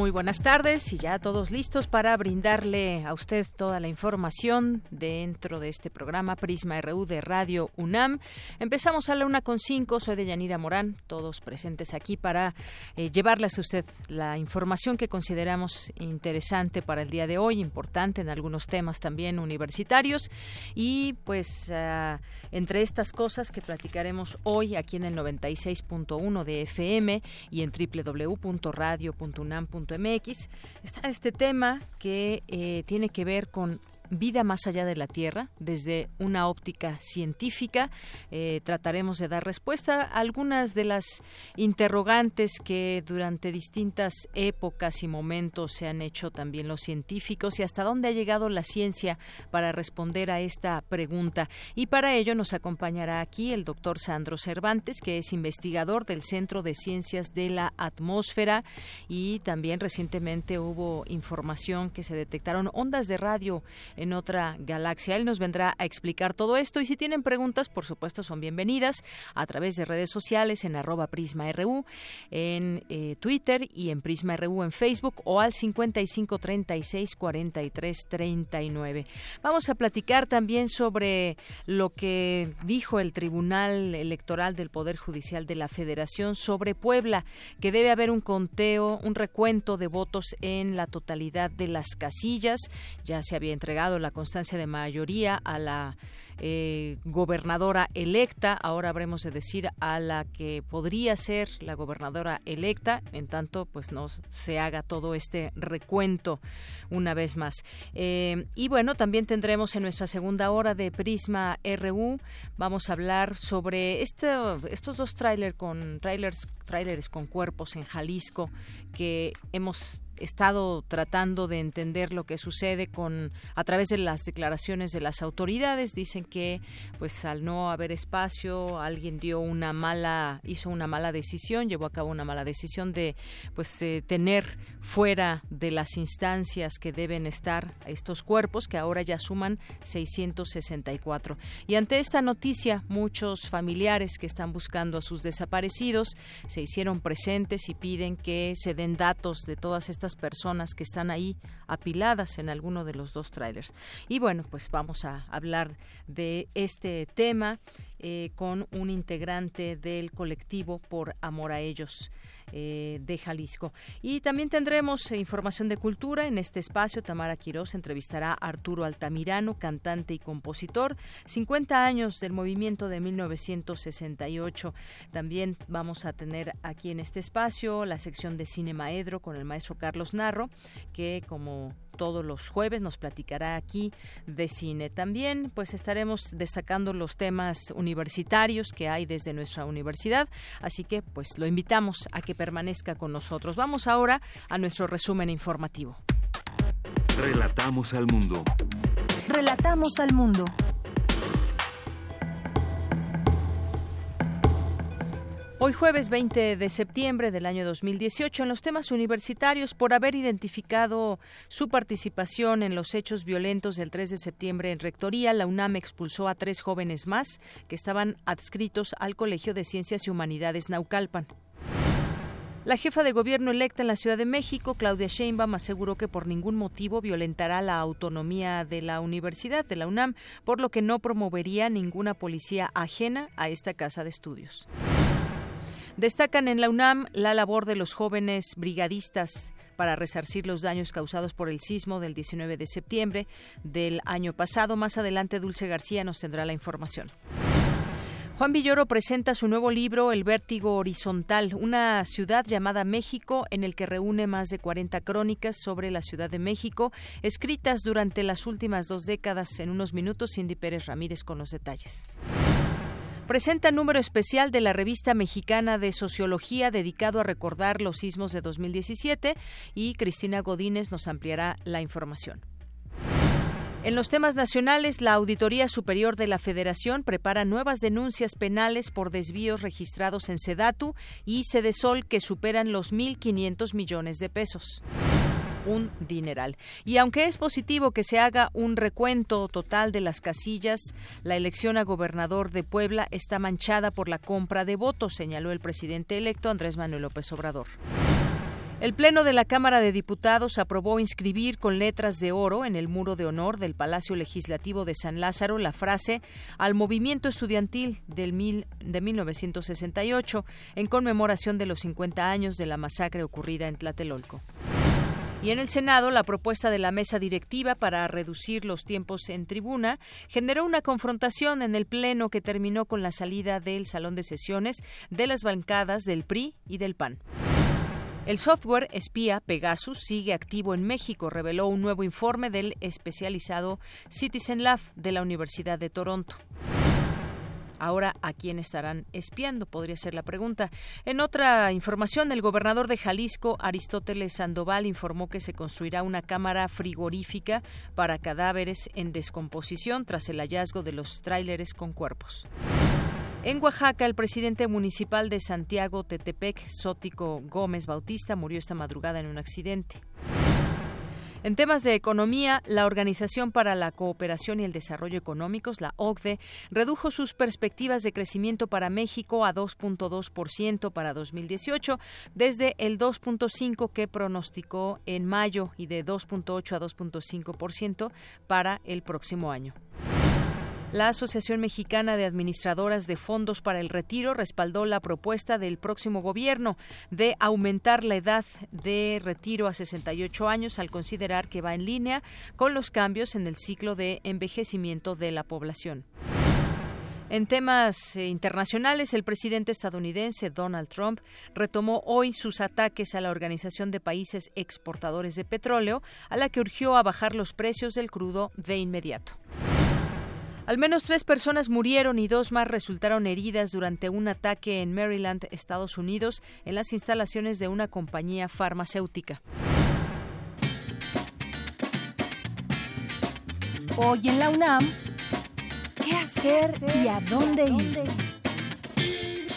Muy buenas tardes y ya todos listos para brindarle a usted toda la información dentro de este programa Prisma RU de Radio UNAM. Empezamos a la una con cinco, soy de Yanira Morán, todos presentes aquí para eh, llevarles a usted la información que consideramos interesante para el día de hoy, importante en algunos temas también universitarios. Y pues ah, entre estas cosas que platicaremos hoy aquí en el 96.1 de FM y en www.radio.unam.mx MX está este tema que eh, tiene que ver con vida más allá de la Tierra desde una óptica científica. Eh, trataremos de dar respuesta a algunas de las interrogantes que durante distintas épocas y momentos se han hecho también los científicos y hasta dónde ha llegado la ciencia para responder a esta pregunta. Y para ello nos acompañará aquí el doctor Sandro Cervantes, que es investigador del Centro de Ciencias de la Atmósfera y también recientemente hubo información que se detectaron ondas de radio en otra galaxia. Él nos vendrá a explicar todo esto y si tienen preguntas, por supuesto, son bienvenidas a través de redes sociales en arroba prisma.ru, en eh, Twitter y en prisma.ru en Facebook o al 55 36 43 39. Vamos a platicar también sobre lo que dijo el Tribunal Electoral del Poder Judicial de la Federación sobre Puebla, que debe haber un conteo, un recuento de votos en la totalidad de las casillas. Ya se había entregado la constancia de mayoría a la eh, gobernadora electa, ahora habremos de decir a la que podría ser la gobernadora electa, en tanto pues no se haga todo este recuento una vez más. Eh, y bueno, también tendremos en nuestra segunda hora de Prisma RU, vamos a hablar sobre este, estos dos trailers con trailers, trailers con cuerpos en Jalisco que hemos estado tratando de entender lo que sucede con a través de las declaraciones de las autoridades. Dicen que pues al no haber espacio alguien dio una mala hizo una mala decisión llevó a cabo una mala decisión de pues tener fuera de las instancias que deben estar estos cuerpos que ahora ya suman 664 y ante esta noticia muchos familiares que están buscando a sus desaparecidos se hicieron presentes y piden que se den datos de todas estas personas que están ahí apiladas en alguno de los dos trailers. Y bueno, pues vamos a hablar de este tema eh, con un integrante del colectivo por amor a ellos. Eh, de Jalisco. Y también tendremos información de cultura en este espacio. Tamara Quiroz entrevistará a Arturo Altamirano, cantante y compositor, 50 años del movimiento de 1968. También vamos a tener aquí en este espacio la sección de Cine Maedro con el maestro Carlos Narro, que como todos los jueves nos platicará aquí de cine. También pues estaremos destacando los temas universitarios que hay desde nuestra universidad, así que pues lo invitamos a que permanezca con nosotros. Vamos ahora a nuestro resumen informativo. Relatamos al mundo. Relatamos al mundo. Hoy jueves 20 de septiembre del año 2018 en los temas universitarios por haber identificado su participación en los hechos violentos del 3 de septiembre en Rectoría, la UNAM expulsó a tres jóvenes más que estaban adscritos al Colegio de Ciencias y Humanidades Naucalpan. La jefa de gobierno electa en la Ciudad de México, Claudia Sheinbaum, aseguró que por ningún motivo violentará la autonomía de la universidad, de la UNAM, por lo que no promovería ninguna policía ajena a esta casa de estudios. Destacan en la UNAM la labor de los jóvenes brigadistas para resarcir los daños causados por el sismo del 19 de septiembre del año pasado. Más adelante, Dulce García nos tendrá la información. Juan Villoro presenta su nuevo libro El vértigo horizontal, una ciudad llamada México en el que reúne más de 40 crónicas sobre la Ciudad de México, escritas durante las últimas dos décadas. En unos minutos, Cindy Pérez Ramírez con los detalles presenta número especial de la revista mexicana de Sociología dedicado a recordar los sismos de 2017 y Cristina Godínez nos ampliará la información. En los temas nacionales, la Auditoría Superior de la Federación prepara nuevas denuncias penales por desvíos registrados en Sedatu y Sedesol que superan los 1.500 millones de pesos un dineral. Y aunque es positivo que se haga un recuento total de las casillas, la elección a gobernador de Puebla está manchada por la compra de votos, señaló el presidente electo Andrés Manuel López Obrador. El Pleno de la Cámara de Diputados aprobó inscribir con letras de oro en el muro de honor del Palacio Legislativo de San Lázaro la frase al movimiento estudiantil del mil, de 1968 en conmemoración de los 50 años de la masacre ocurrida en Tlatelolco. Y en el Senado, la propuesta de la mesa directiva para reducir los tiempos en tribuna generó una confrontación en el Pleno que terminó con la salida del salón de sesiones de las bancadas del PRI y del PAN. El software espía Pegasus sigue activo en México, reveló un nuevo informe del especializado Citizen Lab de la Universidad de Toronto. Ahora, ¿a quién estarán espiando? Podría ser la pregunta. En otra información, el gobernador de Jalisco, Aristóteles Sandoval, informó que se construirá una cámara frigorífica para cadáveres en descomposición tras el hallazgo de los tráileres con cuerpos. En Oaxaca, el presidente municipal de Santiago Tetepec, Sótico Gómez Bautista, murió esta madrugada en un accidente. En temas de economía, la Organización para la Cooperación y el Desarrollo Económicos, la OCDE, redujo sus perspectivas de crecimiento para México a 2.2% para 2018, desde el 2.5% que pronosticó en mayo y de 2.8 a 2.5% para el próximo año. La Asociación Mexicana de Administradoras de Fondos para el Retiro respaldó la propuesta del próximo gobierno de aumentar la edad de retiro a 68 años al considerar que va en línea con los cambios en el ciclo de envejecimiento de la población. En temas eh, internacionales, el presidente estadounidense Donald Trump retomó hoy sus ataques a la Organización de Países Exportadores de Petróleo, a la que urgió a bajar los precios del crudo de inmediato. Al menos tres personas murieron y dos más resultaron heridas durante un ataque en Maryland, Estados Unidos, en las instalaciones de una compañía farmacéutica. Hoy en la UNAM, ¿qué hacer y a dónde ir?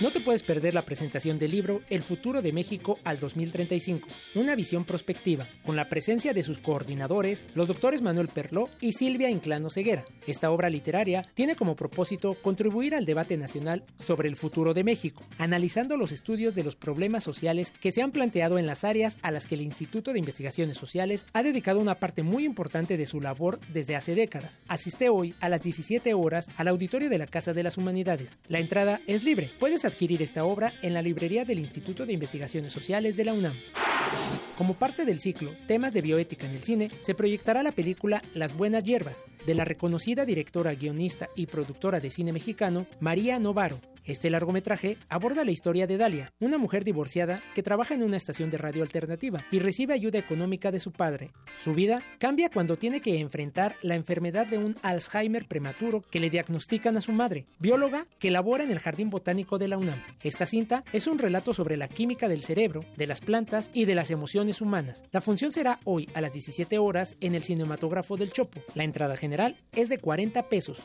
No te puedes perder la presentación del libro El futuro de México al 2035, una visión prospectiva, con la presencia de sus coordinadores, los doctores Manuel Perló y Silvia Inclano Ceguera. Esta obra literaria tiene como propósito contribuir al debate nacional sobre el futuro de México, analizando los estudios de los problemas sociales que se han planteado en las áreas a las que el Instituto de Investigaciones Sociales ha dedicado una parte muy importante de su labor desde hace décadas. Asiste hoy a las 17 horas al auditorio de la Casa de las Humanidades. La entrada es libre. Puedes adquirir esta obra en la librería del Instituto de Investigaciones Sociales de la UNAM. Como parte del ciclo Temas de bioética en el cine, se proyectará la película Las Buenas Hierbas, de la reconocida directora, guionista y productora de cine mexicano María Novaro, este largometraje aborda la historia de Dalia, una mujer divorciada que trabaja en una estación de radio alternativa y recibe ayuda económica de su padre. Su vida cambia cuando tiene que enfrentar la enfermedad de un Alzheimer prematuro que le diagnostican a su madre, bióloga que labora en el Jardín Botánico de la UNAM. Esta cinta es un relato sobre la química del cerebro, de las plantas y de las emociones humanas. La función será hoy a las 17 horas en el cinematógrafo del Chopo. La entrada general es de 40 pesos.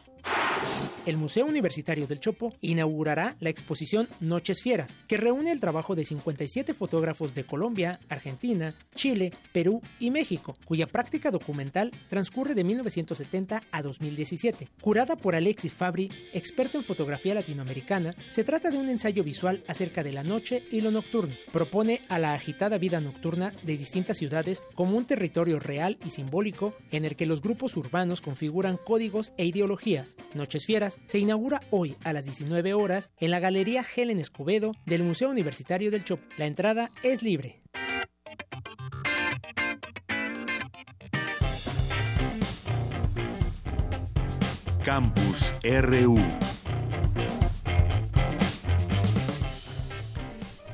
El Museo Universitario del Chopo inaugurará la exposición Noches Fieras, que reúne el trabajo de 57 fotógrafos de Colombia, Argentina, Chile, Perú y México, cuya práctica documental transcurre de 1970 a 2017. Curada por Alexis Fabri, experto en fotografía latinoamericana, se trata de un ensayo visual acerca de la noche y lo nocturno. Propone a la agitada vida nocturna de distintas ciudades como un territorio real y simbólico en el que los grupos urbanos configuran códigos e ideologías. Noches Fieras se inaugura hoy a las 19 horas en la Galería Helen Escobedo del Museo Universitario del Chop. La entrada es libre. Campus RU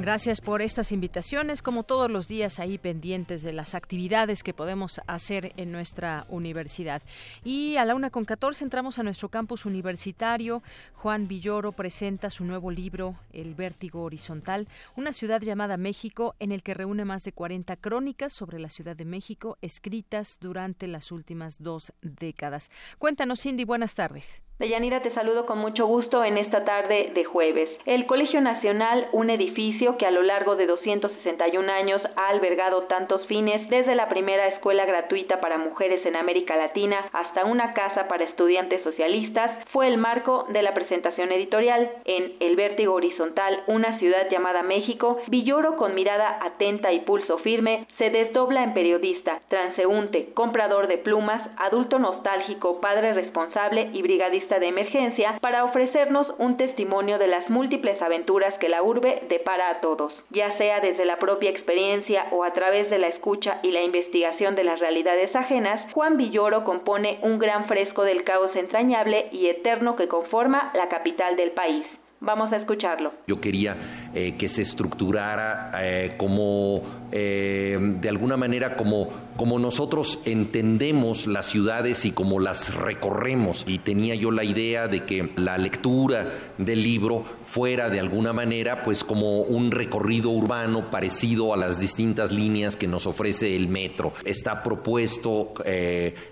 Gracias por estas invitaciones, como todos los días ahí pendientes de las actividades que podemos hacer en nuestra universidad. Y a la una con 14 entramos a nuestro campus universitario. Juan Villoro presenta su nuevo libro, El Vértigo Horizontal, una ciudad llamada México, en el que reúne más de 40 crónicas sobre la Ciudad de México escritas durante las últimas dos décadas. Cuéntanos, Cindy, buenas tardes. Deyanira, te saludo con mucho gusto en esta tarde de jueves. El Colegio Nacional, un edificio que a lo largo de 261 años ha albergado tantos fines, desde la primera escuela gratuita para mujeres en América Latina hasta una casa para estudiantes socialistas, fue el marco de la presentación editorial. En El Vértigo Horizontal, una ciudad llamada México, Villoro, con mirada atenta y pulso firme, se desdobla en periodista, transeúnte, comprador de plumas, adulto nostálgico, padre responsable y brigadista de emergencia para ofrecernos un testimonio de las múltiples aventuras que la urbe depara a todos, ya sea desde la propia experiencia o a través de la escucha y la investigación de las realidades ajenas, Juan Villoro compone un gran fresco del caos entrañable y eterno que conforma la capital del país. Vamos a escucharlo. Yo quería eh, que se estructurara eh, como, eh, de alguna manera, como, como nosotros entendemos las ciudades y como las recorremos. Y tenía yo la idea de que la lectura del libro fuera de alguna manera pues como un recorrido urbano parecido a las distintas líneas que nos ofrece el metro. Está propuesto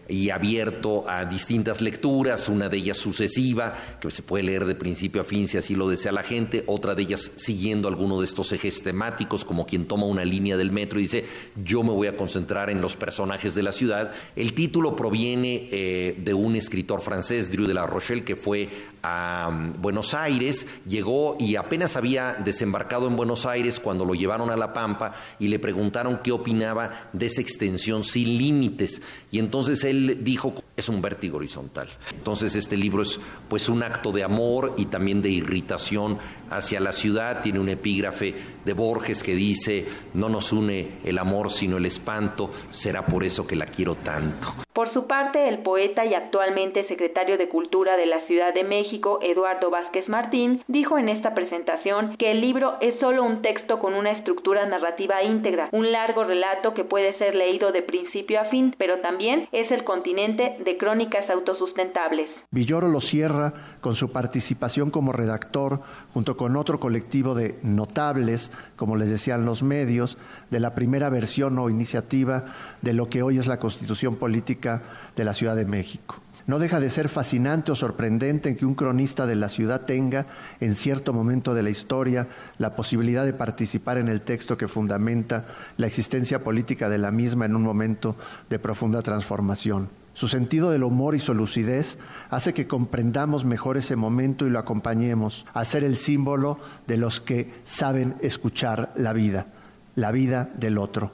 y abierto a distintas lecturas, una de ellas sucesiva, que se puede leer de principio a fin si así lo desea la gente, otra de ellas siguiendo alguno de estos ejes temáticos, como quien toma una línea del metro y dice, yo me voy a concentrar en los personajes de la ciudad. El título proviene eh, de un escritor francés, Drew de la Rochelle, que fue a um, Buenos Aires, llegó y apenas había desembarcado en Buenos Aires cuando lo llevaron a La Pampa y le preguntaron qué opinaba de esa extensión sin límites. Y entonces él dijo, es un vértigo horizontal. Entonces este libro es pues un acto de amor y también de irritación hacia la ciudad. Tiene un epígrafe de Borges que dice, no nos une el amor sino el espanto, será por eso que la quiero tanto. Por su parte, el poeta y actualmente secretario de Cultura de la Ciudad de México, Eduardo Vázquez Martín, dijo en esta presentación que el libro es solo un texto con una estructura narrativa íntegra, un largo relato que puede ser leído de principio a fin, pero también es el continente de crónicas autosustentables. Villoro lo cierra con su participación como redactor junto con otro colectivo de notables, como les decían los medios, de la primera versión o iniciativa de lo que hoy es la Constitución Política de la Ciudad de México. No deja de ser fascinante o sorprendente en que un cronista de la ciudad tenga, en cierto momento de la historia, la posibilidad de participar en el texto que fundamenta la existencia política de la misma en un momento de profunda transformación. Su sentido del humor y su lucidez hace que comprendamos mejor ese momento y lo acompañemos a ser el símbolo de los que saben escuchar la vida, la vida del otro.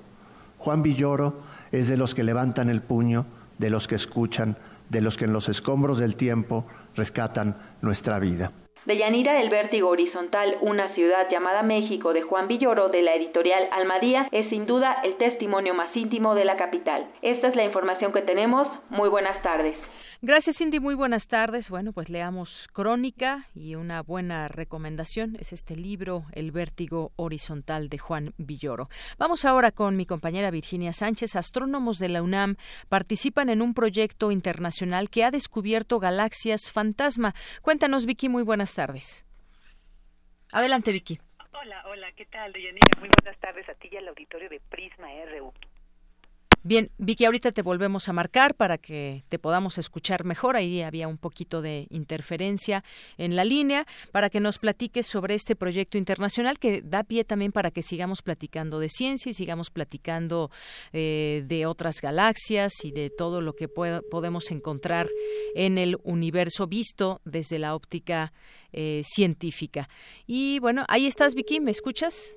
Juan Villoro es de los que levantan el puño, de los que escuchan, de los que en los escombros del tiempo rescatan nuestra vida. De Yanira el vértigo horizontal, una ciudad llamada México de Juan Villoro de la editorial Almadía es sin duda el testimonio más íntimo de la capital. Esta es la información que tenemos. Muy buenas tardes. Gracias, Cindy. Muy buenas tardes. Bueno, pues leamos Crónica y una buena recomendación es este libro, El vértigo horizontal de Juan Villoro. Vamos ahora con mi compañera Virginia Sánchez. Astrónomos de la UNAM participan en un proyecto internacional que ha descubierto galaxias fantasma. Cuéntanos, Vicky. Muy buenas tardes. Adelante, Vicky. Hola, hola, ¿qué tal, Deyanira? Muy buenas tardes a ti y al auditorio de Prisma RU. Bien, Vicky, ahorita te volvemos a marcar para que te podamos escuchar mejor. Ahí había un poquito de interferencia en la línea para que nos platiques sobre este proyecto internacional que da pie también para que sigamos platicando de ciencia y sigamos platicando eh, de otras galaxias y de todo lo que podemos encontrar en el universo visto desde la óptica eh, científica. Y bueno, ahí estás, Vicky, ¿me escuchas?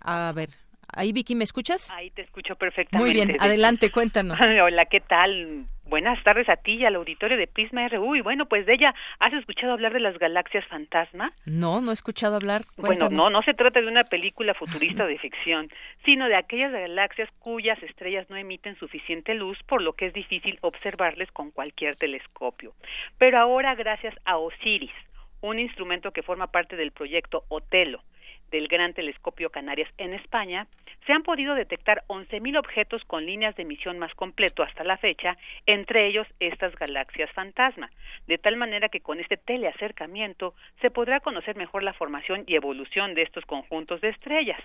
A ver, Ahí, Vicky, ¿me escuchas? Ahí te escucho perfectamente. Muy bien, adelante, cuéntanos. Hola, ¿qué tal? Buenas tardes a ti y al auditorio de Prisma RU. Y bueno, pues de ella, ¿has escuchado hablar de las galaxias fantasma? No, no he escuchado hablar. Bueno, no, no se trata de una película futurista de ficción, sino de aquellas galaxias cuyas estrellas no emiten suficiente luz, por lo que es difícil observarles con cualquier telescopio. Pero ahora, gracias a Osiris, un instrumento que forma parte del proyecto Otelo, del Gran Telescopio Canarias en España, se han podido detectar 11.000 objetos con líneas de emisión más completo hasta la fecha, entre ellos estas galaxias fantasma, de tal manera que con este teleacercamiento se podrá conocer mejor la formación y evolución de estos conjuntos de estrellas.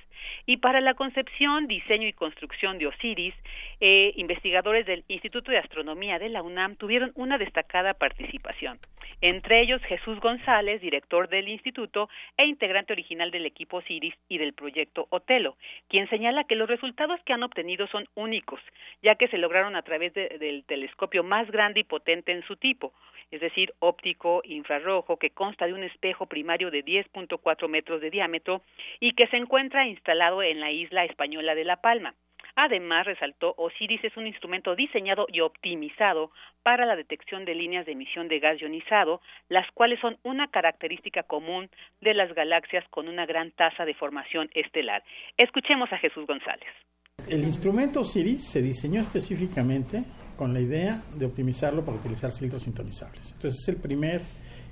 Y para la concepción, diseño y construcción de Osiris, eh, investigadores del Instituto de Astronomía de la UNAM tuvieron una destacada participación, entre ellos Jesús González, director del instituto e integrante original del equipo Y del proyecto Otelo, quien señala que los resultados que han obtenido son únicos, ya que se lograron a través del telescopio más grande y potente en su tipo, es decir, óptico infrarrojo, que consta de un espejo primario de 10.4 metros de diámetro y que se encuentra instalado en la isla española de La Palma. Además, resaltó, Osiris es un instrumento diseñado y optimizado para la detección de líneas de emisión de gas ionizado, las cuales son una característica común de las galaxias con una gran tasa de formación estelar. Escuchemos a Jesús González. El instrumento Osiris se diseñó específicamente con la idea de optimizarlo para utilizar filtros sintonizables. Entonces es el primer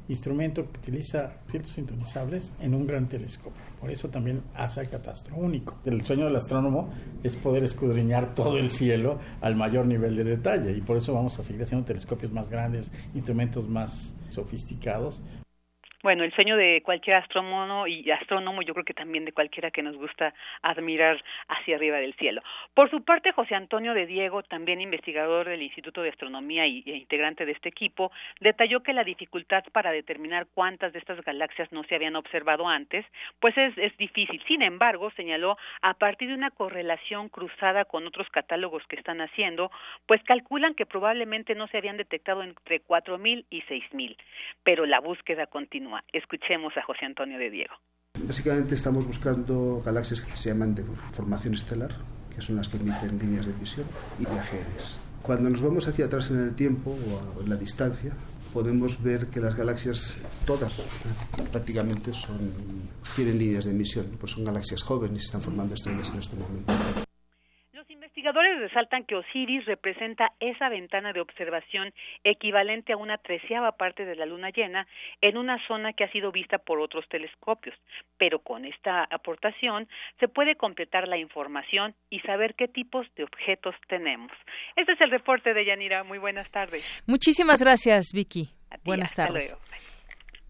instrumento que utiliza filtros sintonizables en un gran telescopio. Por eso también hace el catastro único. El sueño del astrónomo es poder escudriñar todo el cielo al mayor nivel de detalle y por eso vamos a seguir haciendo telescopios más grandes, instrumentos más sofisticados bueno, el sueño de cualquier astrónomo y astrónomo, yo creo que también de cualquiera que nos gusta admirar hacia arriba del cielo. Por su parte, José Antonio de Diego, también investigador del Instituto de Astronomía y, e integrante de este equipo, detalló que la dificultad para determinar cuántas de estas galaxias no se habían observado antes, pues es, es difícil. Sin embargo, señaló, a partir de una correlación cruzada con otros catálogos que están haciendo, pues calculan que probablemente no se habían detectado entre 4.000 y 6.000, pero la búsqueda continúa. Escuchemos a José Antonio de Diego. Básicamente estamos buscando galaxias que se llaman de formación estelar, que son las que emiten líneas de emisión, y viajeras. Cuando nos vamos hacia atrás en el tiempo o en la distancia, podemos ver que las galaxias, todas prácticamente, tienen líneas de emisión, pues son galaxias jóvenes y están formando estrellas en este momento investigadores resaltan que Osiris representa esa ventana de observación equivalente a una treceava parte de la luna llena en una zona que ha sido vista por otros telescopios, pero con esta aportación se puede completar la información y saber qué tipos de objetos tenemos. Este es el reporte de Yanira. Muy buenas tardes. Muchísimas gracias, Vicky. buenas tardes.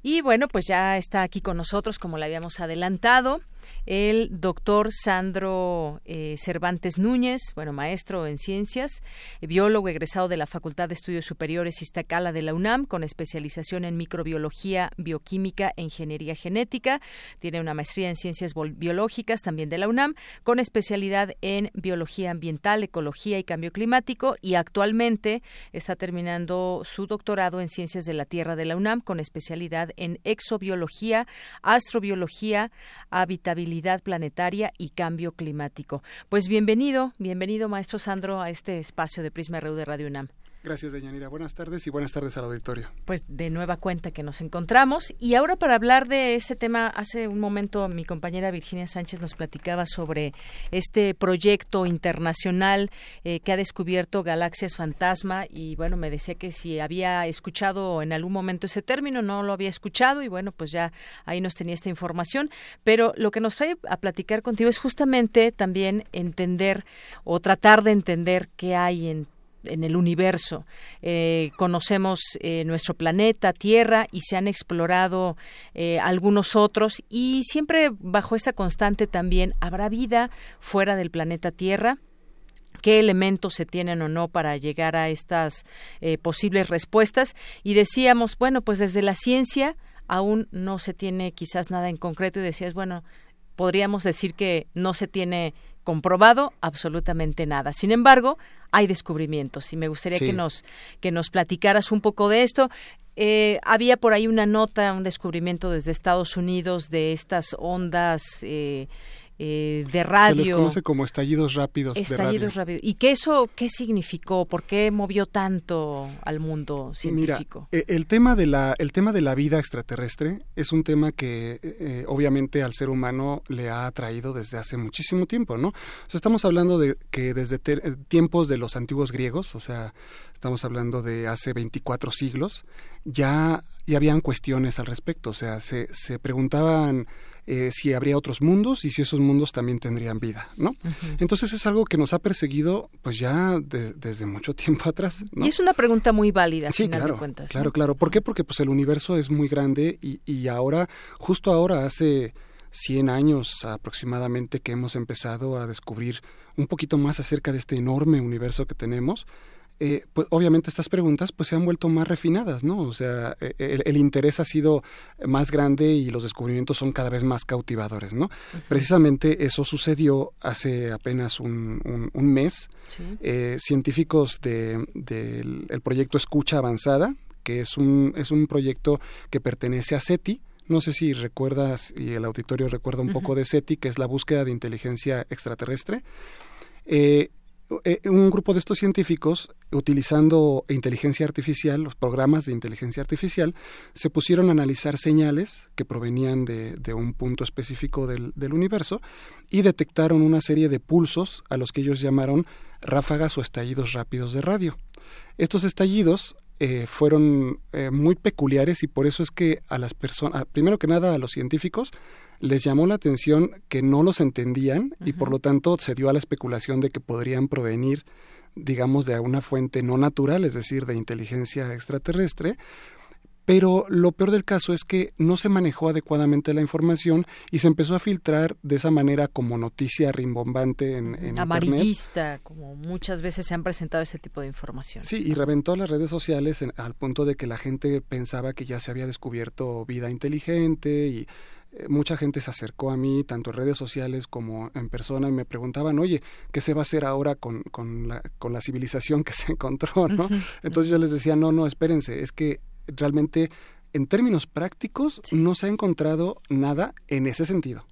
Y bueno, pues ya está aquí con nosotros, como le habíamos adelantado, el doctor Sandro eh, Cervantes Núñez, bueno, maestro en ciencias, biólogo egresado de la Facultad de Estudios Superiores Iztacala de la UNAM, con especialización en microbiología, bioquímica e ingeniería genética. Tiene una maestría en ciencias biológicas también de la UNAM, con especialidad en biología ambiental, ecología y cambio climático, y actualmente está terminando su doctorado en ciencias de la Tierra de la UNAM, con especialidad en exobiología, astrobiología, habitabilidad habilidad planetaria y cambio climático. Pues bienvenido, bienvenido maestro Sandro a este espacio de Prisma RU de Radio UNAM. Gracias, Deyanira. Buenas tardes y buenas tardes al auditorio. Pues de nueva cuenta que nos encontramos. Y ahora para hablar de este tema, hace un momento mi compañera Virginia Sánchez nos platicaba sobre este proyecto internacional eh, que ha descubierto galaxias fantasma y bueno, me decía que si había escuchado en algún momento ese término, no lo había escuchado y bueno, pues ya ahí nos tenía esta información. Pero lo que nos trae a platicar contigo es justamente también entender o tratar de entender qué hay en en el universo. Eh, conocemos eh, nuestro planeta, Tierra, y se han explorado eh, algunos otros, y siempre bajo esa constante también, ¿habrá vida fuera del planeta Tierra? qué elementos se tienen o no para llegar a estas posibles respuestas. Y decíamos, bueno, pues desde la ciencia aún no se tiene quizás nada en concreto y decías, bueno, podríamos decir que no se tiene comprobado absolutamente nada. Sin embargo, hay descubrimientos y me gustaría que nos que nos platicaras un poco de esto. Eh, había por ahí una nota, un descubrimiento desde Estados Unidos de estas ondas eh, eh, de radio. Se les conoce como estallidos rápidos estallidos rápidos. ¿Y qué eso qué significó? ¿Por qué movió tanto al mundo científico? Mira, e, el tema de la el tema de la vida extraterrestre es un tema que eh, obviamente al ser humano le ha atraído desde hace muchísimo tiempo, ¿no? O sea, estamos hablando de que desde tiempos de los antiguos griegos, o sea, estamos hablando de hace 24 siglos, ya y habían cuestiones al respecto, o sea, se, se preguntaban eh, si habría otros mundos y si esos mundos también tendrían vida, ¿no? Entonces es algo que nos ha perseguido pues ya desde mucho tiempo atrás. Y es una pregunta muy válida, sí, final claro, de cuentas. Claro, claro. ¿Por qué? Porque pues el universo es muy grande y, y ahora, justo ahora, hace 100 años aproximadamente que hemos empezado a descubrir un poquito más acerca de este enorme universo que tenemos, eh, pues obviamente estas preguntas pues se han vuelto más refinadas, ¿no? O sea, e, el, interés ha sido más grande y los descubrimientos son cada vez más cautivadores, ¿no? Precisamente eso sucedió hace apenas un, mes. Eh, científicos del de, proyecto Escucha Avanzada, que es un, es un proyecto que pertenece a SETI, no sé si recuerdas y el auditorio recuerda un poco de SETI, que es la búsqueda de inteligencia extraterrestre. Eh, eh, un grupo de estos científicos, utilizando inteligencia artificial, los programas de inteligencia artificial, se pusieron a analizar señales que provenían de, un punto específico del, universo y detectaron una serie de pulsos a los que ellos llamaron ráfagas o estallidos rápidos de radio. Estos estallidos eh, fueron eh, muy peculiares y por eso es que a las personas, primero que nada a los científicos, les llamó la atención que no los entendían y por lo tanto se dio a la especulación de que podrían provenir digamos de una fuente no natural, es decir, de inteligencia extraterrestre, pero lo peor del caso es que no se manejó adecuadamente la información y se empezó a filtrar de esa manera como noticia rimbombante en, en amarillista, como muchas veces se han presentado ese tipo de información. Sí, y reventó las redes sociales al punto de que la gente pensaba que ya se había descubierto vida inteligente y mucha gente se acercó a mí, tanto en redes sociales como en persona, y me preguntaban, oye, ¿qué se va a hacer ahora con, con, la, con la civilización que se encontró? ¿no? Entonces yo les decía, no, no, espérense, es que realmente en términos prácticos no se ha encontrado nada en ese sentido.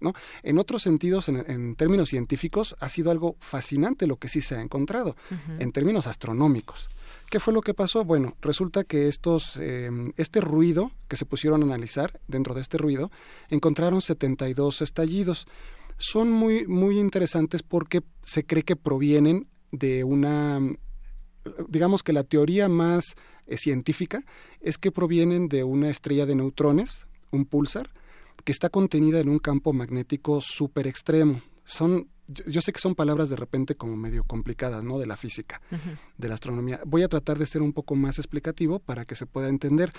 ¿no? En otros sentidos, en, términos científicos, ha sido algo fascinante lo que sí se ha encontrado, en términos astronómicos. ¿Qué fue lo que pasó? Bueno, resulta que estos, em, este ruido que se pusieron a analizar, dentro de este ruido, encontraron 72 estallidos. Son muy, muy interesantes porque se cree que provienen de una, digamos que la teoría más eh, científica es que provienen de una estrella de neutrones, un pulsar, que está contenida en un campo magnético súper extremo. Son yo, sé que son palabras de repente como medio complicadas, ¿no? De la física, de la astronomía. Voy a tratar de ser un poco más explicativo para que se pueda entender.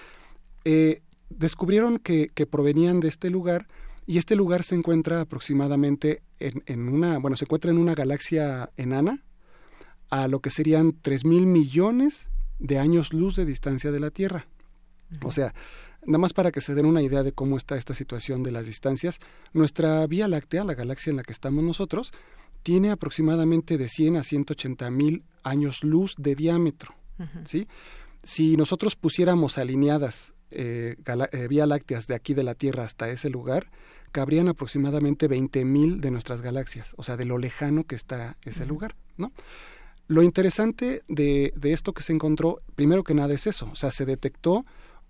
Eh, descubrieron que, que, provenían de este lugar y este lugar se encuentra aproximadamente en, en, una, bueno, se encuentra en una galaxia enana a lo que serían tres mil millones de años luz de distancia de la Tierra. O sea, Nada más para que se den una idea de cómo está esta situación de las distancias, nuestra Vía Láctea, la galaxia en la que estamos nosotros, tiene aproximadamente de 100 a 180 mil años luz de diámetro. ¿sí? Si nosotros pusiéramos alineadas eh, eh, Vía Lácteas de aquí de la Tierra hasta ese lugar, cabrían aproximadamente 20 mil de nuestras galaxias, o sea, de lo lejano que está ese lugar, ¿no? Lo interesante de, de, esto que se encontró, primero que nada es eso, o sea, se detectó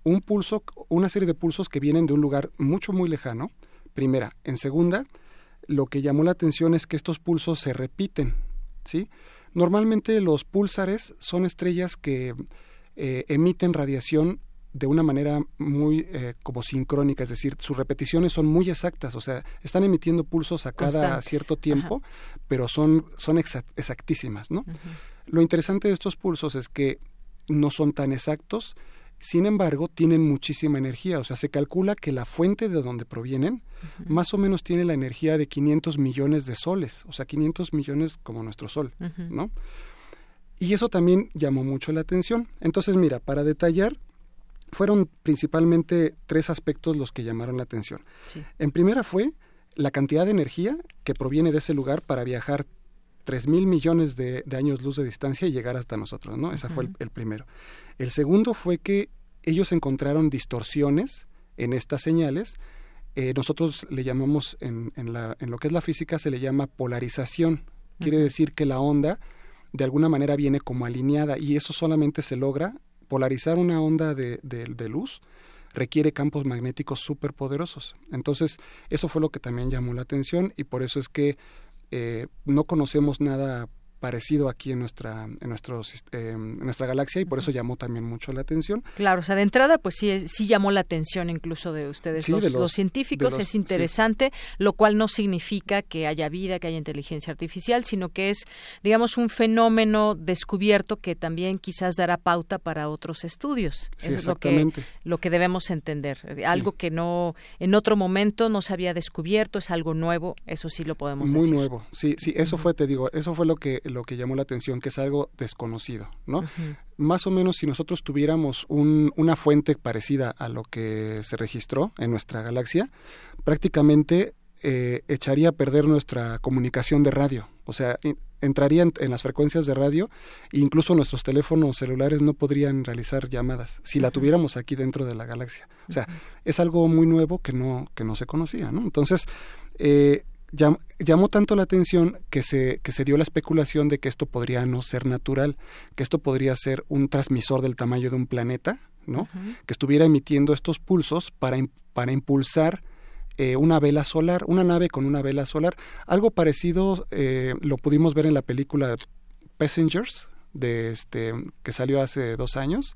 un pulso, una serie de pulsos que vienen de un lugar mucho, muy lejano, primera. En segunda, lo que llamó la atención es que estos pulsos se repiten, ¿sí? Normalmente los púlsares son estrellas que eh, emiten radiación de una manera muy eh, como sincrónica, es decir, sus repeticiones son muy exactas, o sea, están emitiendo pulsos a cada cierto tiempo, pero son, son exactísimas, ¿no? Lo interesante de estos pulsos es que no son tan exactos, sin embargo, tienen muchísima energía, o sea, se calcula que la fuente de donde provienen más o menos tiene la energía de 500 millones de soles, o sea, 500 millones como nuestro sol, ¿no? Y eso también llamó mucho la atención. Entonces, mira, para detallar, fueron principalmente tres aspectos los que llamaron la atención. En primera fue la cantidad de energía que proviene de ese lugar para viajar tres mil millones de, años luz de distancia y llegar hasta nosotros, ¿no? Ese fue el, primero. El segundo fue que ellos encontraron distorsiones en estas señales. Eh, nosotros le llamamos, en, en, la, en, lo que es la física, se le llama polarización. Quiere decir que la onda de alguna manera viene como alineada y eso solamente se logra, polarizar una onda de, de luz requiere campos magnéticos súper poderosos. Entonces, eso fue lo que también llamó la atención y por eso es que eh, no conocemos nada parecido aquí en nuestra en nuestro eh, en nuestra galaxia y por eso llamó también mucho la atención. Claro, o sea, de entrada pues sí sí llamó la atención incluso de ustedes los, científicos, es interesante, lo cual no significa que haya vida, que haya inteligencia artificial, sino que es digamos un fenómeno descubierto que también quizás dará pauta para otros estudios. es lo que lo que debemos entender, algo que no en otro momento no se había descubierto, es algo nuevo, eso sí lo podemos Muy decir. Muy nuevo. Sí, sí, eso fue te digo, eso fue lo que lo que llamó la atención, que es algo desconocido, ¿no? Más o menos si nosotros tuviéramos un, una fuente parecida a lo que se registró en nuestra galaxia, prácticamente eh, echaría a perder nuestra comunicación de radio. O sea, entraría en, las frecuencias de radio e incluso nuestros teléfonos celulares no podrían realizar llamadas si la tuviéramos aquí dentro de la galaxia. O sea, es algo muy nuevo que no, que no se conocía, ¿no? Entonces, eh, llamó tanto la atención que se, que se dio la especulación de que esto podría no ser natural, que esto podría ser un transmisor del tamaño de un planeta, ¿no? Que estuviera emitiendo estos pulsos para, para impulsar eh, una vela solar, una nave con una vela solar. Algo parecido eh, lo pudimos ver en la película Passengers, de este, que salió hace dos años,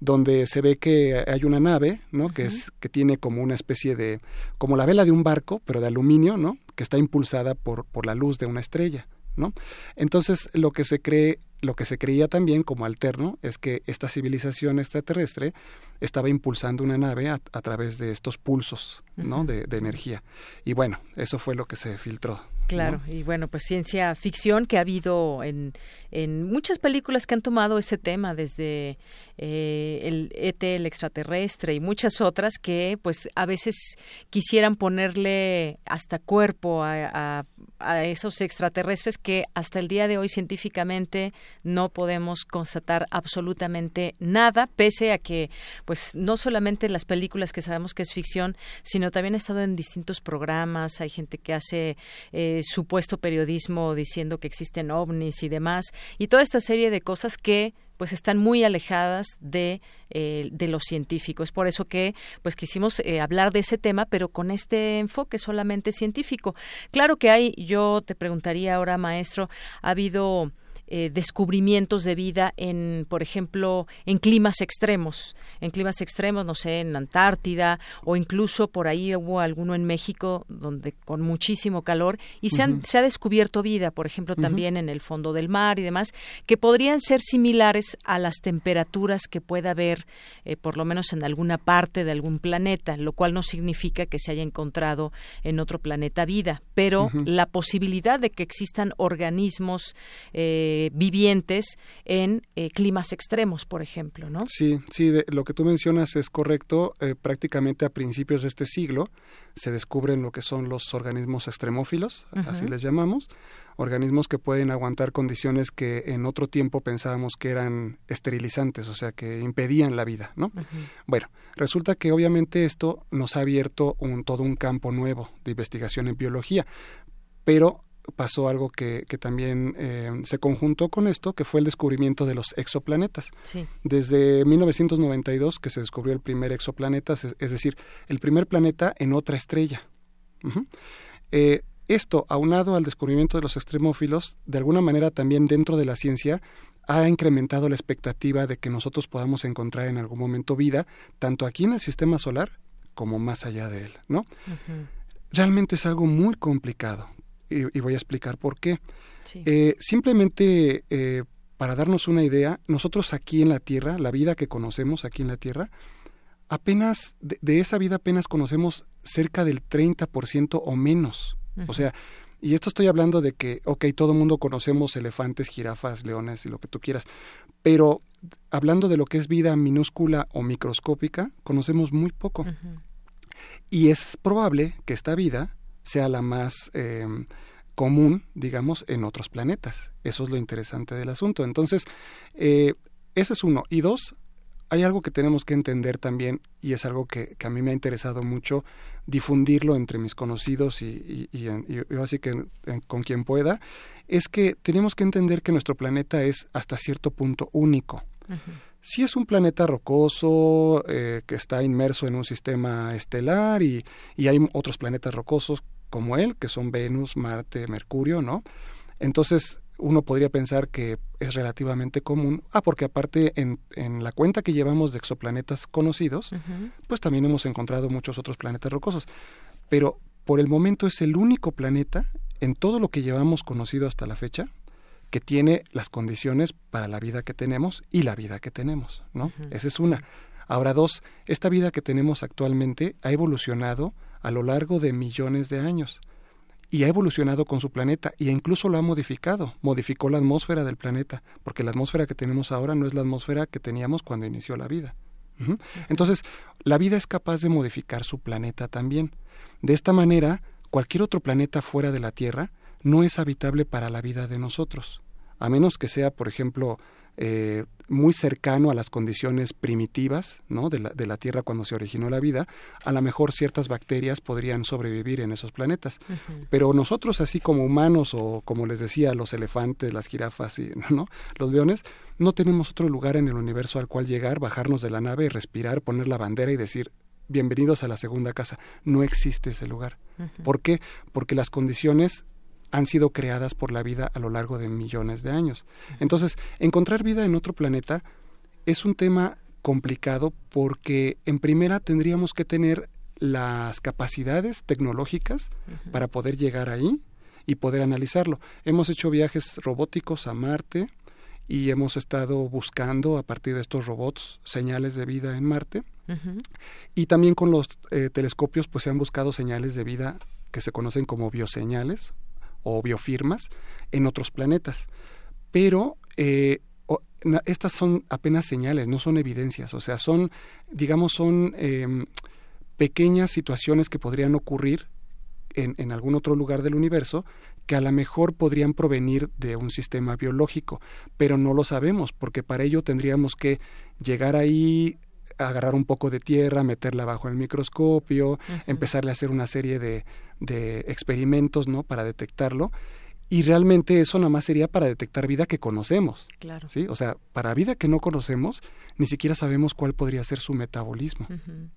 donde se ve que hay una nave, ¿no? Que es que tiene como una especie de como la vela de un barco, pero de aluminio, ¿no? Que está impulsada por por la luz de una estrella, ¿no? Entonces, lo que se cree lo que se creía también como alterno es que esta civilización extraterrestre estaba impulsando una nave a, través de estos pulsos ¿no? de, energía. Y bueno, eso fue lo que se filtró. Claro, y bueno, pues ciencia ficción que ha habido en, en muchas películas que han tomado ese tema, desde eh, el ET, el extraterrestre y muchas otras que pues a veces quisieran ponerle hasta cuerpo a, a esos extraterrestres que hasta el día de hoy científicamente no podemos constatar absolutamente nada, pese a que, pues, no solamente las películas que sabemos que es ficción, sino también ha estado en distintos programas, hay gente que hace eh, supuesto periodismo diciendo que existen ovnis y demás, y toda esta serie de cosas que pues están muy alejadas de, eh, de lo científico. Es por eso que pues quisimos eh, hablar de ese tema, pero con este enfoque solamente científico. Claro que hay, yo te preguntaría ahora, maestro, ha habido eh, descubrimientos de vida en, por ejemplo, en climas extremos, en climas extremos, no sé, en Antártida o incluso por ahí hubo alguno en México donde con muchísimo calor y se, han, se ha descubierto vida, por ejemplo, también en el fondo del mar y demás, que podrían ser similares a las temperaturas que pueda haber, eh, por lo menos en alguna parte de algún planeta, lo cual no significa que se haya encontrado en otro planeta vida, pero la posibilidad de que existan organismos eh, eh, vivientes en eh, climas extremos, por ejemplo, ¿no? Sí, sí, lo que tú mencionas es correcto. Eh, prácticamente a principios de este siglo se descubren lo que son los organismos extremófilos, así les llamamos, organismos que pueden aguantar condiciones que en otro tiempo pensábamos que eran esterilizantes, o sea, que impedían la vida, ¿no? Bueno, resulta que obviamente esto nos ha abierto un, todo un campo nuevo de investigación en biología, pero pasó algo que, que también eh, se conjuntó con esto, que fue el descubrimiento de los exoplanetas. Desde 1992 que se descubrió el primer exoplaneta, es, decir, el primer planeta en otra estrella. Eh, esto, aunado al descubrimiento de los extremófilos, de alguna manera también dentro de la ciencia, ha incrementado la expectativa de que nosotros podamos encontrar en algún momento vida, tanto aquí en el sistema solar como más allá de él, ¿no? Realmente es algo muy complicado y, voy a explicar por qué. Eh, simplemente eh, para darnos una idea, nosotros aquí en la Tierra, la vida que conocemos aquí en la Tierra, apenas, de, esa vida apenas conocemos cerca del 30% o menos. O sea, y esto estoy hablando de que, ok, todo el mundo conocemos elefantes, jirafas, leones y lo que tú quieras, pero hablando de lo que es vida minúscula o microscópica, conocemos muy poco. Y es probable que esta vida sea la más em, común, digamos, en otros planetas. Eso es lo interesante del asunto. Entonces, eh, ese es uno. Y dos, hay algo que tenemos que entender también, y es algo que, a mí me ha interesado mucho difundirlo entre mis conocidos y, y, así que con quien pueda, es que tenemos que entender que nuestro planeta es hasta cierto punto único. Si es un planeta rocoso eh, que está inmerso en un sistema estelar y, y hay otros planetas rocosos como él, que son Venus, Marte, Mercurio, ¿no? Entonces, uno podría pensar que es relativamente común. Ah, porque aparte en, en la cuenta que llevamos de exoplanetas conocidos, pues también hemos encontrado muchos otros planetas rocosos. Pero por el momento es el único planeta en todo lo que llevamos conocido hasta la fecha que tiene las condiciones para la vida que tenemos y la vida que tenemos, ¿no? Esa es una. Ahora dos, esta vida que tenemos actualmente ha evolucionado a lo largo de millones de años y ha evolucionado con su planeta e incluso lo ha modificado, modificó la atmósfera del planeta, porque la atmósfera que tenemos ahora no es la atmósfera que teníamos cuando inició la vida. Entonces, la vida es capaz de modificar su planeta también. De esta manera, cualquier otro planeta fuera de la Tierra no es habitable para la vida de nosotros, a menos que sea, por ejemplo, eh, muy cercano a las condiciones primitivas ¿no? de, la, de la Tierra cuando se originó la vida, a lo mejor ciertas bacterias podrían sobrevivir en esos planetas. Pero nosotros, así como humanos o como les decía, los elefantes, las jirafas y ¿no? los leones, no tenemos otro lugar en el universo al cual llegar, bajarnos de la nave, y respirar, poner la bandera y decir bienvenidos a la segunda casa. No existe ese lugar. ¿Por qué? Porque las condiciones han sido creadas por la vida a lo largo de millones de años. Entonces, encontrar vida en otro planeta es un tema complicado porque en primera tendríamos que tener las capacidades tecnológicas para poder llegar ahí y poder analizarlo. Hemos hecho viajes robóticos a Marte y hemos estado buscando a partir de estos robots señales de vida en Marte. Y también con los eh, telescopios pues se han buscado señales de vida que se conocen como bioseñales o biofirmas en otros planetas. Pero eh, estas son apenas señales, no son evidencias, o sea, son, digamos, son em, pequeñas situaciones que podrían ocurrir en, en, algún otro lugar del universo que a lo mejor podrían provenir de un sistema biológico, pero no lo sabemos, porque para ello tendríamos que llegar ahí, agarrar un poco de tierra, meterla bajo el microscopio, empezarle a hacer una serie de, de experimentos, ¿no? Para detectarlo. Y realmente eso nada más sería para detectar vida que conocemos. Claro. ¿sí? O sea, para vida que no conocemos, ni siquiera sabemos cuál podría ser su metabolismo.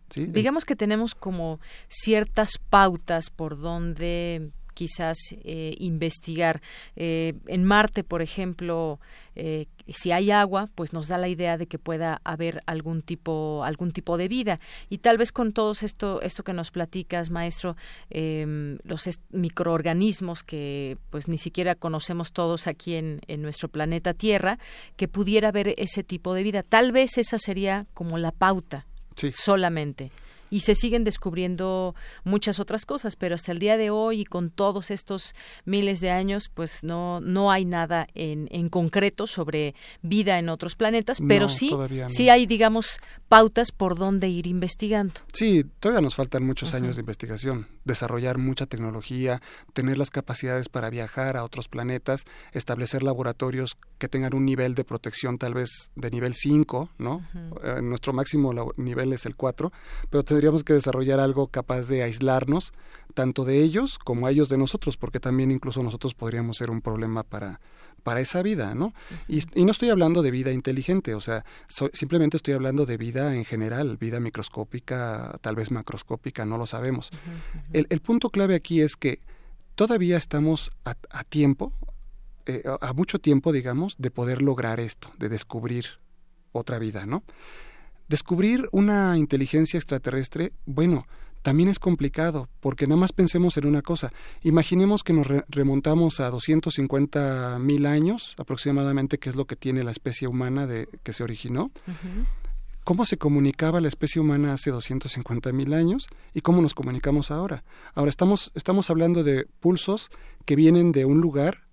¿sí? Digamos que tenemos como ciertas pautas por donde quizás eh, investigar. Eh, en Marte, por ejemplo, eh, si hay agua, pues nos da la idea de que pueda haber algún tipo, algún tipo de vida. Y tal vez con todo esto, esto que nos platicas, maestro, em, los microorganismos que pues ni siquiera conocemos todos aquí en, en nuestro planeta Tierra, que pudiera haber ese tipo de vida. Tal vez esa sería como la pauta solamente y se siguen descubriendo muchas otras cosas, pero hasta el día de hoy y con todos estos miles de años, pues no, no hay nada en, en concreto sobre vida en otros planetas, pero sí, sí hay, digamos, pautas por dónde ir investigando. Sí, todavía nos faltan muchos años de investigación, desarrollar mucha tecnología, tener las capacidades para viajar a otros planetas, establecer laboratorios que tengan un nivel de protección tal vez de nivel 5, ¿no? Eh, nuestro máximo nivel es el 4, pero tendríamos que desarrollar algo capaz de aislarnos tanto de ellos como a ellos de nosotros, porque también incluso nosotros podríamos ser un problema para, para esa vida, ¿no? y, no estoy hablando de vida inteligente, o sea, simplemente estoy hablando de vida en general, vida microscópica, tal vez macroscópica, no lo sabemos. el, el, punto clave aquí es que todavía estamos a, a tiempo, eh, a mucho tiempo, digamos, de poder lograr esto, de descubrir otra vida, ¿no? Descubrir una inteligencia extraterrestre, bueno, también es complicado, porque nada más pensemos en una cosa. Imaginemos que nos remontamos a 250 mil años aproximadamente, que es lo que tiene la especie humana de que se originó. ¿Cómo se comunicaba la especie humana hace 250 mil años y cómo nos comunicamos ahora? Ahora estamos, estamos hablando de pulsos que vienen de un lugar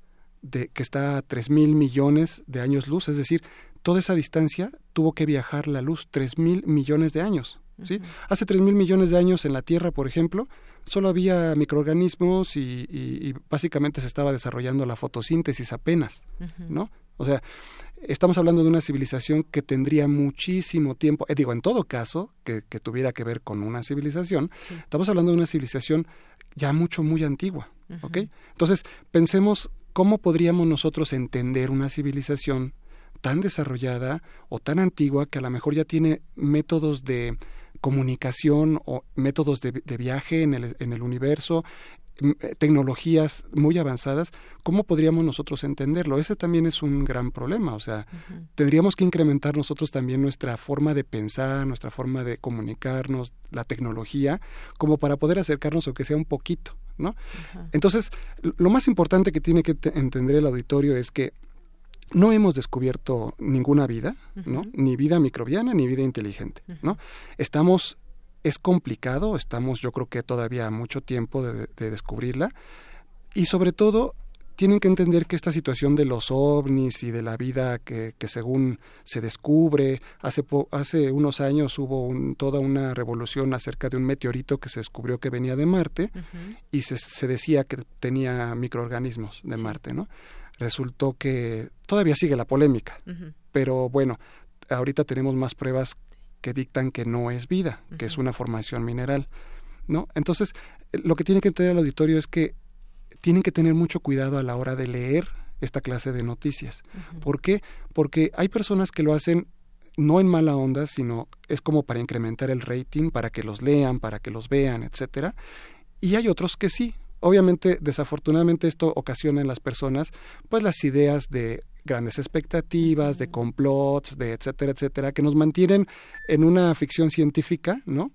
de, que está a tres mil millones de años luz, es decir, toda esa distancia tuvo que viajar la luz tres mil millones de años. ¿Sí? Hace tres mil millones de años en la Tierra, por ejemplo, solo había microorganismos y, básicamente se estaba desarrollando la fotosíntesis apenas, ¿no? O sea, estamos hablando de una civilización que tendría muchísimo tiempo, eh, digo, en todo caso, que, tuviera que ver con una civilización, estamos hablando de una civilización ya mucho, muy antigua, ¿ok? Entonces, pensemos cómo podríamos nosotros entender una civilización tan desarrollada o tan antigua que a lo mejor ya tiene métodos de comunicación o métodos de, viaje en el, en el universo, eh, tecnologías muy avanzadas, ¿cómo podríamos nosotros entenderlo? Ese también es un gran problema, o sea, tendríamos que incrementar nosotros también nuestra forma de pensar, nuestra forma de comunicarnos, la tecnología, como para poder acercarnos o que sea un poquito, ¿no? Entonces, lo más importante que tiene que entender el auditorio es que no hemos descubierto ninguna vida, ¿no? Ni vida microbiana ni vida inteligente, ¿no? Estamos es complicado, estamos yo creo que todavía mucho tiempo de, descubrirla y sobre todo tienen que entender que esta situación de los ovnis y de la vida que, según se descubre, hace, hace unos años hubo toda una revolución acerca de un meteorito que se descubrió que venía de Marte y se, decía que tenía microorganismos de Marte, ¿no? Resultó que todavía sigue la polémica, pero bueno, ahorita tenemos más pruebas que dictan que no es vida, que es una formación mineral, ¿no? Entonces, lo que tiene que entender el auditorio es que tienen que tener mucho cuidado a la hora de leer esta clase de noticias. ¿Por qué? Porque hay personas que lo hacen no en mala onda, sino es como para incrementar el rating, para que los lean, para que los vean, etcétera. Y hay otros que sí. Obviamente, desafortunadamente esto ocasiona en las personas pues las ideas de grandes expectativas, de complots, de etcétera, etcétera, que nos mantienen en una ficción científica, ¿no?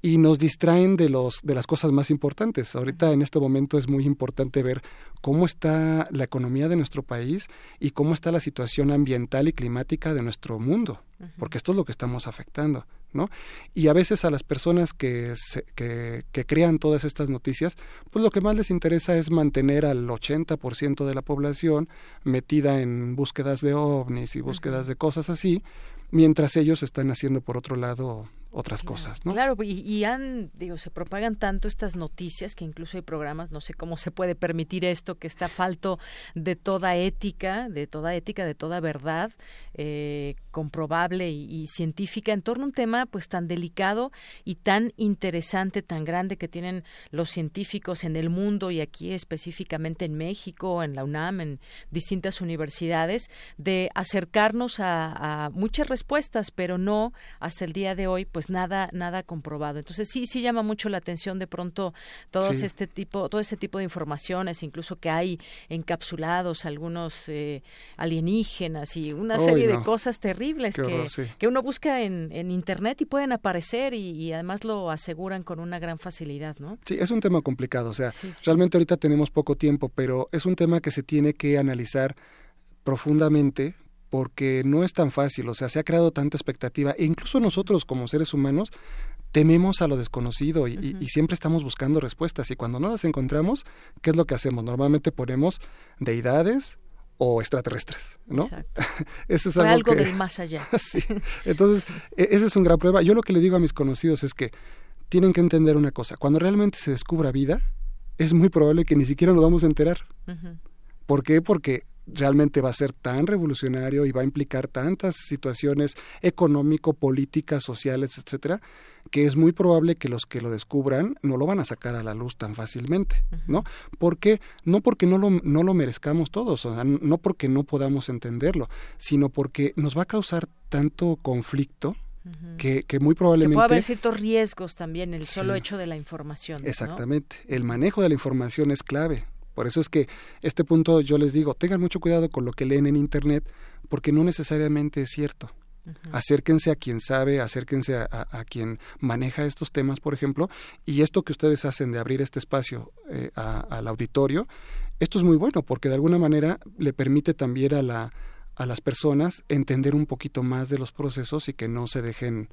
Y nos distraen de los de las cosas más importantes. Ahorita en este momento es muy importante ver cómo está la economía de nuestro país y cómo está la situación ambiental y climática de nuestro mundo, porque esto es lo que estamos afectando. ¿No? Y a veces a las personas que, que, que, crean todas estas noticias, pues lo que más les interesa es mantener al 80% de la población metida en búsquedas de ovnis y búsquedas de cosas así, mientras ellos están haciendo por otro lado otras cosas, ¿no? Claro, y, han, digo, se propagan tanto estas noticias que incluso hay programas, no sé cómo se puede permitir esto, que está falto de toda ética, de toda ética, de toda verdad eh, comprobable y, científica en torno a un tema pues tan delicado y tan interesante, tan grande que tienen los científicos en el mundo y aquí específicamente en México, en la UNAM, en distintas universidades, de acercarnos a, a muchas respuestas, pero no hasta el día de hoy, pues pues nada nada comprobado. Entonces sí sí llama mucho la atención de pronto todo este tipo todo este tipo de informaciones, incluso que hay encapsulados algunos eh, alienígenas y una serie de cosas terribles que, que uno busca en, en internet y pueden aparecer y, además lo aseguran con una gran facilidad, ¿no? Sí, es un tema complicado, o sea, realmente ahorita tenemos poco tiempo, pero es un tema que se tiene que analizar profundamente porque no es tan fácil, o sea, se ha creado tanta expectativa, e incluso nosotros como seres humanos tememos a lo desconocido y, siempre estamos buscando respuestas y cuando no las encontramos, ¿qué es lo que hacemos? Normalmente ponemos deidades o extraterrestres, ¿no? Exacto. es algo, del más allá. sí. Entonces, e, esa es una gran prueba. Yo lo que le digo a mis conocidos es que tienen que entender una cosa, cuando realmente se descubra vida, es muy probable que ni siquiera nos vamos a enterar. ¿Por qué? Porque realmente va a ser tan revolucionario y va a implicar tantas situaciones económico, políticas, sociales, etcétera, que es muy probable que los que lo descubran no lo van a sacar a la luz tan fácilmente, ¿no? Porque no porque no lo, no lo merezcamos todos, o sea, no porque no podamos entenderlo, sino porque nos va a causar tanto conflicto que, que, muy probablemente... puede haber ciertos riesgos también, el solo hecho de la información. Exactamente. El manejo de la información es clave. Por eso es que este punto yo les digo, tengan mucho cuidado con lo que leen en Internet, porque no necesariamente es cierto. Acérquense a quien sabe, acérquense a, quien maneja estos temas, por ejemplo, y esto que ustedes hacen de abrir este espacio eh, al auditorio, esto es muy bueno porque de alguna manera le permite también a, la, a las personas entender un poquito más de los procesos y que no se dejen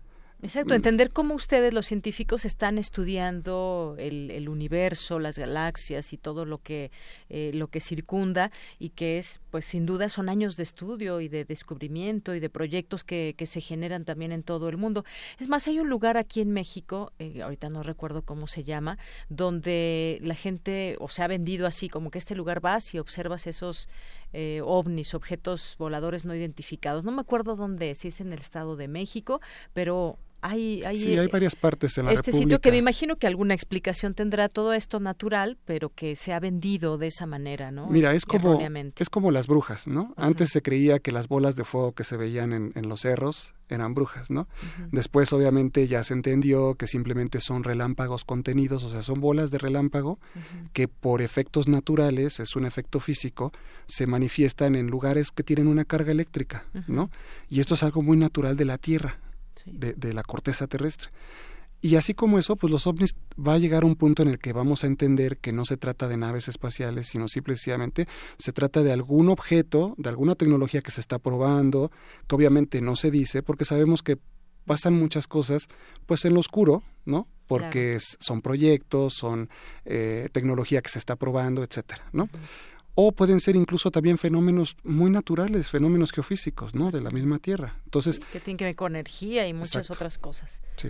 Exacto, mm. entender cómo ustedes los científicos están estudiando el, el universo, las galaxias y todo lo que eh, lo que circunda y que es, pues sin duda son años de estudio y de descubrimiento y de proyectos que, que se generan también en todo el mundo. Es más, hay un lugar aquí en México, eh, ahorita no recuerdo cómo se llama, donde la gente o se ha vendido así como que este lugar vas y observas esos eh, ovnis, objetos voladores no identificados. No me acuerdo dónde, si es en el Estado de México, pero Hay, hay, sí, hay varias partes en la este sitio que me imagino que alguna explicación tendrá todo esto natural, pero que se ha vendido de esa manera, ¿no? Mira, es como, es como las brujas, ¿no? Antes se creía que las bolas de fuego que se veían en, en los cerros eran brujas, ¿no? Después, obviamente, ya se entendió que simplemente son relámpagos contenidos, o sea, son bolas de relámpago que por efectos naturales, es un efecto físico, se manifiestan en lugares que tienen una carga eléctrica, ¿no? Y esto es algo muy natural de la Tierra, de, la corteza terrestre. Y así como eso, pues los ovnis va a llegar a un punto en el que vamos a entender que no se trata de naves espaciales, sino simplemente se trata de algún objeto, de alguna tecnología que se está probando, que obviamente no se dice, porque sabemos que pasan muchas cosas pues en lo oscuro, ¿no? Porque son proyectos, son eh, tecnología que se está probando, etcétera, ¿no? O pueden ser incluso también fenómenos muy naturales, fenómenos geofísicos, ¿no? De la misma Tierra. Entonces, que tienen que ver con energía y muchas otras cosas. Sí.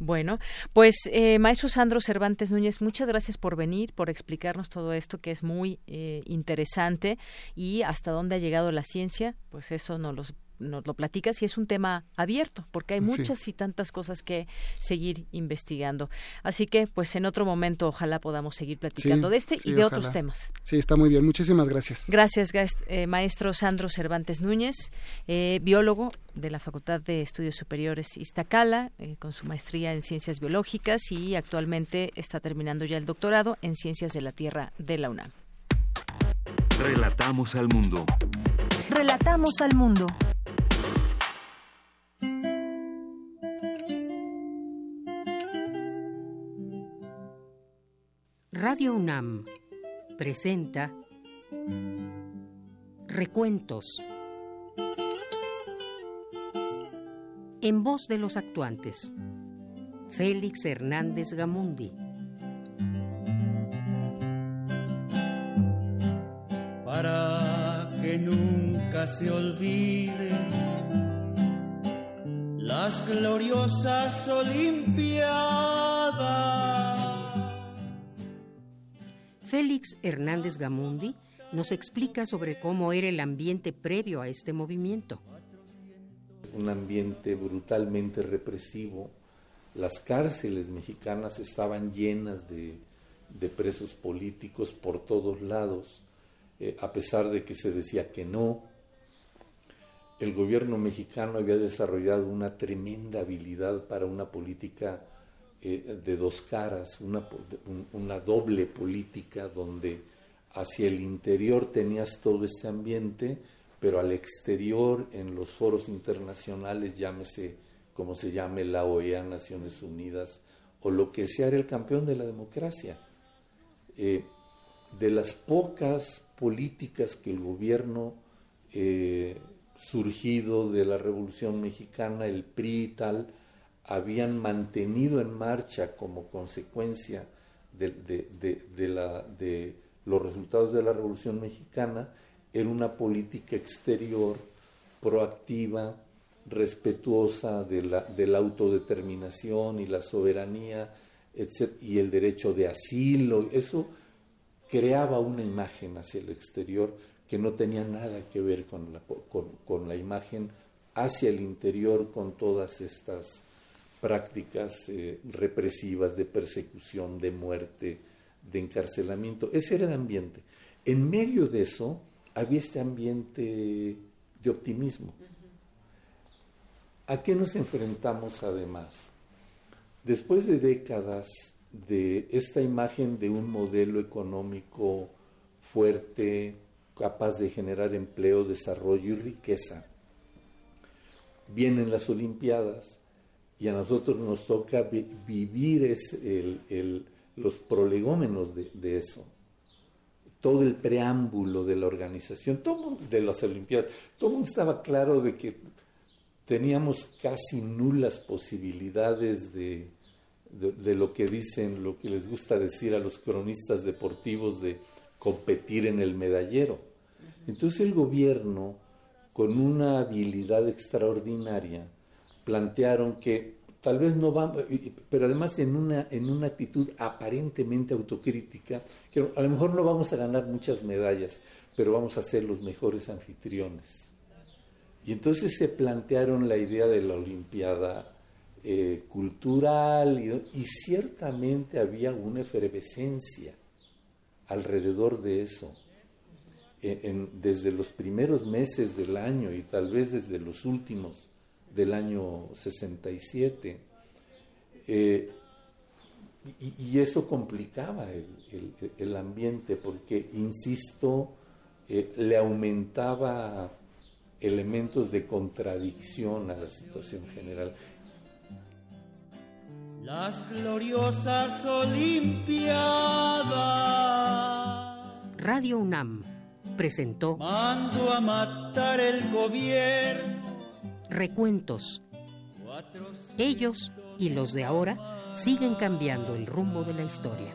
Bueno, pues eh, maestro Sandro Cervantes Núñez, muchas gracias por venir, por explicarnos todo esto que es muy eh, interesante y hasta dónde ha llegado la ciencia, pues eso nos lo nos lo platicas y es un tema abierto porque hay muchas y tantas cosas que seguir investigando. Así que, pues en otro momento ojalá podamos seguir platicando de este y de otros temas. Sí, está muy bien. Muchísimas gracias. Gracias, eh, maestro Sandro Cervantes Núñez, eh, biólogo de la Facultad de Estudios Superiores Iztacala, eh, con su maestría en Ciencias Biológicas y actualmente está terminando ya el doctorado en Ciencias de la Tierra de la UNAM. Relatamos al mundo. Relatamos al mundo. Radio UNAM presenta Recuentos en voz de los actuantes. Félix Hernández Gamundi. Para que nunca se olvide las gloriosas Olimpiadas Félix Hernández Gamundi nos explica sobre cómo era el ambiente previo a este movimiento. Un ambiente brutalmente represivo. Las cárceles mexicanas estaban llenas de, presos políticos por todos lados, eh, a pesar de que se decía que no. El gobierno mexicano había desarrollado una tremenda habilidad para una política eh, de dos caras, una, una doble política donde hacia el interior tenías todo este ambiente, pero al exterior, en los foros internacionales, llámese como se llame la OEA, Naciones Unidas, o lo que sea, era el campeón de la democracia. Eh, de las pocas políticas que el gobierno eh, surgido de la Revolución Mexicana, el PRI y tal, habían mantenido en marcha como consecuencia de, la, de, los resultados de la Revolución Mexicana era una política exterior proactiva, respetuosa de la, de la autodeterminación y la soberanía y el derecho de asilo. Eso creaba una imagen hacia el exterior que no tenía nada que ver con la, con la imagen hacia el interior con todas estas prácticas eh, represivas de persecución, de muerte, de encarcelamiento. Ese era el ambiente. En medio de eso había este ambiente de optimismo. ¿A qué nos enfrentamos además? Después de décadas de esta imagen de un modelo económico fuerte, capaz de generar empleo, desarrollo y riqueza, vienen las Olimpiadas y a nosotros nos toca vivir los prolegómenos de, eso. Todo el preámbulo de la organización, todo de las Olimpiadas, todo mundo estaba claro de que teníamos casi nulas posibilidades de, de, lo que dicen, lo que les gusta decir a los cronistas deportivos de competir en el medallero. Entonces el gobierno, con una habilidad extraordinaria, plantearon que tal vez no vamos, pero además en una, en una actitud aparentemente autocrítica, que a lo mejor no vamos a ganar muchas medallas, pero vamos a ser los mejores anfitriones. Y entonces se plantearon la idea de la Olimpiada eh, cultural y, ciertamente había una efervescencia alrededor de eso. desde los primeros meses del año y tal vez desde los últimos del año 67. Eh, y, eso complicaba el, ambiente porque, insisto, eh, le aumentaba elementos de contradicción a la situación general. Las gloriosas Olimpiadas. Radio UNAM presentó Mando a matar el gobierno. Recuentos. Ellos y los de ahora siguen cambiando el rumbo de la historia.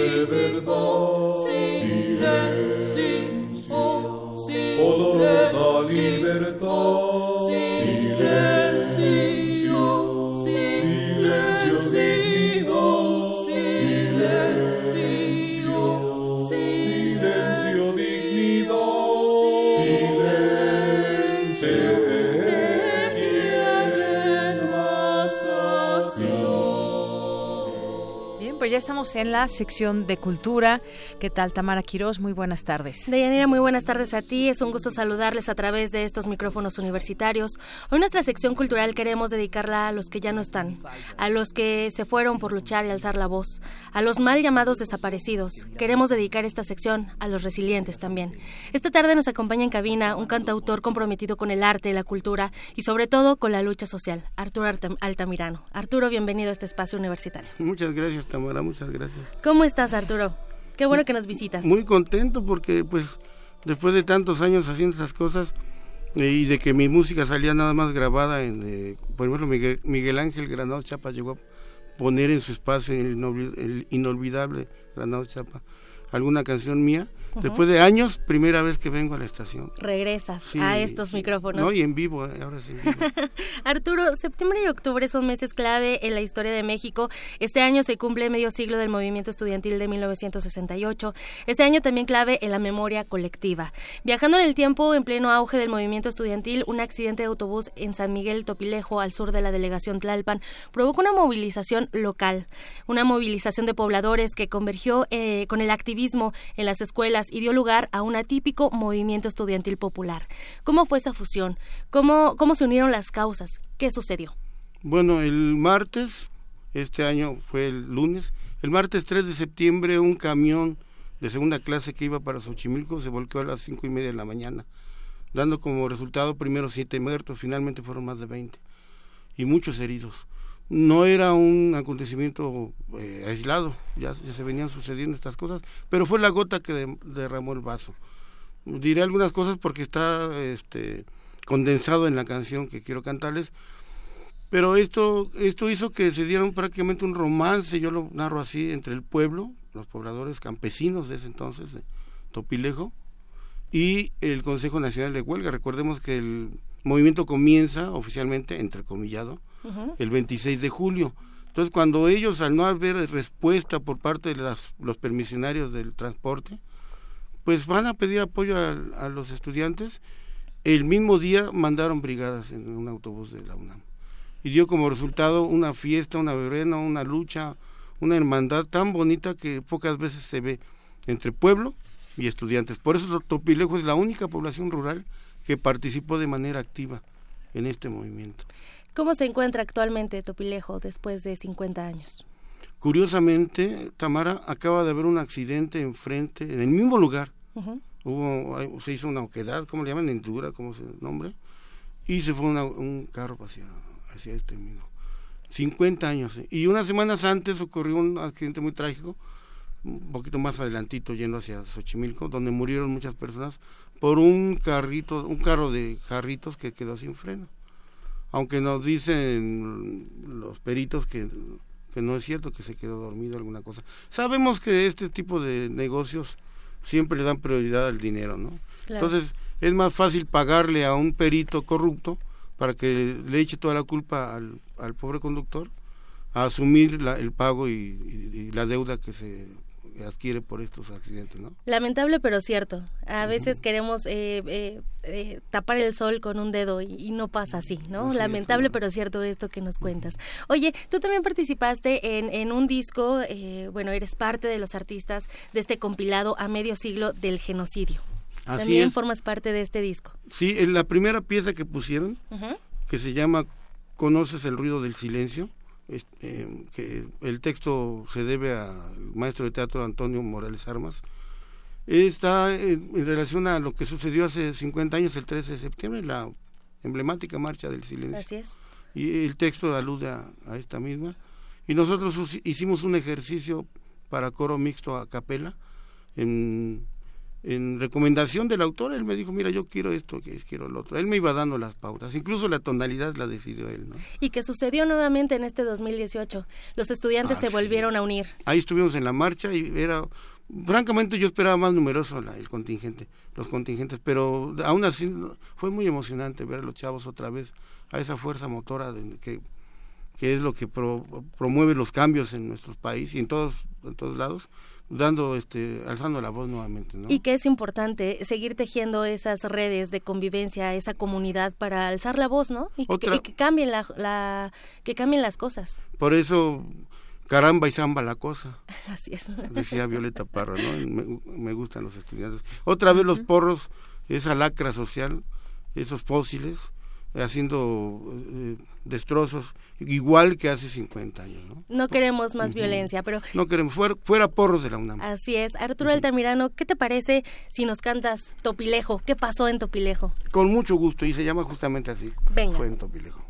De verdad. Silencio, olorosa libertad. Estamos en la sección de cultura. ¿Qué tal, Tamara Quirós? Muy buenas tardes. Deyanira, muy buenas tardes a ti. Es un gusto saludarles a través de estos micrófonos universitarios. Hoy nuestra sección cultural queremos dedicarla a los que ya no están, a los que se fueron por luchar y alzar la voz, a los mal llamados desaparecidos. Queremos dedicar esta sección a los resilientes también. Esta tarde nos acompaña en cabina un cantautor comprometido con el arte, la cultura y sobre todo con la lucha social, Arturo Altam- Altamirano. Arturo, bienvenido a este espacio universitario. Muchas gracias, Tamara, muchas gracias. ¿Cómo estás, Arturo? Qué bueno que nos visitas. Muy contento porque, pues, después de tantos años haciendo esas cosas eh, y de que mi música salía nada más grabada en, eh, por ejemplo, Miguel, Miguel Ángel Granados Chapa llegó a poner en su espacio el, inolvi- el inolvidable Granados Chapa alguna canción mía. Después de años, primera vez que vengo a la estación. Regresas Sí, a estos micrófonos. No, y en vivo, eh, ahora sí. en vivo. Arturo, septiembre y octubre son meses clave en la historia de México. Este año se cumple medio siglo del movimiento estudiantil de 1968. Este año también clave en la memoria colectiva. Viajando en el tiempo, en pleno auge del movimiento estudiantil, un accidente de autobús en San Miguel Topilejo, al sur de la delegación Tlalpan, provocó una movilización local, una movilización de pobladores que convergió eh, con el activismo en las escuelas y dio lugar a un atípico movimiento estudiantil popular. ¿Cómo fue esa fusión? ¿Cómo, cómo se unieron las causas? ¿Qué sucedió? Bueno, el martes, este año fue el lunes, el martes 3 de septiembre un camión de segunda clase que iba para Xochimilco se volcó a las cinco y media de la mañana, dando como resultado primero siete muertos, finalmente fueron más de 20 y muchos heridos. No era un acontecimiento eh, aislado, ya, se venían sucediendo estas cosas, pero fue la gota que de- derramó el vaso. Diré algunas cosas porque está este, condensado en la canción que quiero cantarles, pero esto, esto hizo que se diera prácticamente un romance, yo lo narro así, entre el pueblo, los pobladores campesinos de ese entonces, de Topilejo, y el Consejo Nacional de Huelga. Recordemos que el movimiento comienza oficialmente, entrecomillado, el 26 de julio. Entonces, cuando ellos, al no haber respuesta por parte de las, los permisionarios del transporte, pues van a pedir apoyo a, los estudiantes. El mismo día mandaron brigadas en un autobús de la UNAM. Y dio como resultado una fiesta, una verbena, una lucha, una hermandad tan bonita que pocas veces se ve entre pueblo y estudiantes. Por eso Topilejo es la única población rural que participó de manera activa en este movimiento. ¿Cómo se encuentra actualmente Topilejo después de 50 años? Curiosamente, Tamara, acaba de haber un accidente enfrente, en el mismo lugar. Ujú. Hubo, hay- se hizo una oquedad, ¿cómo le llaman? Endura, ¿cómo se nombre? Y se fue una- un carro hacia, hacia este mismo. 50 años. ¿eh? Y unas semanas antes ocurrió un accidente muy trágico un poquito más adelantito yendo hacia Xochimilco, donde murieron muchas personas por un carrito, un carro de jarritos que quedó sin freno. Aunque nos dicen los peritos que, que no es cierto que se quedó dormido alguna cosa. Sabemos que este tipo de negocios siempre le dan prioridad al dinero, ¿no? Entonces es más fácil pagarle a un perito corrupto para que le eche toda la culpa al, al pobre conductor a asumir la, el pago y, y la deuda que se adquiere por estos accidentes, ¿no? Lamentable pero cierto. A veces queremos eh, eh, eh, tapar el sol con un dedo y, no pasa así, ¿no? Lamentable pero cierto esto que nos cuentas. Oye, tú también participaste en, en un disco, bueno, eres parte de los artistas de este compilado a medio siglo del genocidio. también formas parte de este disco. Sí, en la primera pieza que pusieron, que se llama Conoces el ruido del silencio, eh, que el texto se debe al maestro de teatro Antonio Morales Armas, está en, relación a lo que sucedió hace 50 años, el 13 de septiembre, la emblemática Marcha del Silencio. Y el texto alude a, esta misma. Y nosotros hicimos un ejercicio para coro mixto a capela en en recomendación del autor, él me dijo, mira, yo quiero esto, que quiero lo otro. Él me iba dando las pautas, incluso la tonalidad la decidió él. ¿no? Y que sucedió nuevamente en este 2018. Los estudiantes se volvieron a unir. Ahí estuvimos en la marcha y era, francamente yo esperaba más numeroso el contingente, los contingentes, pero aún así fue muy emocionante ver a los chavos otra vez, a esa fuerza motora de, que, que es lo que promueve los cambios en nuestro país y en todos, en todos lados dando este alzando la voz nuevamente ¿no? y que es importante seguir tejiendo esas redes de convivencia esa comunidad para alzar la voz no y, que, cambien la, que cambien las cosas. Por eso caramba y zamba la cosa así es. decía Violeta Parra no me, gustan los estudiantes. Otra vez los porros esa lacra social esos fósiles haciendo eh, destrozos igual que hace 50 años. No, no queremos más violencia, pero... No queremos, fuera, porros de la UNAM. Así es. Arturo Altamirano, ¿qué te parece si nos cantas Topilejo? ¿Qué pasó en Topilejo? Con mucho gusto, y se llama justamente así. Venga. Fue en Topilejo.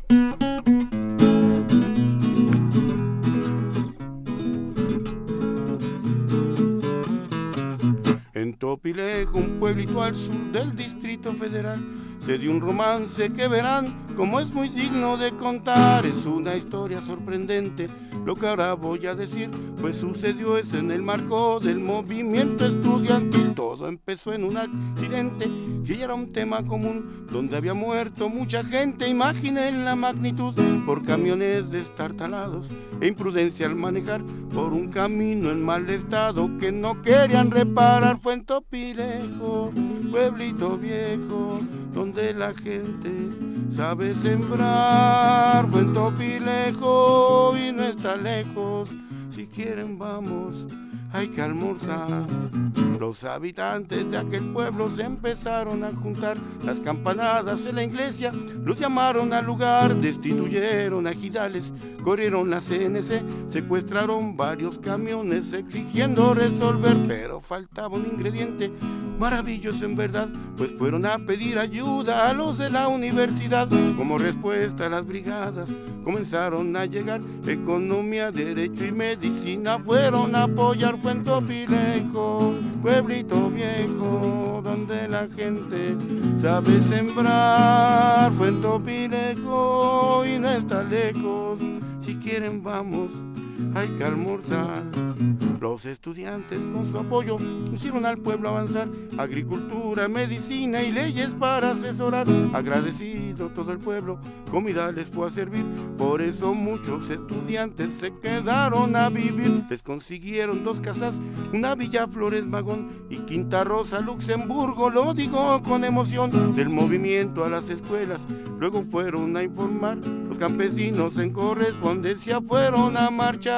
En Topilejo, un pueblito al sur del Distrito Federal se dio un romance que verán como es muy digno de contar. Es una historia sorprendente lo que ahora voy a decir, pues sucedió eso en el marco del movimiento estudiantil. Todo empezó en un accidente ya era un tema común, donde había muerto mucha gente. Imaginen la magnitud por camiones destartalados e imprudencia al manejar por un camino en mal estado que no querían reparar. Fue en Topilejo, pueblito viejo, donde la gente sabe sembrar. Fue en Topilejo y no está lejos. Si quieren vamos hay que almorzar. Los habitantes de aquel pueblo se empezaron a juntar, las campanadas en la iglesia los llamaron al lugar, destituyeron a Gidales, corrieron la CNC, secuestraron varios camiones exigiendo resolver, pero faltaba un ingrediente maravilloso en verdad, pues fueron a pedir ayuda a los de la universidad. Como respuesta las brigadas comenzaron a llegar economía, derecho y medicina, fueron a apoyar Cuento Pilejo, pueblito viejo, donde la gente sabe sembrar. Fuento Pilejo y no está lejos, si quieren vamos hay que almorzar. Los estudiantes con su apoyo hicieron al pueblo avanzar, agricultura, medicina y leyes para asesorar. Agradecido todo el pueblo, comida les fue a servir, por eso muchos estudiantes se quedaron a vivir. Les consiguieron dos casas, una Villa Flores Magón y Quinta Rosa Luxemburgo, lo digo con emoción, del movimiento a las escuelas. Luego fueron a informar, los campesinos en correspondencia fueron a marchar.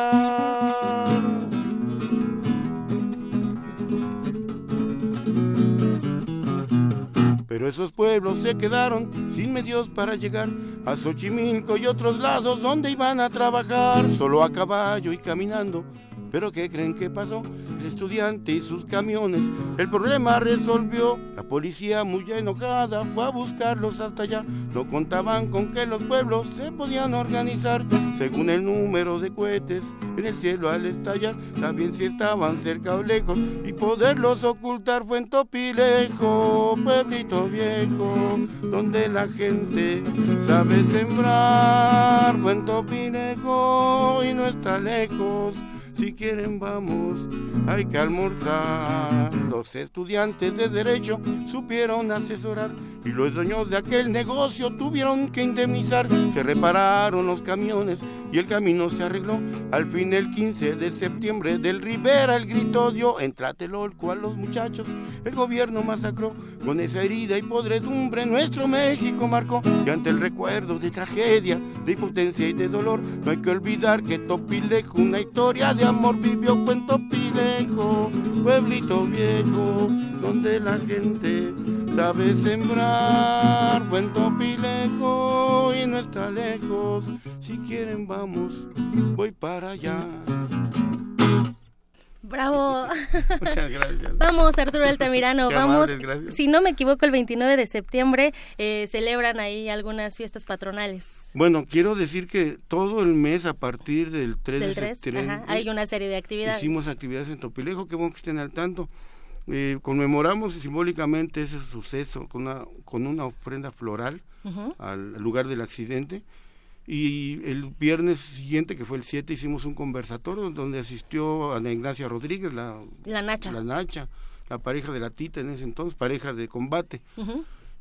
Pero esos pueblos se quedaron sin medios para llegar a Xochimilco y otros lados donde iban a trabajar, solo a caballo y caminando. Pero ¿qué creen que pasó? el estudiante y sus camiones. El problema resolvió, la policía muy enojada fue a buscarlos hasta allá. No contaban con que los pueblos se podían organizar según el número de cohetes en el cielo al estallar. Sabían si estaban cerca o lejos y poderlos ocultar fue en Topilejo, pueblito viejo, donde la gente sabe sembrar. Fue en Topilejo y no está lejos si quieren vamos, hay que almorzar. Los estudiantes de derecho supieron asesorar y los dueños de aquel negocio tuvieron que indemnizar. Se repararon los camiones y el camino se arregló. Al fin el 15 de septiembre del Rivera el grito dio, entrátelo el cual los muchachos el gobierno masacró. Con esa herida y podredumbre nuestro México marcó. Y ante el recuerdo de tragedia, de impotencia y de dolor, no hay que olvidar que Topilejo, una historia de amor vivió en Topilejo, pueblito viejo, donde la gente sabe sembrar. Fue en Topilejo y no está lejos. Si quieren vamos, voy para allá. Bravo. Muchas gracias. Vamos, Arturo Altamirano. Qué Vamos. amables. Si no me equivoco, el 29 de septiembre eh, celebran ahí algunas fiestas patronales. Bueno, quiero decir que todo el mes a partir del 3 Del de 3, septiembre ajá, hay una serie de actividades. hicimos actividades en Topilejo, qué bueno que estén al tanto. Eh, conmemoramos simbólicamente ese suceso con una, con una ofrenda floral al lugar del accidente. Y el viernes siguiente, que fue el 7, hicimos un conversatorio donde asistió Ana Ignacia Rodríguez, la, La Nacha. la Nacha, la pareja de la Tita en ese entonces, pareja de combate.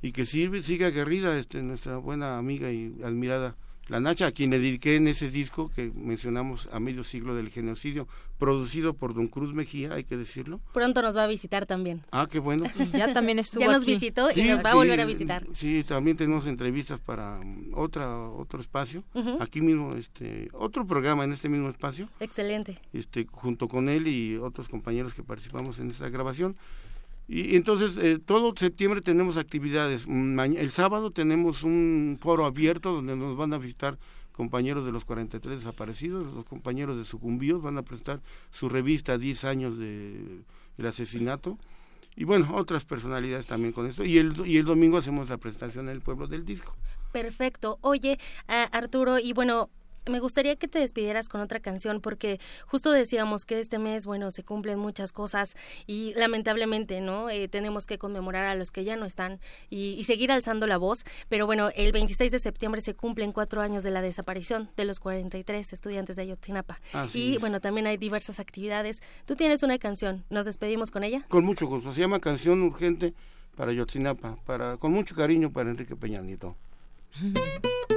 Y que sirve, sigue aguerrida este, nuestra buena amiga y admirada La Nacha, a quien le dediqué en ese disco que mencionamos a medio siglo del genocidio, producido por Don Cruz Mejía, hay que decirlo. Pronto nos va a visitar también. Ah, qué bueno. Ya también estuvo Ya nos aquí. visitó y nos va a volver a visitar. Sí, también tenemos entrevistas para mm, otra otro espacio, aquí mismo, este, otro programa en este mismo espacio, Excelente. este, junto con él y otros compañeros que participamos en esta grabación. Y, entonces, eh, todo septiembre tenemos actividades. Maña- el sábado tenemos un foro abierto donde nos van a visitar compañeros de los 43 desaparecidos, los compañeros de Sucumbíos, van a presentar su revista 10 años de, del asesinato. Y bueno, otras personalidades también con esto. Y el, y el domingo hacemos la presentación en el pueblo del disco. Perfecto. Oye, ah, Arturo, y bueno, me gustaría que te despidieras con otra canción porque justo decíamos que este mes, bueno, se cumplen muchas cosas y lamentablemente, ¿no? Eh, tenemos que conmemorar a los que ya no están y, y seguir alzando la voz. Pero bueno, el 26 de septiembre se cumplen cuatro años de la desaparición de los 43 estudiantes de Ayotzinapa. Así y es. bueno, también hay diversas actividades. Tú tienes una canción. ¿Nos despedimos con ella? Con mucho gusto. Se llama Canción Urgente para Yotzinapa, para, con mucho cariño para Enrique Peña Nieto.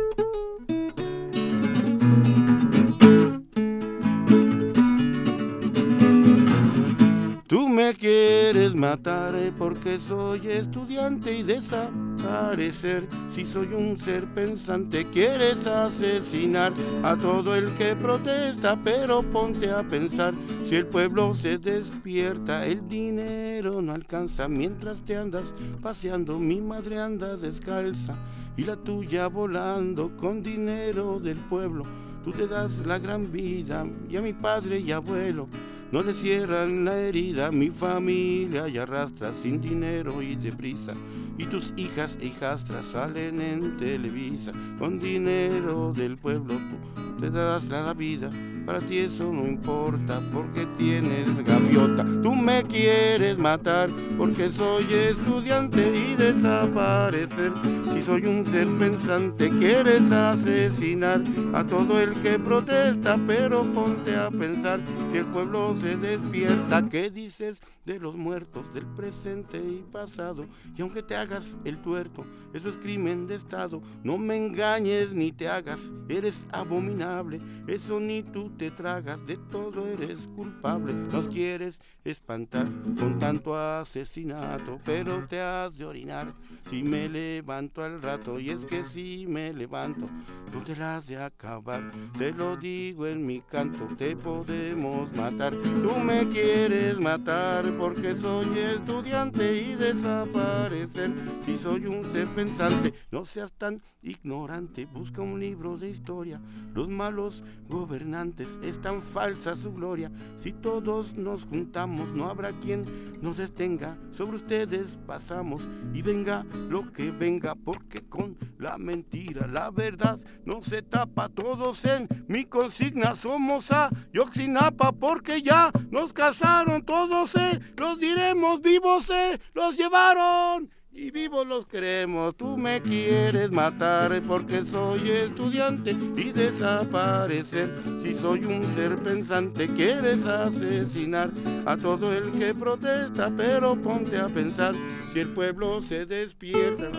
Tú me quieres matar eh, porque soy estudiante y desaparecer. Si soy un ser pensante, quieres asesinar a todo el que protesta, pero ponte a pensar. Si el pueblo se despierta, el dinero no alcanza. Mientras te andas paseando, mi madre anda descalza y la tuya volando con dinero del pueblo. Tú te das la gran vida y a mi padre y abuelo no le cierran la herida, mi familia ya arrastra sin dinero y deprisa. Y tus hijas e hijastras salen en Televisa con dinero del pueblo. Tú te das la vida, para ti eso no importa porque tienes gaviota. Tú me quieres matar porque soy estudiante y desaparecer. Si soy un ser pensante, quieres asesinar a todo el que protesta, pero ponte a pensar si el pueblo se despierta, ¿qué dices de los muertos del presente y pasado? Y aunque te hagas el tuerto, eso es crimen de Estado. No me engañes ni te hagas, eres abominable. Eso ni tú te tragas, de todo eres culpable. Nos quieres espantar con tanto asesinato, pero te has de orinar si me levanto al rato. Y es que si me levanto, tú te las has de acabar. Te lo digo en mi canto, te podemos matar. Tú me quieres matar porque soy estudiante y desaparecer. Si soy un ser pensante, no seas tan ignorante. Busca un libro de historia. Los malos gobernantes es tan falsa su gloria. Si todos nos juntamos, no habrá quien nos detenga. Sobre ustedes pasamos y venga lo que venga, porque con la mentira, la verdad no se tapa. Todos en mi consigna somos a Yoxinapa, porque ya nos casaron, todos se los diremos, vivos se los llevaron y vivos los queremos. Tú me quieres matar porque soy estudiante y desaparecer. Si soy un ser pensante, quieres asesinar a todo el que protesta, pero ponte a pensar si el pueblo se despierta.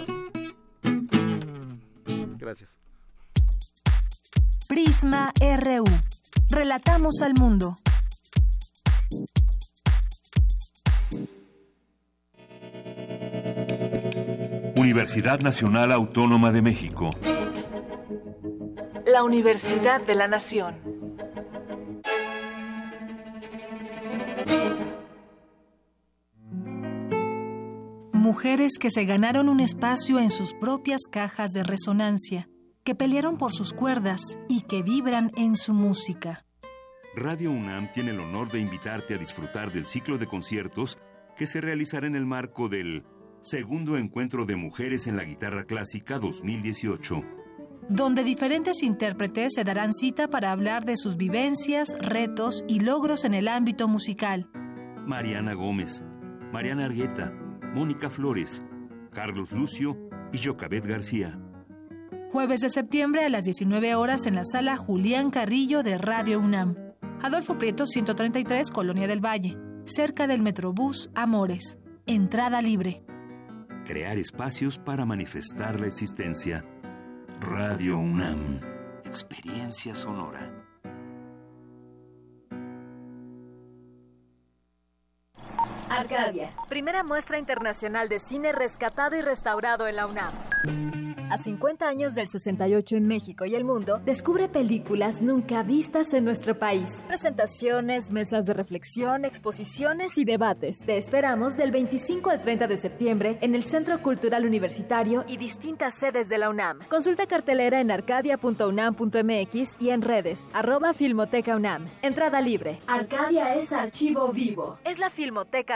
Gracias. Prisma RU. Relatamos al mundo. Universidad Nacional Autónoma de México. La Universidad de la Nación. Mujeres que se ganaron un espacio en sus propias cajas de resonancia, que pelearon por sus cuerdas y que vibran en su música. Radio UNAM tiene el honor de invitarte a disfrutar del ciclo de conciertos que se realizará en el marco del Segundo Encuentro de Mujeres en la Guitarra Clásica 2018. Donde diferentes intérpretes se darán cita para hablar de sus vivencias, retos y logros en el ámbito musical. Mariana Gómez, Mariana Argueta, Mónica Flores, Carlos Lucio y Jocabet García. Jueves de septiembre a las 19 horas en la sala Julián Carrillo de Radio UNAM. Adolfo Prieto 133, Colonia del Valle, cerca del Metrobús Amores. Entrada libre. Crear espacios para manifestar la existencia. Radio UNAM. Experiencia sonora. Arcadia, primera muestra internacional de cine rescatado y restaurado en la UNAM. A 50 años del 68 en México y el mundo, descubre películas nunca vistas en nuestro país. Presentaciones, mesas de reflexión, exposiciones y debates. Te esperamos del 25 al 30 de septiembre en el Centro Cultural Universitario y distintas sedes de la UNAM. Consulta cartelera en arcadia.unam.mx y en redes, arroba Filmoteca UNAM. Entrada libre. Arcadia es archivo vivo. Es la Filmoteca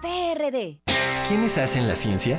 PRD. ¿Quiénes hacen la ciencia?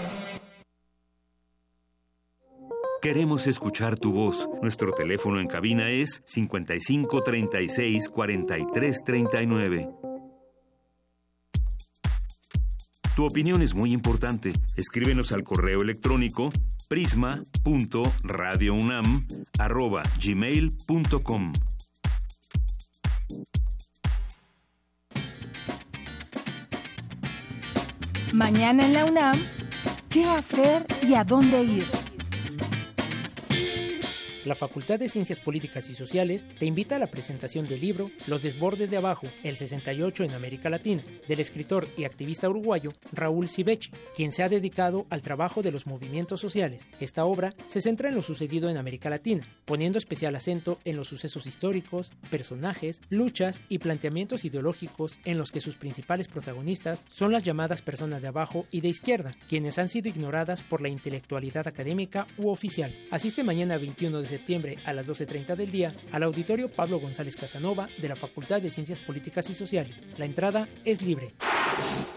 Queremos escuchar tu voz. Nuestro teléfono en cabina es 55 36 43 39. Tu opinión es muy importante. Escríbenos al correo electrónico prisma.radiounam@gmail.com. Mañana en la UNAM, ¿qué hacer y a dónde ir? La Facultad de Ciencias Políticas y Sociales te invita a la presentación del libro Los Desbordes de Abajo, el 68 en América Latina, del escritor y activista uruguayo Raúl Sivechi, quien se ha dedicado al trabajo de los movimientos sociales. Esta obra se centra en lo sucedido en América Latina, poniendo especial acento en los sucesos históricos, personajes, luchas y planteamientos ideológicos en los que sus principales protagonistas son las llamadas personas de abajo y de izquierda, quienes han sido ignoradas por la intelectualidad académica u oficial. Asiste mañana 21 de septiembre a las 12.30 del día al auditorio Pablo González Casanova de la Facultad de Ciencias Políticas y Sociales. La entrada es libre.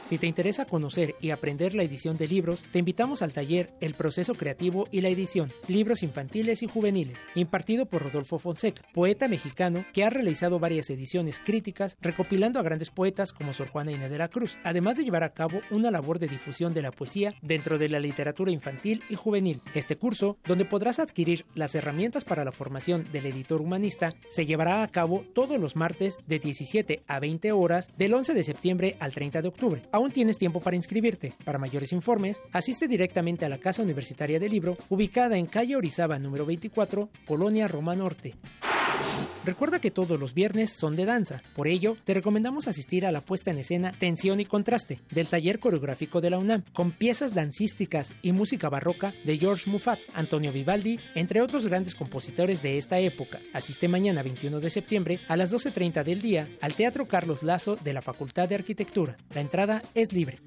Si te interesa conocer y aprender la edición de libros, te invitamos al taller El proceso creativo y la edición, libros infantiles y juveniles, impartido por Rodolfo Fonseca, poeta mexicano que ha realizado varias ediciones críticas recopilando a grandes poetas como Sor Juana Inés de la Cruz, además de llevar a cabo una labor de difusión de la poesía dentro de la literatura infantil y juvenil. Este curso, donde podrás adquirir las herramientas para la formación del editor humanista, se llevará a cabo todos los martes de 17 a 20 horas del 11 de septiembre al 30 de Aún tienes tiempo para inscribirte. Para mayores informes, asiste directamente a la Casa Universitaria del Libro, ubicada en calle Orizaba número 24, Colonia Roma Norte. Recuerda que todos los viernes son de danza, por ello te recomendamos asistir a la puesta en escena Tensión y Contraste del taller coreográfico de la UNAM, con piezas dancísticas y música barroca de George Muffat, Antonio Vivaldi, entre otros grandes compositores de esta época. Asiste mañana 21 de septiembre a las 12.30 del día al Teatro Carlos Lazo de la Facultad de Arquitectura. La entrada es libre.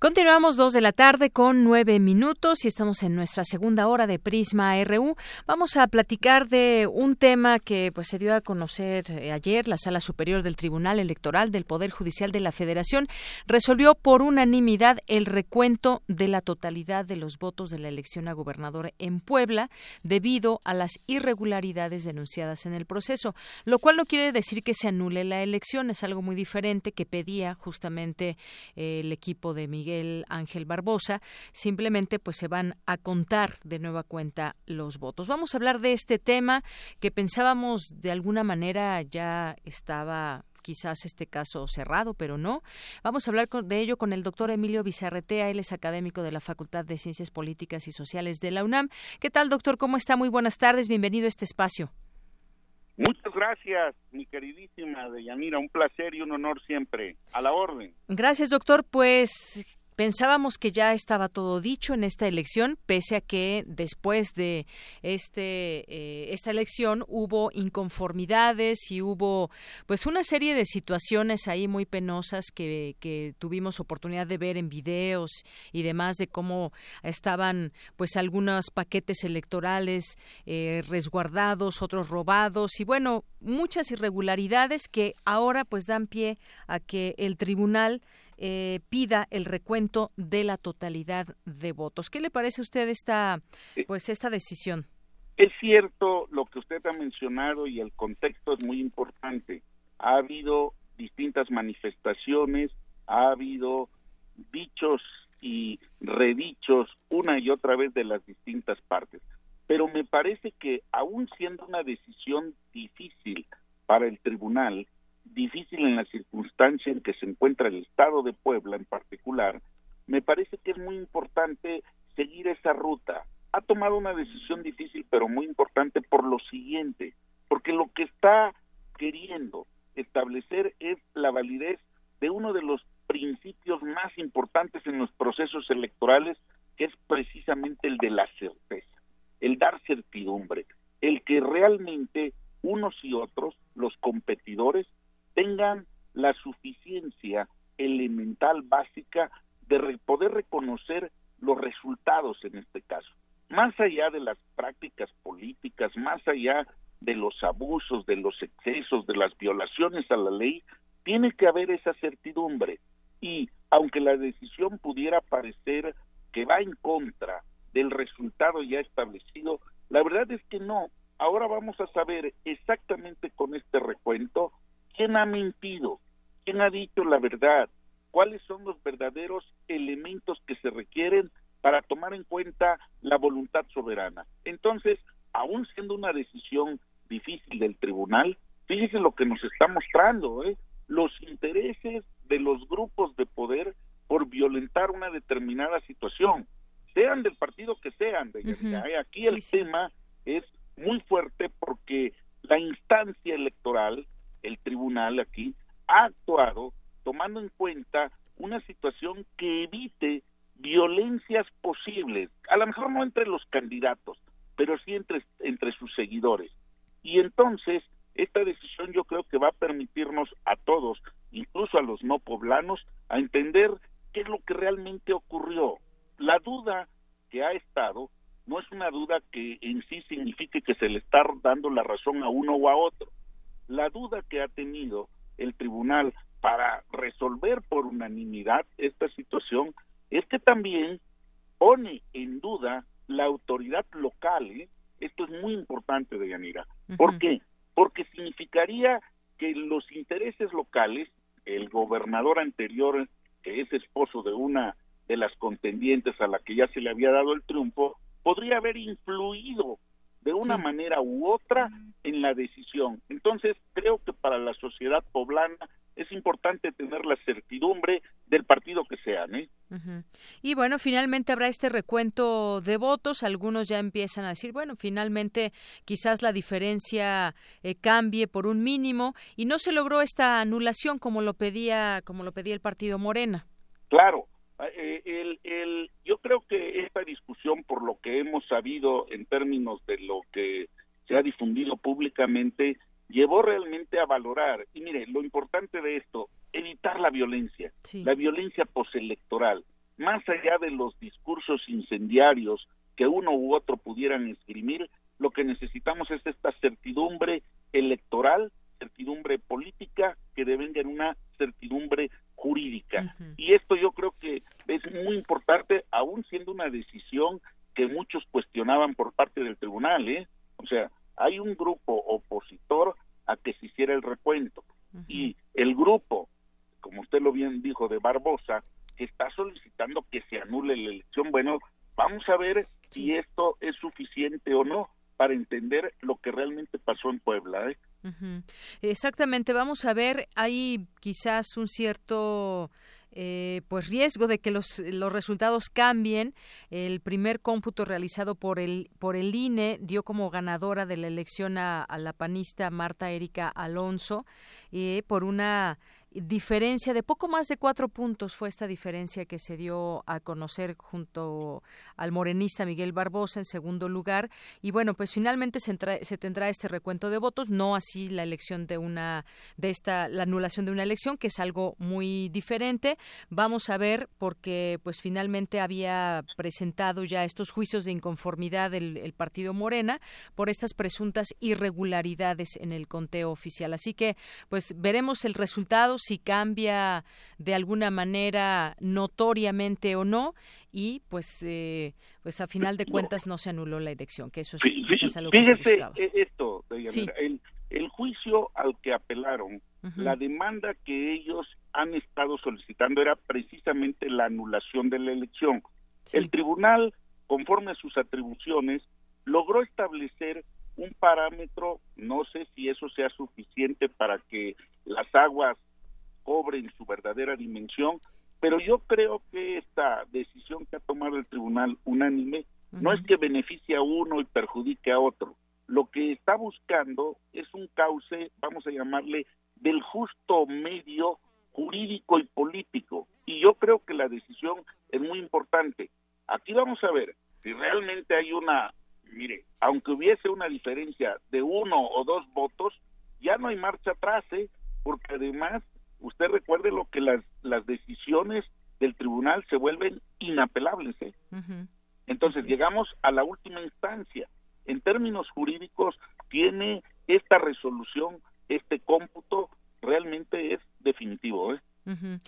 Continuamos dos de la tarde con nueve minutos y estamos en nuestra segunda hora de Prisma RU. Vamos a platicar de un tema que pues se dio a conocer eh, ayer. La Sala Superior del Tribunal Electoral del Poder Judicial de la Federación resolvió por unanimidad el recuento de la totalidad de los votos de la elección a gobernador en Puebla debido a las irregularidades denunciadas en el proceso, lo cual no quiere decir que se anule la elección, es algo muy diferente que pedía justamente eh, el equipo de Miguel el Ángel Barbosa, simplemente pues se van a contar de nueva cuenta los votos. Vamos a hablar de este tema que pensábamos de alguna manera ya estaba quizás este caso cerrado, pero no. Vamos a hablar de ello con el doctor Emilio Bizarretea, él es académico de la Facultad de Ciencias Políticas y Sociales de la UNAM. ¿Qué tal, doctor? ¿Cómo está? Muy buenas tardes, bienvenido a este espacio. Muchas gracias, mi queridísima Deyanira, un placer y un honor siempre. A la orden. Gracias, doctor. Pues Pensábamos que ya estaba todo dicho en esta elección, pese a que después de este eh, esta elección hubo inconformidades y hubo pues una serie de situaciones ahí muy penosas que, que tuvimos oportunidad de ver en videos y demás de cómo estaban pues algunos paquetes electorales eh, resguardados, otros robados y bueno muchas irregularidades que ahora pues dan pie a que el tribunal eh, pida el recuento de la totalidad de votos. ¿Qué le parece a usted esta, pues, esta decisión? Es cierto lo que usted ha mencionado y el contexto es muy importante. Ha habido distintas manifestaciones, ha habido dichos y redichos una y otra vez de las distintas partes. Pero me parece que aún siendo una decisión difícil para el tribunal, difícil en la circunstancia en que se encuentra el Estado de Puebla en particular, me parece que es muy importante seguir esa ruta. Ha tomado una decisión difícil, pero muy importante por lo siguiente, porque lo que está queriendo establecer es la validez de uno de los principios más importantes en los procesos electorales, que es precisamente el de la certeza, el dar certidumbre, el que realmente unos y otros, los competidores, tengan la suficiencia elemental básica de poder reconocer los resultados en este caso. Más allá de las prácticas políticas, más allá de los abusos, de los excesos, de las violaciones a la ley, tiene que haber esa certidumbre. Y aunque la decisión pudiera parecer que va en contra del resultado ya establecido, la verdad es que no. Ahora vamos a saber exactamente con este recuento ¿Quién ha mentido? ¿Quién ha dicho la verdad? ¿Cuáles son los verdaderos elementos que se requieren para tomar en cuenta la voluntad soberana? Entonces, aún siendo una decisión difícil del tribunal, fíjese lo que nos está mostrando, ¿eh? los intereses de los grupos de poder por violentar una determinada situación, sean del partido que sean. De, ¿eh? Aquí el tema es muy fuerte porque la instancia electoral el tribunal aquí ha actuado tomando en cuenta una situación que evite violencias posibles, a lo mejor no entre los candidatos, pero sí entre, entre sus seguidores. Y entonces, esta decisión yo creo que va a permitirnos a todos, incluso a los no poblanos, a entender qué es lo que realmente ocurrió. La duda que ha estado no es una duda que en sí signifique que se le está dando la razón a uno o a otro, la duda que ha tenido el tribunal para resolver por unanimidad esta situación es que también pone en duda la autoridad local. ¿eh? Esto es muy importante, Deyanira. ¿Por qué? Porque significaría que los intereses locales, el gobernador anterior, que es esposo de una de las contendientes a la que ya se le había dado el triunfo, podría haber influido de una manera u otra en la decisión. Entonces, creo que para la sociedad poblana es importante tener la certidumbre del partido que sean. ¿eh? Y bueno, finalmente habrá este recuento de votos. Algunos ya empiezan a decir, bueno, finalmente quizás la diferencia eh, cambie por un mínimo y no se logró esta anulación como lo pedía, como lo pedía el partido Morena. Claro, eh, el, el, yo creo que esta discusión, por lo que hemos sabido en términos de lo que se ha difundido públicamente, llevó realmente a valorar, y mire, lo importante de esto, evitar la violencia, la violencia postelectoral, más allá de los discursos incendiarios que uno u otro pudieran esgrimir, lo que necesitamos es esta certidumbre electoral, certidumbre política, que devenga en una certidumbre jurídica. Y esto yo creo que es muy importante, aún siendo una decisión que muchos cuestionaban por parte del tribunal, ¿eh? O sea, hay un grupo opositor a que se hiciera el recuento y el grupo, como usted lo bien dijo, de Barbosa, que está solicitando que se anule la elección. Bueno, vamos a ver si esto es suficiente o no para entender lo que realmente pasó en Puebla. ¿eh? Exactamente, vamos a ver, hay quizás un cierto eh, pues riesgo de que los, los resultados cambien. El primer cómputo realizado por el, por el INE dio como ganadora de la elección a, la panista Marta Erika Alonso eh, por una diferencia de poco más de cuatro puntos fue esta diferencia que se dio a conocer junto al morenista Miguel Barbosa en segundo lugar. Y bueno pues finalmente se, se, tendrá este recuento de votos no así la elección de una de esta la anulación de una elección que es algo muy diferente. Vamos a ver porque pues finalmente había presentado ya estos juicios de inconformidad el partido Morena por estas presuntas irregularidades en el conteo oficial. Así que pues veremos el resultado si cambia de alguna manera notoriamente o no y pues eh, pues a final de cuentas no se anuló la elección que eso es, algo que se buscaba. E-, esto el, el juicio al que apelaron la demanda que ellos han estado solicitando era precisamente la anulación de la elección. El tribunal conforme a sus atribuciones logró establecer un parámetro, no sé si eso sea suficiente para que las aguas cobren su verdadera dimensión, pero yo creo que esta decisión que ha tomado el tribunal unánime no es que beneficie a uno y perjudique a otro. Lo que está buscando es un cauce, vamos a llamarle, del justo medio jurídico y político. Y yo creo que la decisión es muy importante. Aquí vamos a ver si realmente hay una, mire, aunque hubiese una diferencia de uno o dos votos, ya no hay marcha atrás, ¿eh? porque además usted recuerde lo que las, las decisiones del tribunal se vuelven inapelables. ¿eh? Entonces llegamos a la última instancia. En términos jurídicos, tiene esta resolución, este cómputo, realmente es definitivo. ¿eh?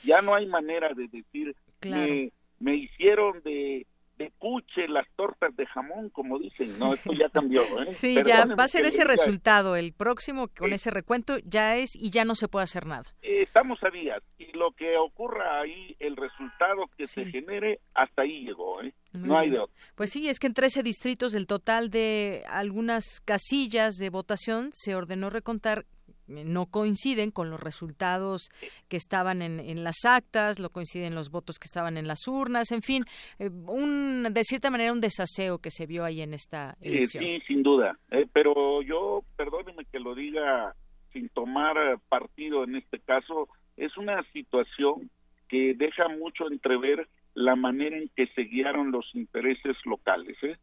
Ya no hay manera de decir, me, me hicieron de de cuche, las tortas de jamón, como dicen, no, esto ya cambió. ¿eh? Sí, ya va a ser ese resultado, el próximo con ese recuento ya es y ya no se puede hacer nada. estamos a días y lo que ocurra ahí, el resultado que se genere, hasta ahí llegó, ¿eh? no hay de otro. Pues sí, es que en 13 distritos del total de algunas casillas de votación se ordenó recontar no coinciden con los resultados que estaban en, las actas, no coinciden los votos que estaban en las urnas, en fin, eh, un, de cierta manera un desaseo que se vio ahí en esta elección. sí, sin duda, eh, pero yo, perdóneme que lo diga sin tomar partido en este caso, es una situación que deja mucho entrever la manera en que se guiaron los intereses locales. ¿eh?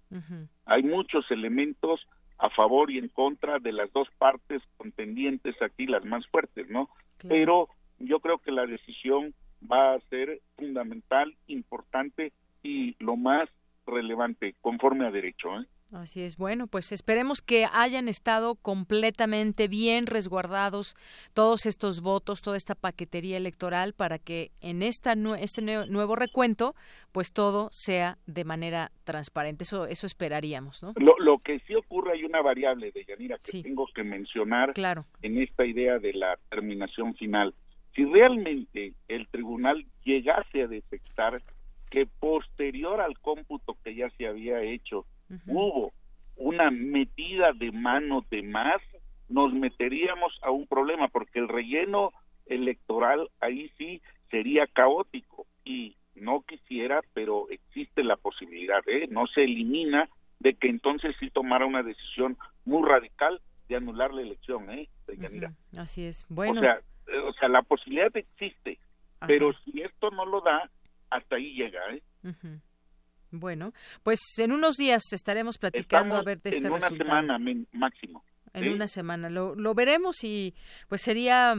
Hay muchos elementos a favor y en contra de las dos partes contendientes aquí, las más fuertes, ¿no? Pero yo creo que la decisión va a ser fundamental, importante y lo más relevante, conforme a derecho. ¿eh? Así es. Bueno, pues esperemos que hayan estado completamente bien resguardados todos estos votos, toda esta paquetería electoral para que en esta este nuevo recuento, pues todo sea de manera transparente. Eso eso esperaríamos, ¿no? Lo, que sí ocurre hay una variable de Yanira que tengo que mencionar claro. en esta idea de la terminación final. Si realmente el tribunal llegase a detectar que posterior al cómputo que ya se había hecho hubo una metida de mano de más, nos meteríamos a un problema, porque el relleno electoral ahí sí sería caótico y no quisiera, pero existe la posibilidad, ¿eh? no se elimina de que entonces sí tomara una decisión muy radical de anular la elección, ¿eh? Así es. Bueno. O sea, eh, o sea, la posibilidad existe, pero si esto no lo da, hasta ahí llega, ¿eh? Bueno, pues en unos días estaremos platicando a ver de este resultado. En una semana máximo. En una semana lo, lo veremos y pues sería,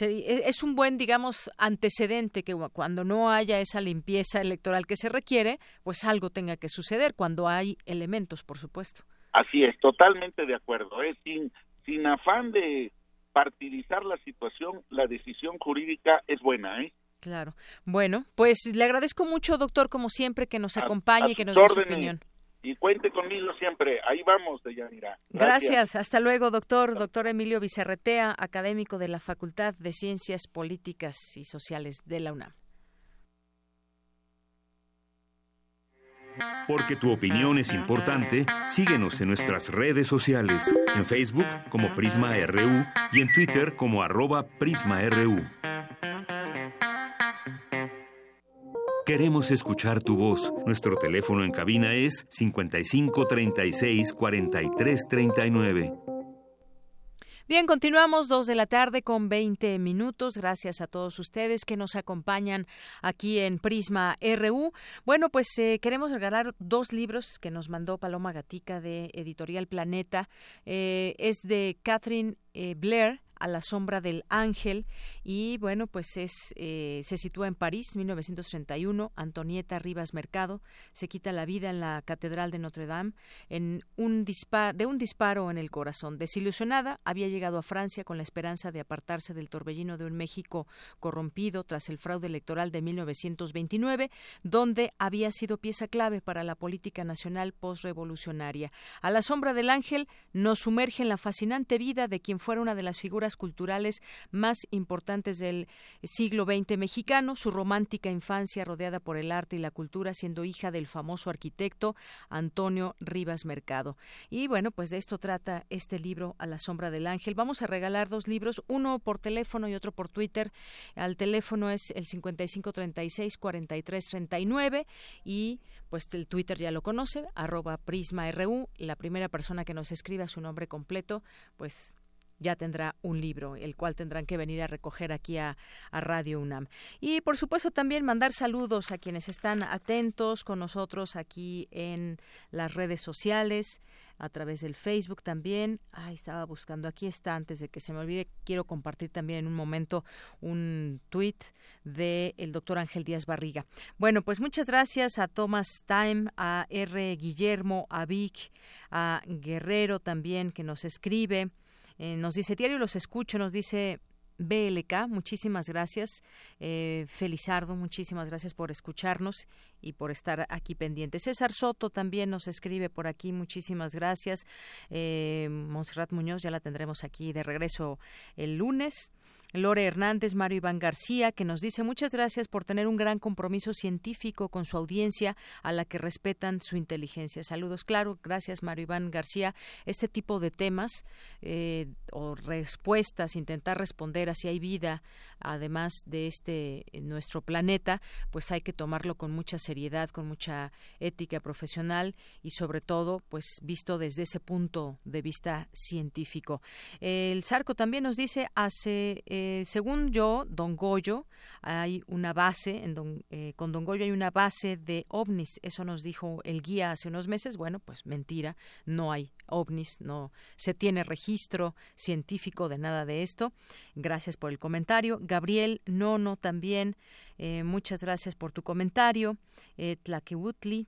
e, es un buen, digamos, antecedente que cuando no haya esa limpieza electoral que se requiere, pues algo tenga que suceder cuando hay elementos, por supuesto. Así es, totalmente de acuerdo. ¿eh? Sin, sin afán de partidizar la situación, la decisión jurídica es buena, ¿eh? Claro. Bueno, pues le agradezco mucho, doctor, como siempre, que nos acompañe y que nos dé su opinión. Y cuente conmigo siempre. Ahí vamos, Deyanira. Gracias. Gracias. Hasta luego, doctor. Doctor Emilio Vicerretea, académico de la Facultad de Ciencias Políticas y Sociales de la UNAM. Porque tu opinión es importante, síguenos en nuestras redes sociales, en Facebook como Prisma RU y en Twitter como arroba PrismaRU. Queremos escuchar tu voz. Nuestro teléfono en cabina es 55 36 43 39. Bien, continuamos dos de la tarde con 20 minutos. Gracias a todos ustedes que nos acompañan aquí en Prisma RU. Bueno, pues eh, queremos regalar dos libros que nos mandó Paloma Gatica de Editorial Planeta. Eh, es de Catherine eh, Blair, a la sombra del ángel. Y bueno pues es eh, se sitúa en París 1931 Antonieta Rivas Mercado. Se quita la vida en la catedral de Notre Dame en un de un disparo en el corazón. Desilusionada había llegado a Francia con la esperanza de apartarse del torbellino de un México corrompido tras el fraude electoral de 1929 donde había sido pieza clave para la política nacional postrevolucionaria. A la sombra del ángel nos sumerge en la fascinante vida de quien fuera una de las figuras culturales más importantes del siglo XX mexicano, su romántica infancia rodeada por el arte y la cultura, siendo hija del famoso arquitecto Antonio Rivas Mercado. Y bueno, pues de esto trata este libro A la sombra del ángel. Vamos a regalar dos libros, uno por teléfono y otro por Twitter. Al teléfono es el 5536 4339 y pues el Twitter ya lo conoce, arroba PrismaRU. La primera persona que nos escriba su nombre completo, pues ya tendrá un libro, el cual tendrán que venir a recoger aquí a, Radio UNAM. Y por supuesto también mandar saludos a quienes están atentos con nosotros aquí en las redes sociales a través del Facebook también. Ay, estaba buscando, aquí está, antes de que se me olvide, quiero compartir también en un momento un tuit del el doctor Ángel Díaz Barriga. Bueno, pues muchas gracias a Thomas Time, a R. Guillermo, a Vic, a Guerrero también que nos escribe. Eh, nos dice, diario los escucho, nos dice BLK, muchísimas gracias. Eh, Felizardo, muchísimas gracias por escucharnos y por estar aquí pendientes. César Soto también nos escribe por aquí, muchísimas gracias. Eh, Monserrat Muñoz, ya la tendremos aquí de regreso el lunes. Lore Hernández, Mario Iván García, que nos dice muchas gracias por tener un gran compromiso científico con su audiencia a la que respetan su inteligencia. Saludos, claro, gracias Mario Iván García. Este tipo de temas eh, o respuestas, intentar responder a si hay vida además de este nuestro planeta, pues hay que tomarlo con mucha seriedad, con mucha ética profesional y sobre todo, pues visto desde ese punto de vista científico. El Sarco también nos dice hace eh, eh, según yo, Don Goyo, hay una base, en eh, con Don Goyo hay una base de ovnis. Eso nos dijo el guía hace unos meses. Bueno, pues mentira, no hay ovnis, no se tiene registro científico de nada de esto. Gracias por el comentario. Gabriel Nono también Eh, muchas gracias por tu comentario. Eh,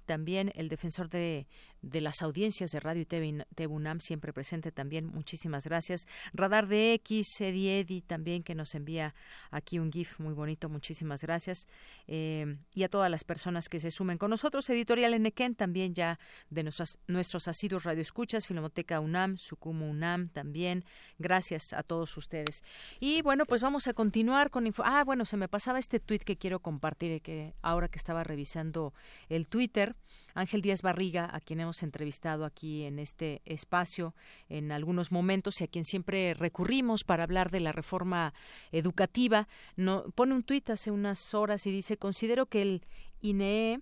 también el defensor de, de las audiencias de Radio y TV, UNAM, siempre presente también. Muchísimas gracias. Radar de X, Eddie Eddy también, que nos envía aquí un GIF muy bonito. Muchísimas gracias. Eh, y a todas las personas que se sumen con nosotros. Editorial Enequén, también ya de nuestras, nuestros asiduos radioescuchas, Filmoteca UNAM, Sucumo UNAM también. Gracias a todos ustedes. Y bueno, pues vamos a continuar con... Ah, bueno, se me pasaba este tuit que quiero compartir, que ahora que estaba revisando el Twitter. Ángel Díaz Barriga, a quien hemos entrevistado aquí en este espacio en algunos momentos y a quien siempre recurrimos para hablar de la reforma educativa, no, pone un tuit hace unas horas y dice, considero que el INEE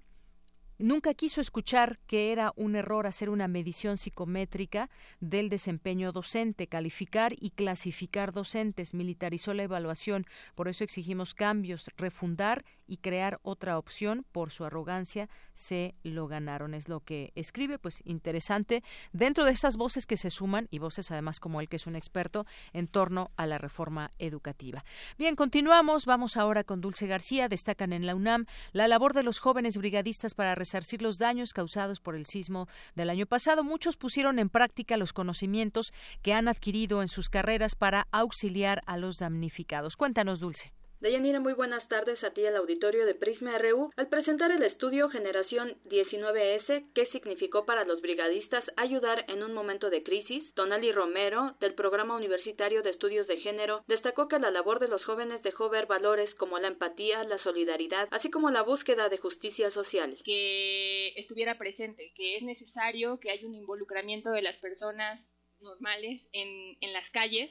Nunca quiso escuchar que era un error hacer una medición psicométrica del desempeño docente, calificar y clasificar docentes, militarizó la evaluación, por eso exigimos cambios, refundar y crear otra opción, por su arrogancia se lo ganaron, es lo que escribe, pues interesante, dentro de esas voces que se suman y voces además como él que es un experto en torno a la reforma educativa. Bien, continuamos, vamos ahora con Dulce García, destacan en la UNAM la labor de los jóvenes brigadistas para resarcir los daños causados por el sismo del año pasado. Muchos pusieron en práctica los conocimientos que han adquirido en sus carreras para auxiliar a los damnificados. Cuéntanos, Dulce. Deyanira, muy buenas tardes a ti al auditorio de Prisma RU. Al presentar el estudio Generación 19S, ¿qué significó para los brigadistas ayudar en un momento de crisis? Tonali Romero, del Programa Universitario de Estudios de Género, destacó que la labor de los jóvenes dejó ver valores como la empatía, la solidaridad, así como la búsqueda de justicia social. Que estuviera presente, que es necesario que haya un involucramiento de las personas normales en, en las calles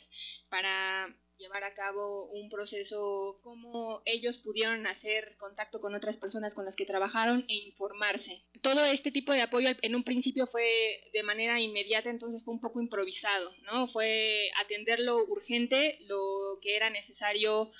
para llevar a cabo un proceso, cómo ellos pudieron hacer contacto con otras personas con las que trabajaron e informarse. Todo este tipo de apoyo en un principio fue de manera inmediata, entonces fue un poco improvisado, ¿no? Fue atender lo urgente, lo que era necesario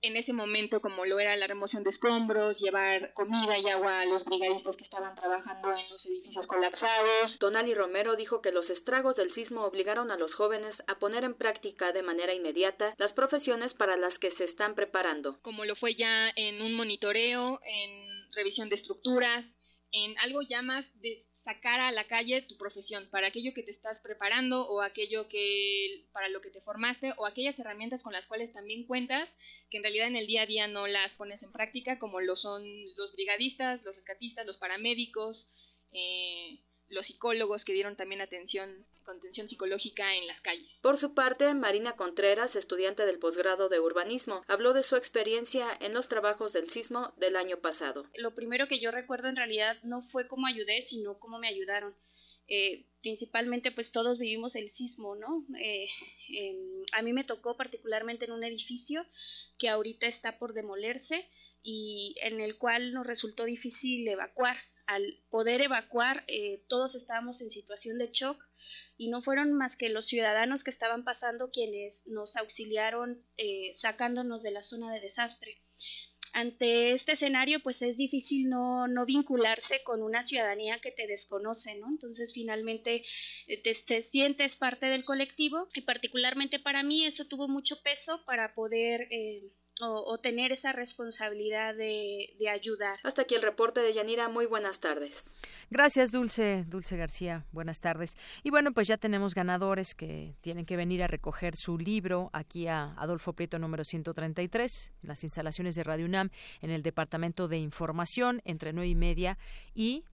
en ese momento, como lo era la remoción de escombros, llevar comida y agua a los brigadistas que estaban trabajando en los edificios colapsados. Tonali Romero dijo que los estragos del sismo obligaron a los jóvenes a poner en práctica de manera inmediata las profesiones para las que se están preparando. Como lo fue ya en un monitoreo, en revisión de estructuras, en algo ya más de sacar a la calle tu profesión, para aquello que te estás preparando o aquello que para lo que te formaste o aquellas herramientas con las cuales también cuentas que en realidad en el día a día no las pones en práctica como lo son los brigadistas, los rescatistas, los paramédicos, eh, los psicólogos que dieron también atención, contención psicológica en las calles. Por su parte, Marina Contreras, estudiante del posgrado de urbanismo, habló de su experiencia en los trabajos del sismo del año pasado. Lo primero que yo recuerdo en realidad no fue cómo ayudé, sino cómo me ayudaron. Eh, principalmente pues todos vivimos el sismo, ¿no? Eh, a mí me tocó particularmente en un edificio que ahorita está por demolerse y en el cual nos resultó difícil evacuar al poder evacuar, eh, todos estábamos en situación de shock y no fueron más que los ciudadanos que estaban pasando quienes nos auxiliaron eh, sacándonos de la zona de desastre. Ante este escenario, pues es difícil no, no vincularse con una ciudadanía que te desconoce, ¿no? Entonces, finalmente, eh, te, te, sientes parte del colectivo y particularmente para mí eso tuvo mucho peso para poder eh, o, tener esa responsabilidad de, de, ayudar. Hasta aquí el reporte de Yanira. Muy buenas tardes. Gracias, Dulce, Dulce García. Buenas tardes. Y bueno, pues ya tenemos ganadores que tienen que venir a recoger su libro aquí a Adolfo Prieto número 133, las instalaciones de Radio UNAM en el Departamento de Información entre nueve y media y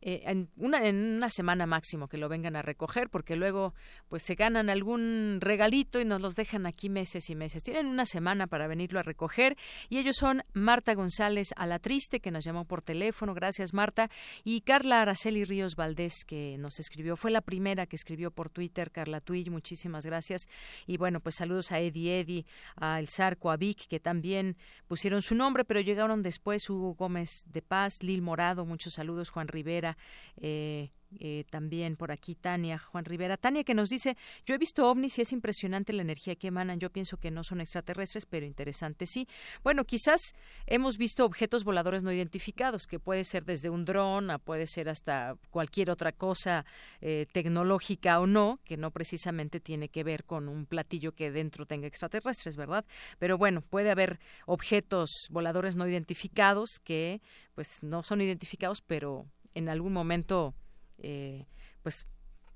eh, en, una, en una semana máximo que lo vengan a recoger, porque luego pues se ganan algún regalito y nos los dejan aquí meses y meses. Tienen una semana para venirlo a recoger y ellos son Marta González a la Triste, que nos llamó por teléfono, gracias Marta, y Carla Araceli Ríos Valdés, que nos escribió, fue la primera que escribió por Twitter, Carla Twig, muchísimas gracias. Y bueno, pues saludos a Eddie Eddy, a El Sarco, a Vic, que también pusieron su nombre, pero llegaron después Hugo Gómez de Paz, Lil Morado, muchos saludos, Juan Rivera, Eh, eh, también por aquí Tania, Juan Rivera. Tania que nos dice, yo he visto ovnis y es impresionante la energía que emanan. Yo pienso que no son extraterrestres, pero interesante sí. Bueno, quizás hemos visto objetos voladores no identificados, que puede ser desde un dron, puede ser hasta cualquier otra cosa eh, tecnológica o no, que no precisamente tiene que ver con un platillo que dentro tenga extraterrestres, ¿verdad? Pero bueno, puede haber objetos voladores no identificados que pues no son identificados, pero en algún momento eh, pues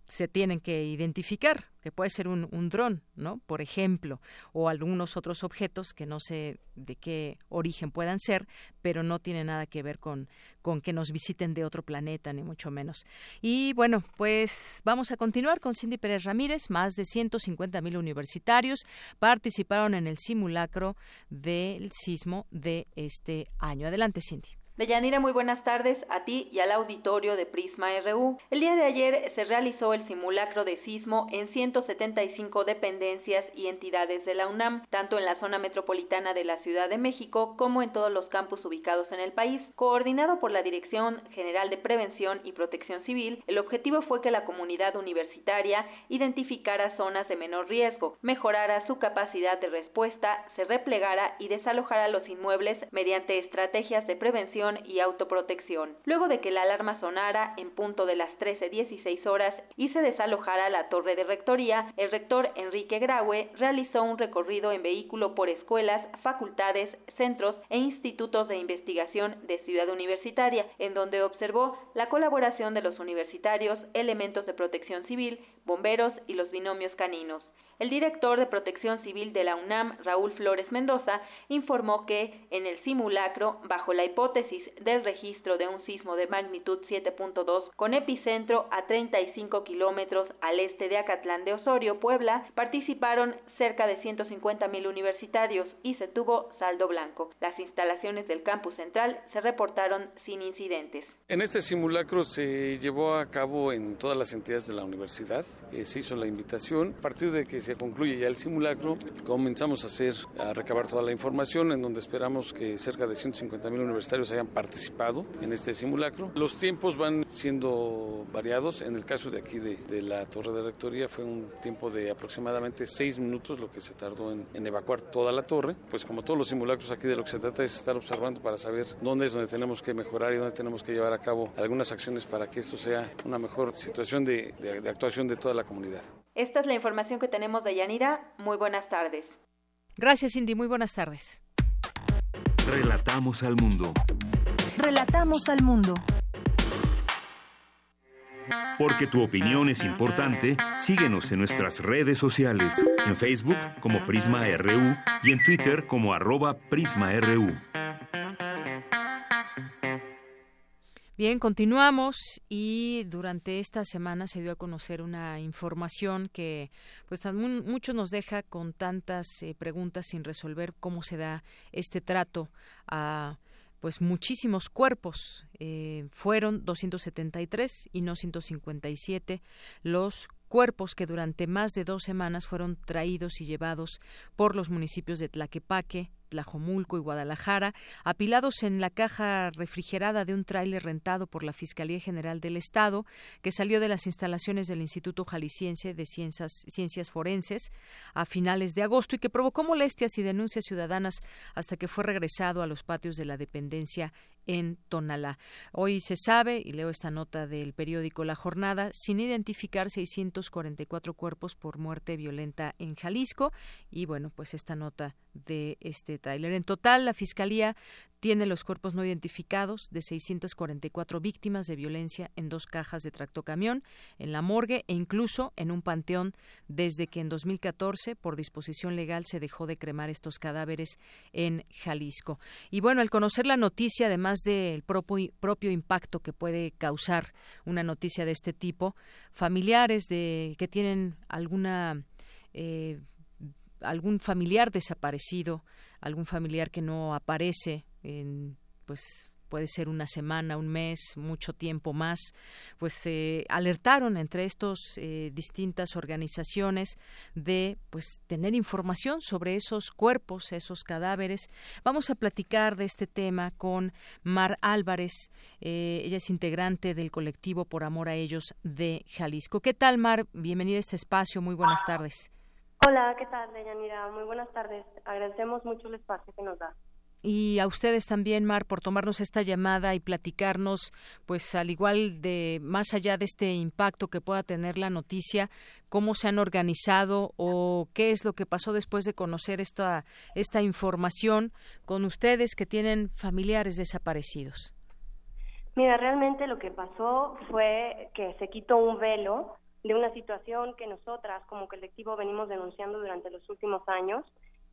se tienen que identificar, que puede ser un, un dron, ¿no? Por ejemplo, o algunos otros objetos que no sé de qué origen puedan ser, pero no tiene nada que ver con, con que nos visiten de otro planeta, ni mucho menos. Y bueno, pues vamos a continuar con Cindy Pérez Ramírez. Más de 150 mil universitarios participaron en el simulacro del sismo de este año. Adelante, Cindy. Deyanira, muy buenas tardes a ti y al auditorio de Prisma RU. El día de ayer se realizó el simulacro de sismo en 175 dependencias y entidades de la UNAM, tanto en la zona metropolitana de la Ciudad de México como en todos los campus ubicados en el país. Coordinado por la Dirección General de Prevención y Protección Civil, el objetivo fue que la comunidad universitaria identificara zonas de menor riesgo, mejorara su capacidad de respuesta, se replegara y desalojara los inmuebles mediante estrategias de prevención y autoprotección. Luego de que la alarma sonara en punto de las 13.16 horas y se desalojara la torre de rectoría, el rector Enrique Graue realizó un recorrido en vehículo por escuelas, facultades, centros e institutos de investigación de Ciudad Universitaria, en donde observó la colaboración de los universitarios, elementos de protección civil, bomberos y los binomios caninos. El director de Protección Civil de la UNAM, Raúl Flores Mendoza, informó que en el simulacro, bajo la hipótesis del registro de un sismo de magnitud 7.2 con epicentro a 35 kilómetros al este de Acatlán de Osorio, Puebla, participaron cerca de 150 mil universitarios y se tuvo saldo blanco. Las instalaciones del campus central se reportaron sin incidentes. En este simulacro se llevó a cabo en todas las entidades de la universidad. Eh, se hizo la invitación. A partir de que se concluye ya el simulacro, comenzamos a hacer, a recabar toda la información, en donde esperamos que cerca de 150 mil universitarios hayan participado en este simulacro. Los tiempos van siendo variados. En el caso de aquí de, de la torre de rectoría fue un tiempo de aproximadamente seis minutos lo que se tardó en, en evacuar toda la torre. Pues como todos los simulacros aquí de lo que se trata es estar observando para saber dónde es donde tenemos que mejorar y dónde tenemos que llevar a cabo algunas acciones para que esto sea una mejor situación de, de, de actuación de toda la comunidad. Esta es la información que tenemos de Yanira. Muy buenas tardes. Gracias, Cindy. Muy buenas tardes. Relatamos al mundo. Relatamos al mundo. Porque tu opinión es importante, síguenos en nuestras redes sociales, en Facebook como Prisma RU y en Twitter como arroba PrismaRU. Bien, continuamos y durante esta semana se dio a conocer una información que pues mucho nos deja con tantas eh, preguntas sin resolver cómo se da este trato a pues muchísimos cuerpos. Eh, fueron 273 y no 157 los cuerpos que durante más de dos semanas fueron traídos y llevados por los municipios de Tlaquepaque, Tlajomulco y Guadalajara, apilados en la caja refrigerada de un tráiler rentado por la Fiscalía General del Estado, que salió de las instalaciones del Instituto Jalisciense de Ciencias, Ciencias Forenses a finales de agosto y que provocó molestias y denuncias ciudadanas hasta que fue regresado a los patios de la dependencia en Tonalá. Hoy se sabe, y leo esta nota del periódico La Jornada, sin identificar 644 cuerpos por muerte violenta en Jalisco. Y bueno, pues esta nota de este tráiler. En total, la Fiscalía tiene los cuerpos no identificados de 644 víctimas de violencia en dos cajas de tractocamión, en la morgue e incluso en un panteón desde que en 2014, por disposición legal, se dejó de cremar estos cadáveres en Jalisco. Y bueno, al conocer la noticia, además del propio, propio impacto que puede causar una noticia de este tipo, familiares de que tienen alguna eh, algún familiar desaparecido, algún familiar que no aparece en pues puede ser una semana, un mes, mucho tiempo más, pues alertaron entre estos eh, distintas organizaciones de pues tener información sobre esos cuerpos, esos cadáveres. Vamos a platicar de este tema con Mar Álvarez, eh, ella es integrante del colectivo Por Amor a Ellos de Jalisco. ¿Qué tal, Mar? Bienvenida a este espacio, muy buenas tardes. Hola, ¿qué tal, Deyanira? Muy buenas tardes. Agradecemos mucho el espacio que nos da y a ustedes también, Mar, por tomarnos esta llamada y platicarnos, pues al igual de más allá de este impacto que pueda tener la noticia, cómo se han organizado o qué es lo que pasó después de conocer esta esta información con ustedes que tienen familiares desaparecidos. Mira, realmente lo que pasó fue que se quitó un velo de una situación que nosotras como colectivo venimos denunciando durante los últimos años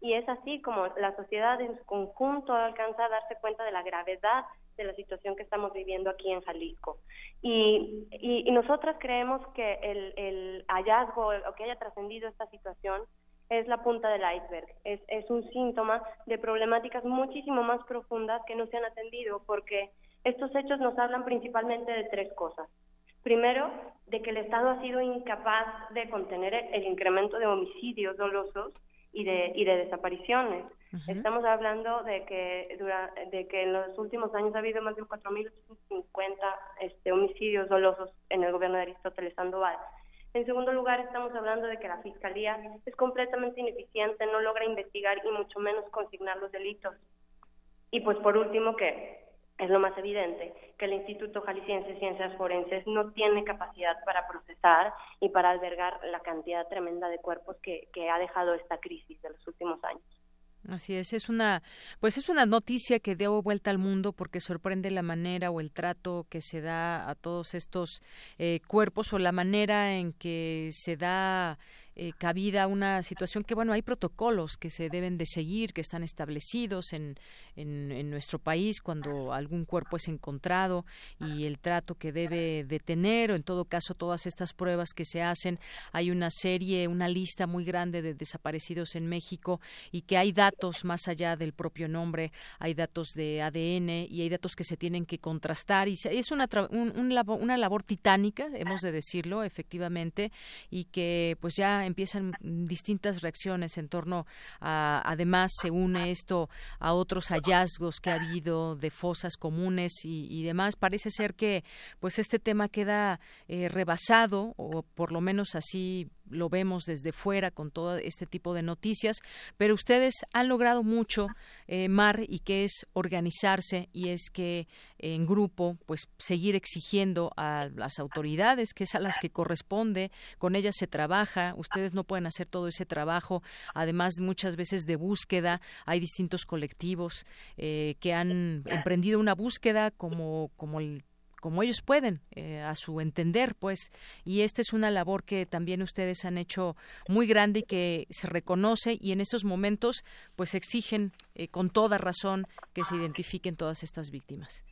y es así como la sociedad en su conjunto alcanza a darse cuenta de la gravedad de la situación que estamos viviendo aquí en Jalisco. Y, y, nosotras creemos que el, el hallazgo o que haya trascendido esta situación es la punta del iceberg, es, es un síntoma de problemáticas muchísimo más profundas que no se han atendido porque estos hechos nos hablan principalmente de tres cosas. Primero, de que el Estado ha sido incapaz de contener el incremento de homicidios dolosos y de, y de desapariciones. Estamos hablando de que, de que en los últimos años ha habido más de 4.850 este, homicidios dolosos en el gobierno de Aristóteles Sandoval. En segundo lugar, estamos hablando de que la Fiscalía es completamente ineficiente, no logra investigar y mucho menos consignar los delitos. Y pues por último, que es lo más evidente, que el Instituto Jalisciense de Ciencias Forenses no tiene capacidad para procesar y para albergar la cantidad tremenda de cuerpos que, que ha dejado esta crisis de los últimos años. Así es, es una, pues es una noticia que dio vuelta al mundo porque sorprende la manera o el trato que se da a todos estos eh, cuerpos o la manera en que se da eh, cabida una situación que, bueno, hay protocolos que se deben de seguir, que están establecidos en, en, nuestro país cuando algún cuerpo es encontrado y el trato que debe de tener, o en todo caso todas estas pruebas que se hacen. Hay una serie, una lista muy grande de desaparecidos en México y que hay datos más allá del propio nombre, hay datos de ADN y hay datos que se tienen que contrastar y es una, una labor titánica, hemos de decirlo, efectivamente, y que pues ya empiezan distintas reacciones en torno a, además se une esto a otros hallazgos que ha habido de fosas comunes y, demás. Parece ser que pues este tema queda eh, rebasado o por lo menos así lo vemos desde fuera con todo este tipo de noticias, pero ustedes han logrado mucho, eh, Mar, y que es organizarse y es que en grupo, pues seguir exigiendo a las autoridades, que es a las que corresponde, con ellas se trabaja, ustedes no pueden hacer todo ese trabajo, además muchas veces de búsqueda, hay distintos colectivos eh, que han emprendido una búsqueda como, como el como ellos pueden, eh, a su entender, pues. Y esta es una labor que también ustedes han hecho muy grande y que se reconoce y en estos momentos, pues, exigen eh, con toda razón que se identifiquen todas estas víctimas.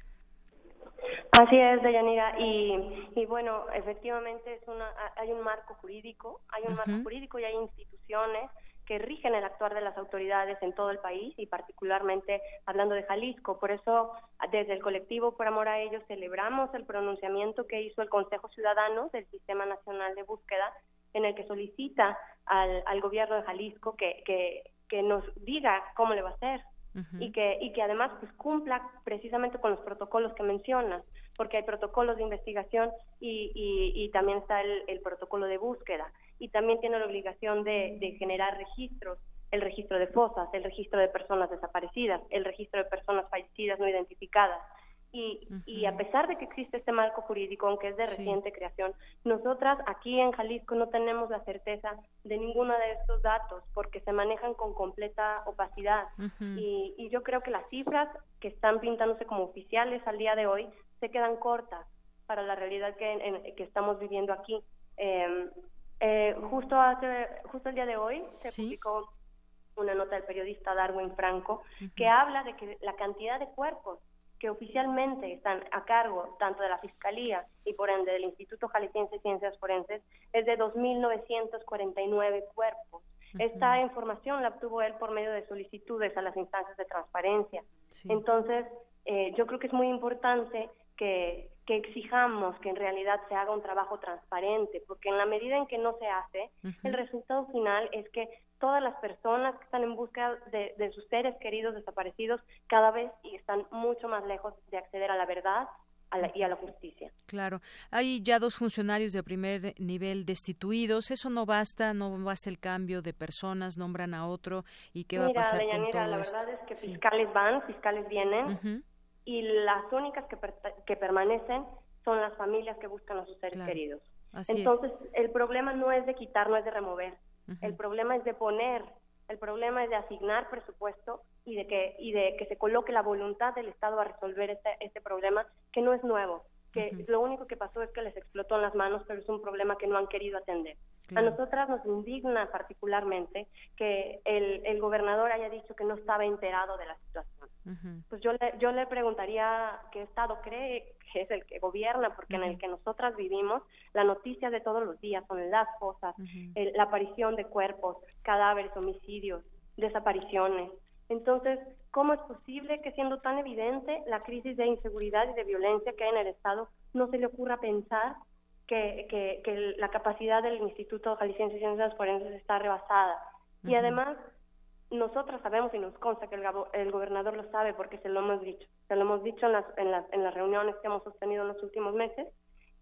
Así es, Deyanira. Y, y bueno, efectivamente es una, hay un marco jurídico, hay un marco jurídico y hay instituciones que rigen el actuar de las autoridades en todo el país y particularmente hablando de Jalisco. Por eso, desde el colectivo Por Amor a Ellos, celebramos el pronunciamiento que hizo el Consejo Ciudadano del Sistema Nacional de Búsqueda, en el que solicita al, al gobierno de Jalisco que, que, que nos diga cómo le va a hacer y que y que además pues cumpla precisamente con los protocolos que mencionas porque hay protocolos de investigación y, y, y también está el, el protocolo de búsqueda y también tiene la obligación de, de generar registros, el registro de fosas, el registro de personas desaparecidas, el registro de personas fallecidas no identificadas. Y, y, a pesar de que existe este marco jurídico, aunque es de reciente creación, nosotras aquí en Jalisco no tenemos la certeza de ninguno de estos datos porque se manejan con completa opacidad. y, y, yo creo que las cifras que están pintándose como oficiales al día de hoy se quedan cortas para la realidad que, en, que estamos viviendo aquí. Eh, eh, justo hace, justo el día de hoy se publicó una nota del periodista Darwin Franco que habla de que la cantidad de cuerpos que oficialmente están a cargo tanto de la Fiscalía y por ende del Instituto Jalisciense de Ciencias Forenses es de 2.949 cuerpos. Esta información la obtuvo él por medio de solicitudes a las instancias de transparencia. Entonces, eh, yo creo que es muy importante que, que exijamos que en realidad se haga un trabajo transparente, porque en la medida en que no se hace, el resultado final es que todas las personas que están en busca de, de, sus seres queridos desaparecidos cada vez están mucho más lejos de acceder a la verdad a la, y a la justicia. Claro, hay ya dos funcionarios de primer nivel destituidos, eso no basta, no basta el cambio de personas, nombran a otro y qué va a pasar con todo la esto? verdad es que fiscales van, fiscales vienen y las únicas que, que permanecen son las familias que buscan a sus seres queridos. Entonces, el problema no es de quitar, no es de remover, el problema es de poner, el problema es de asignar presupuesto y de que y de que se coloque la voluntad del Estado a resolver este, este problema que no es nuevo, que lo único que pasó es que les explotó en las manos, pero es un problema que no han querido atender. A nosotras nos indigna particularmente que el, el gobernador haya dicho que no estaba enterado de la situación. Pues yo le, yo le preguntaría qué Estado cree que es el que gobierna, porque en el que nosotras vivimos, la noticia de todos los días son las cosas, la aparición de cuerpos, cadáveres, homicidios, desapariciones. Entonces, ¿cómo es posible que siendo tan evidente la crisis de inseguridad y de violencia que hay en el Estado, no se le ocurra pensar que, que, que la capacidad del Instituto Jalisciense de Ciencias Forenses está rebasada? Y además, nosotros sabemos y nos consta que el, el, gobernador lo sabe porque se lo hemos dicho. Se lo hemos dicho en las, en, las, en las reuniones que hemos sostenido en los últimos meses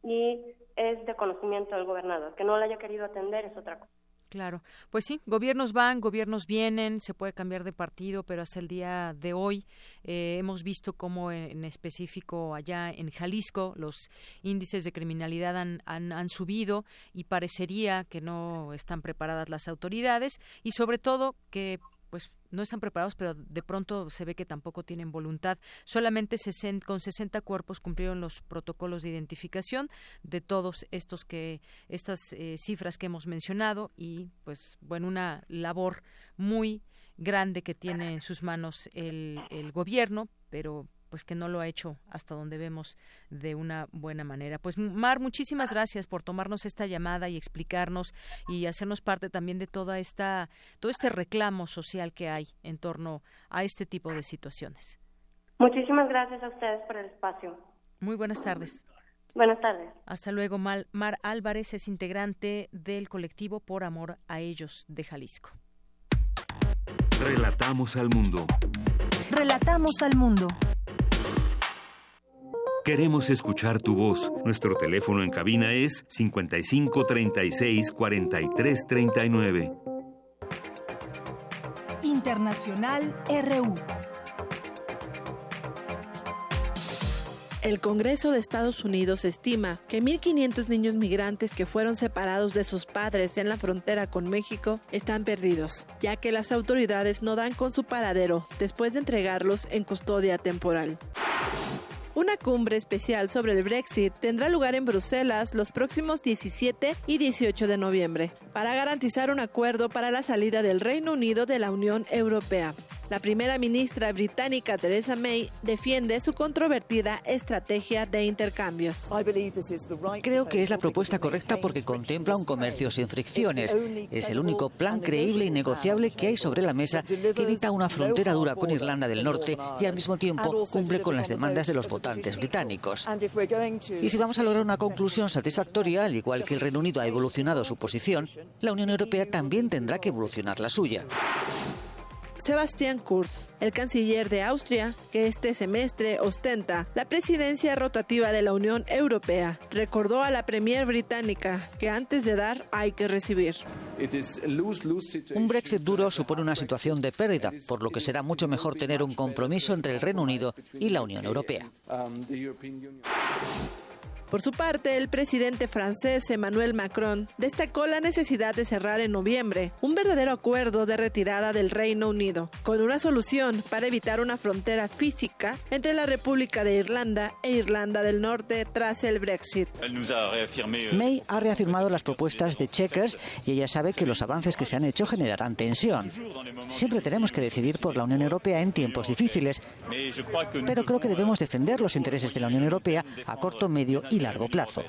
y es de conocimiento del gobernador. Que no lo haya querido atender es otra cosa. Claro, pues sí, gobiernos van, gobiernos vienen, se puede cambiar de partido, pero hasta el día de hoy eh, hemos visto cómo en, específico allá en Jalisco los índices de criminalidad han, han, han, subido y parecería que no están preparadas las autoridades y sobre todo que pues no están preparados, pero de pronto se ve que tampoco tienen voluntad. Solamente con 60 cuerpos cumplieron los protocolos de identificación de todos estos que estas eh, cifras que hemos mencionado y pues bueno, una labor muy grande que tiene en sus manos el, el gobierno, pero pues que no lo ha hecho hasta donde vemos de una buena manera. Pues Mar, muchísimas gracias por tomarnos esta llamada y explicarnos y hacernos parte también de toda esta todo este reclamo social que hay en torno a este tipo de situaciones. Muchísimas gracias a ustedes por el espacio. Muy buenas tardes. Buenas tardes. Hasta luego. Mar, Mar Álvarez es integrante del colectivo Por Amor a Ellos de Jalisco. Relatamos al mundo. Relatamos al mundo. Queremos escuchar tu voz. Nuestro teléfono en cabina es 55 36 43 39. Internacional RU. El Congreso de Estados Unidos estima que 1.500 niños migrantes que fueron separados de sus padres en la frontera con México están perdidos, ya que las autoridades no dan con su paradero después de entregarlos en custodia temporal. Una cumbre especial sobre el Brexit tendrá lugar en Bruselas los próximos 17 y 18 de noviembre para garantizar un acuerdo para la salida del Reino Unido de la Unión Europea. La primera ministra británica Theresa May defiende su controvertida estrategia de intercambios. Creo que es la propuesta correcta porque contempla un comercio sin fricciones. Es el único plan creíble y negociable que hay sobre la mesa que evita una frontera dura con Irlanda del Norte y al mismo tiempo cumple con las demandas de los votantes británicos. Y si vamos a lograr una conclusión satisfactoria, al igual que el Reino Unido ha evolucionado su posición, la Unión Europea también tendrá que evolucionar la suya. Sebastián Kurz, el canciller de Austria, que este semestre ostenta la presidencia rotativa de la Unión Europea, recordó a la premier británica que antes de dar hay que recibir. Un Brexit duro supone una situación de pérdida, por lo que será mucho mejor tener un compromiso entre el Reino Unido y la Unión Europea. Por su parte, el presidente francés Emmanuel Macron destacó la necesidad de cerrar en noviembre un verdadero acuerdo de retirada del Reino Unido, con una solución para evitar una frontera física entre la República de Irlanda e Irlanda del Norte tras el Brexit. May ha reafirmado las propuestas de Chequers y ella sabe que los avances que se han hecho generarán tensión. Siempre tenemos que decidir por la Unión Europea en tiempos difíciles, pero creo que debemos defender los intereses de la Unión Europea a corto, medio y largo plazo.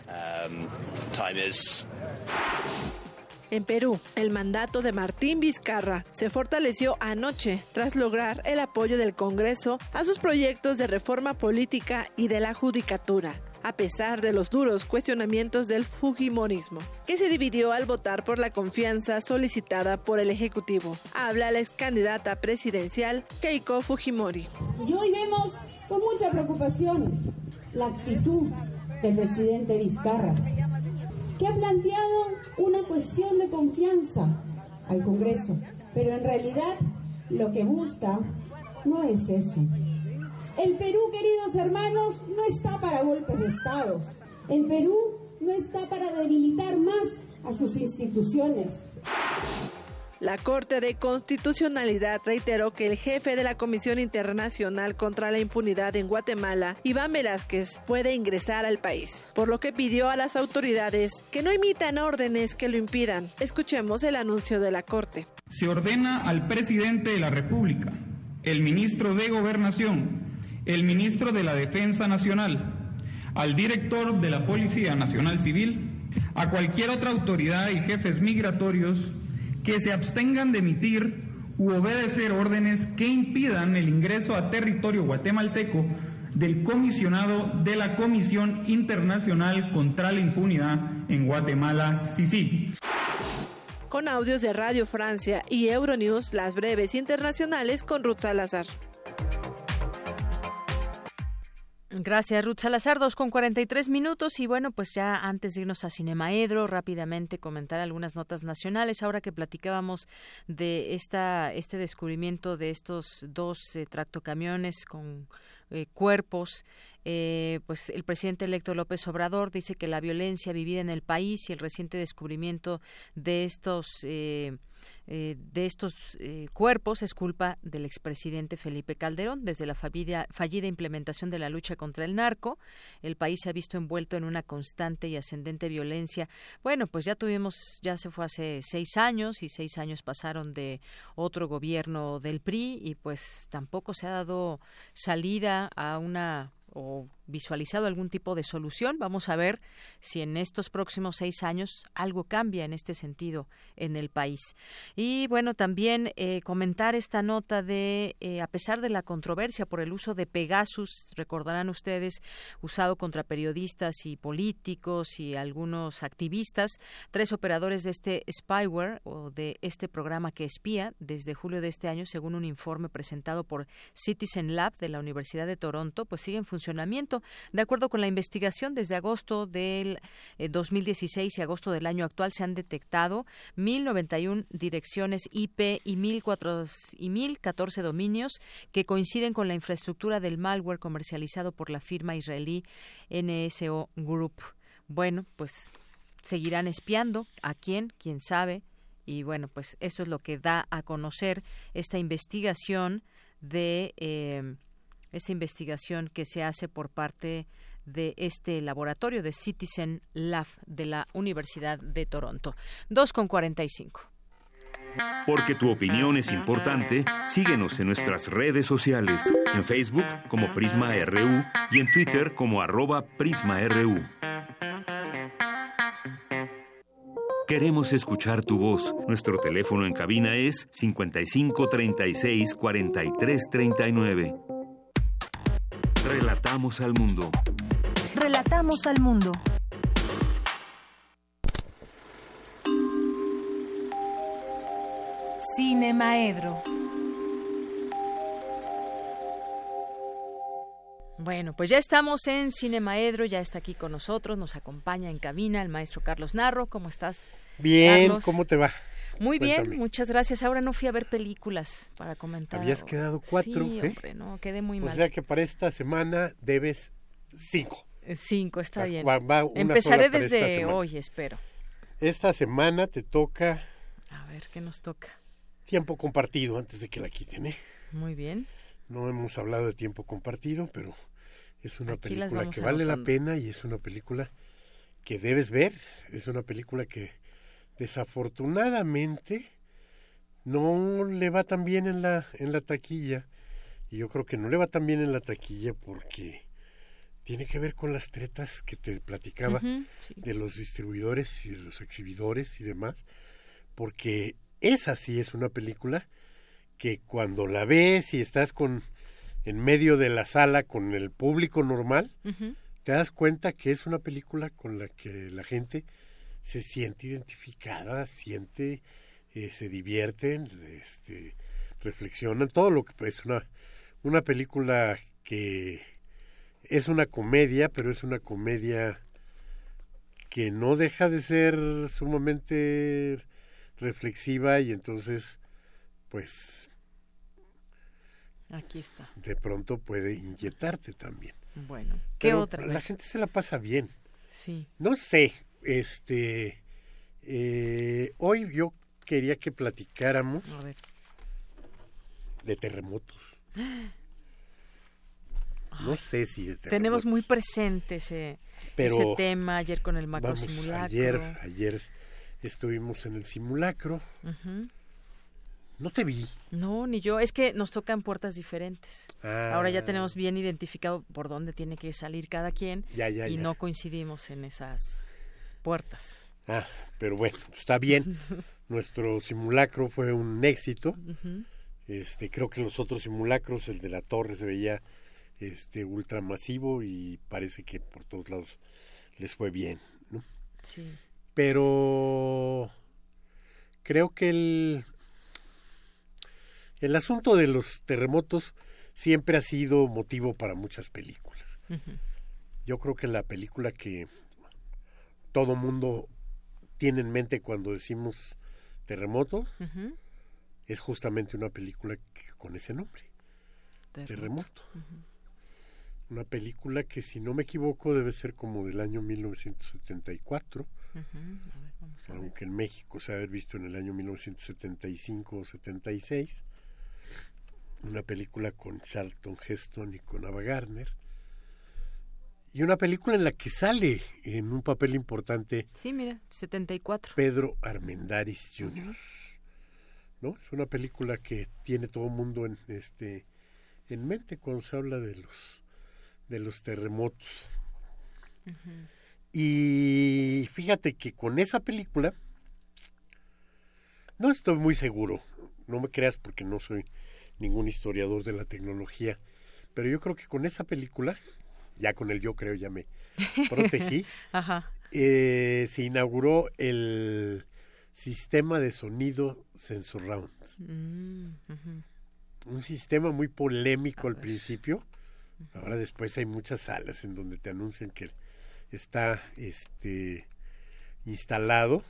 En Perú, el mandato de Martín Vizcarra se fortaleció anoche tras lograr el apoyo del Congreso a sus proyectos de reforma política y de la judicatura a pesar de los duros cuestionamientos del Fujimorismo, que se dividió al votar por la confianza solicitada por el Ejecutivo. Habla la ex candidata presidencial Keiko Fujimori. Y hoy vemos con mucha preocupación la actitud del presidente Vizcarra, que ha planteado una cuestión de confianza al Congreso, pero en realidad lo que busca no es eso. El Perú, queridos hermanos, no está para golpes de Estados. El Perú no está para debilitar más a sus instituciones. La Corte de Constitucionalidad reiteró que el jefe de la Comisión Internacional contra la Impunidad en Guatemala, Iván Velázquez, puede ingresar al país, por lo que pidió a las autoridades que no imitan órdenes que lo impidan. Escuchemos el anuncio de la Corte. Se ordena al presidente de la República, el ministro de Gobernación, el ministro de la Defensa Nacional, al director de la Policía Nacional Civil, a cualquier otra autoridad y jefes migratorios que se abstengan de emitir u obedecer órdenes que impidan el ingreso a territorio guatemalteco del comisionado de la Comisión Internacional contra la Impunidad en Guatemala, CICI. Con audios de Radio Francia y Euronews, las breves internacionales con Ruth Salazar. Gracias, Ruth Salazar, dos con 43 minutos. Y bueno, pues ya antes de irnos a Cinemaedro, rápidamente comentar algunas notas nacionales. Ahora que platicábamos de esta, este descubrimiento de estos dos eh, tractocamiones con eh, cuerpos eh, pues el presidente electo López Obrador dice que la violencia vivida en el país y el reciente descubrimiento de estos eh, eh, de estos eh, cuerpos es culpa del expresidente Felipe Calderón. Desde la fallida, implementación de la lucha contra el narco, el país se ha visto envuelto en una constante y ascendente violencia. Bueno, pues ya tuvimos, ya se fue hace seis años y seis años pasaron de otro gobierno del PRI y pues tampoco se ha dado salida a una o visualizado algún tipo de solución. Vamos a ver si en estos próximos seis años algo cambia en este sentido en el país. Y bueno, también eh, comentar esta nota de, eh, a pesar de la controversia por el uso de Pegasus, recordarán ustedes, usado contra periodistas y políticos y algunos activistas, tres operadores de este spyware o de este programa que espía desde julio de este año, según un informe presentado por Citizen Lab de la Universidad de Toronto, pues sigue en funcionamiento de acuerdo con la investigación, desde agosto del 2016 eh, y agosto del año actual se han detectado 1.091 direcciones IP y 1.014 dominios que coinciden con la infraestructura del malware comercializado por la firma israelí NSO Group. Bueno, pues seguirán espiando. ¿A quién? ¿Quién sabe? Y bueno, pues esto es lo que da a conocer esta investigación de eh, esa investigación que se hace por parte de este laboratorio de Citizen Lab de la Universidad de Toronto. 2 con 45. Porque tu opinión es importante, síguenos en nuestras redes sociales, en Facebook como Prisma RU y en Twitter como arroba PrismaRU. Queremos escuchar tu voz. Nuestro teléfono en cabina es 55 36 43 39. Relatamos al mundo. Relatamos al mundo. Cine Maedro. Bueno, pues ya estamos en Cine Maedro, ya está aquí con nosotros, nos acompaña en cabina el maestro Carlos Narro. ¿Cómo estás? Bien, ¿cómo te va? Muy bien, muchas gracias. Ahora no fui a ver películas para comentar. Habías quedado cuatro, sí, ¿eh? hombre, no, quedé muy mal. O sea que para esta semana debes cinco. Eh, cinco, está bien. Empezaré desde hoy, espero. Esta semana te toca... A ver, ¿qué nos toca? Tiempo compartido antes de que la quiten, ¿eh? Muy bien. No hemos hablado de tiempo compartido, pero es una película que vale la pena y es una película que debes ver. Es una película que desafortunadamente no le va tan bien en la, en la taquilla. Y yo creo que no le va tan bien en la taquilla porque tiene que ver con las tretas que te platicaba de los distribuidores y de los exhibidores y demás. porque esa sí es una película que cuando la ves y estás con en medio de la sala con el público normal, te das cuenta que es una película con la que la gente se siente identificada, siente, eh, se divierten, este, reflexionan, todo lo que es una, una película que es una comedia, pero es una comedia que no deja de ser sumamente reflexiva y entonces, pues Aquí está. De pronto puede inyectarte también. Bueno, ¿qué otra? La gente se la pasa bien. Sí. No sé, este, eh, hoy yo quería que platicáramos de terremotos. No sé si de terremotos. Tenemos muy presente ese, ese tema ayer con el macro simulacro. Ayer, ayer estuvimos en el simulacro. No te vi. No, ni yo. Es que nos tocan puertas diferentes. Ahora ya tenemos ah. bien identificado por dónde tiene que salir cada quien y no coincidimos en esas puertas. Ah, pero bueno, está bien. Nuestro simulacro fue un éxito. Este, creo que los otros simulacros, el de la torre se veía este ultramasivo y parece que por todos lados les fue bien, ¿no? Sí. Pero creo que el el asunto de los terremotos siempre ha sido motivo para muchas películas. Yo creo que la película que todo mundo tiene en mente cuando decimos terremotos es justamente una película con ese nombre, Terremoto. Una película que, si no me equivoco, debe ser como del año 1974. aunque en México se ha visto en el año 1975 o 76 una película con Charlton Heston y con Ava Gardner y una película en la que sale en un papel importante sí mira 74 Pedro Armendáriz Jr. no es una película que tiene todo el mundo en este en mente cuando se habla de los de los terremotos. Y fíjate que con esa película no estoy muy seguro no me creas porque no soy ningún historiador de la tecnología, pero yo creo que con esa película, ya con el yo creo ya me protegí, eh, se inauguró el sistema de sonido Sensorround. Mm, Un sistema muy polémico al principio. Ahora después hay muchas salas en donde te anuncian que está este instalado,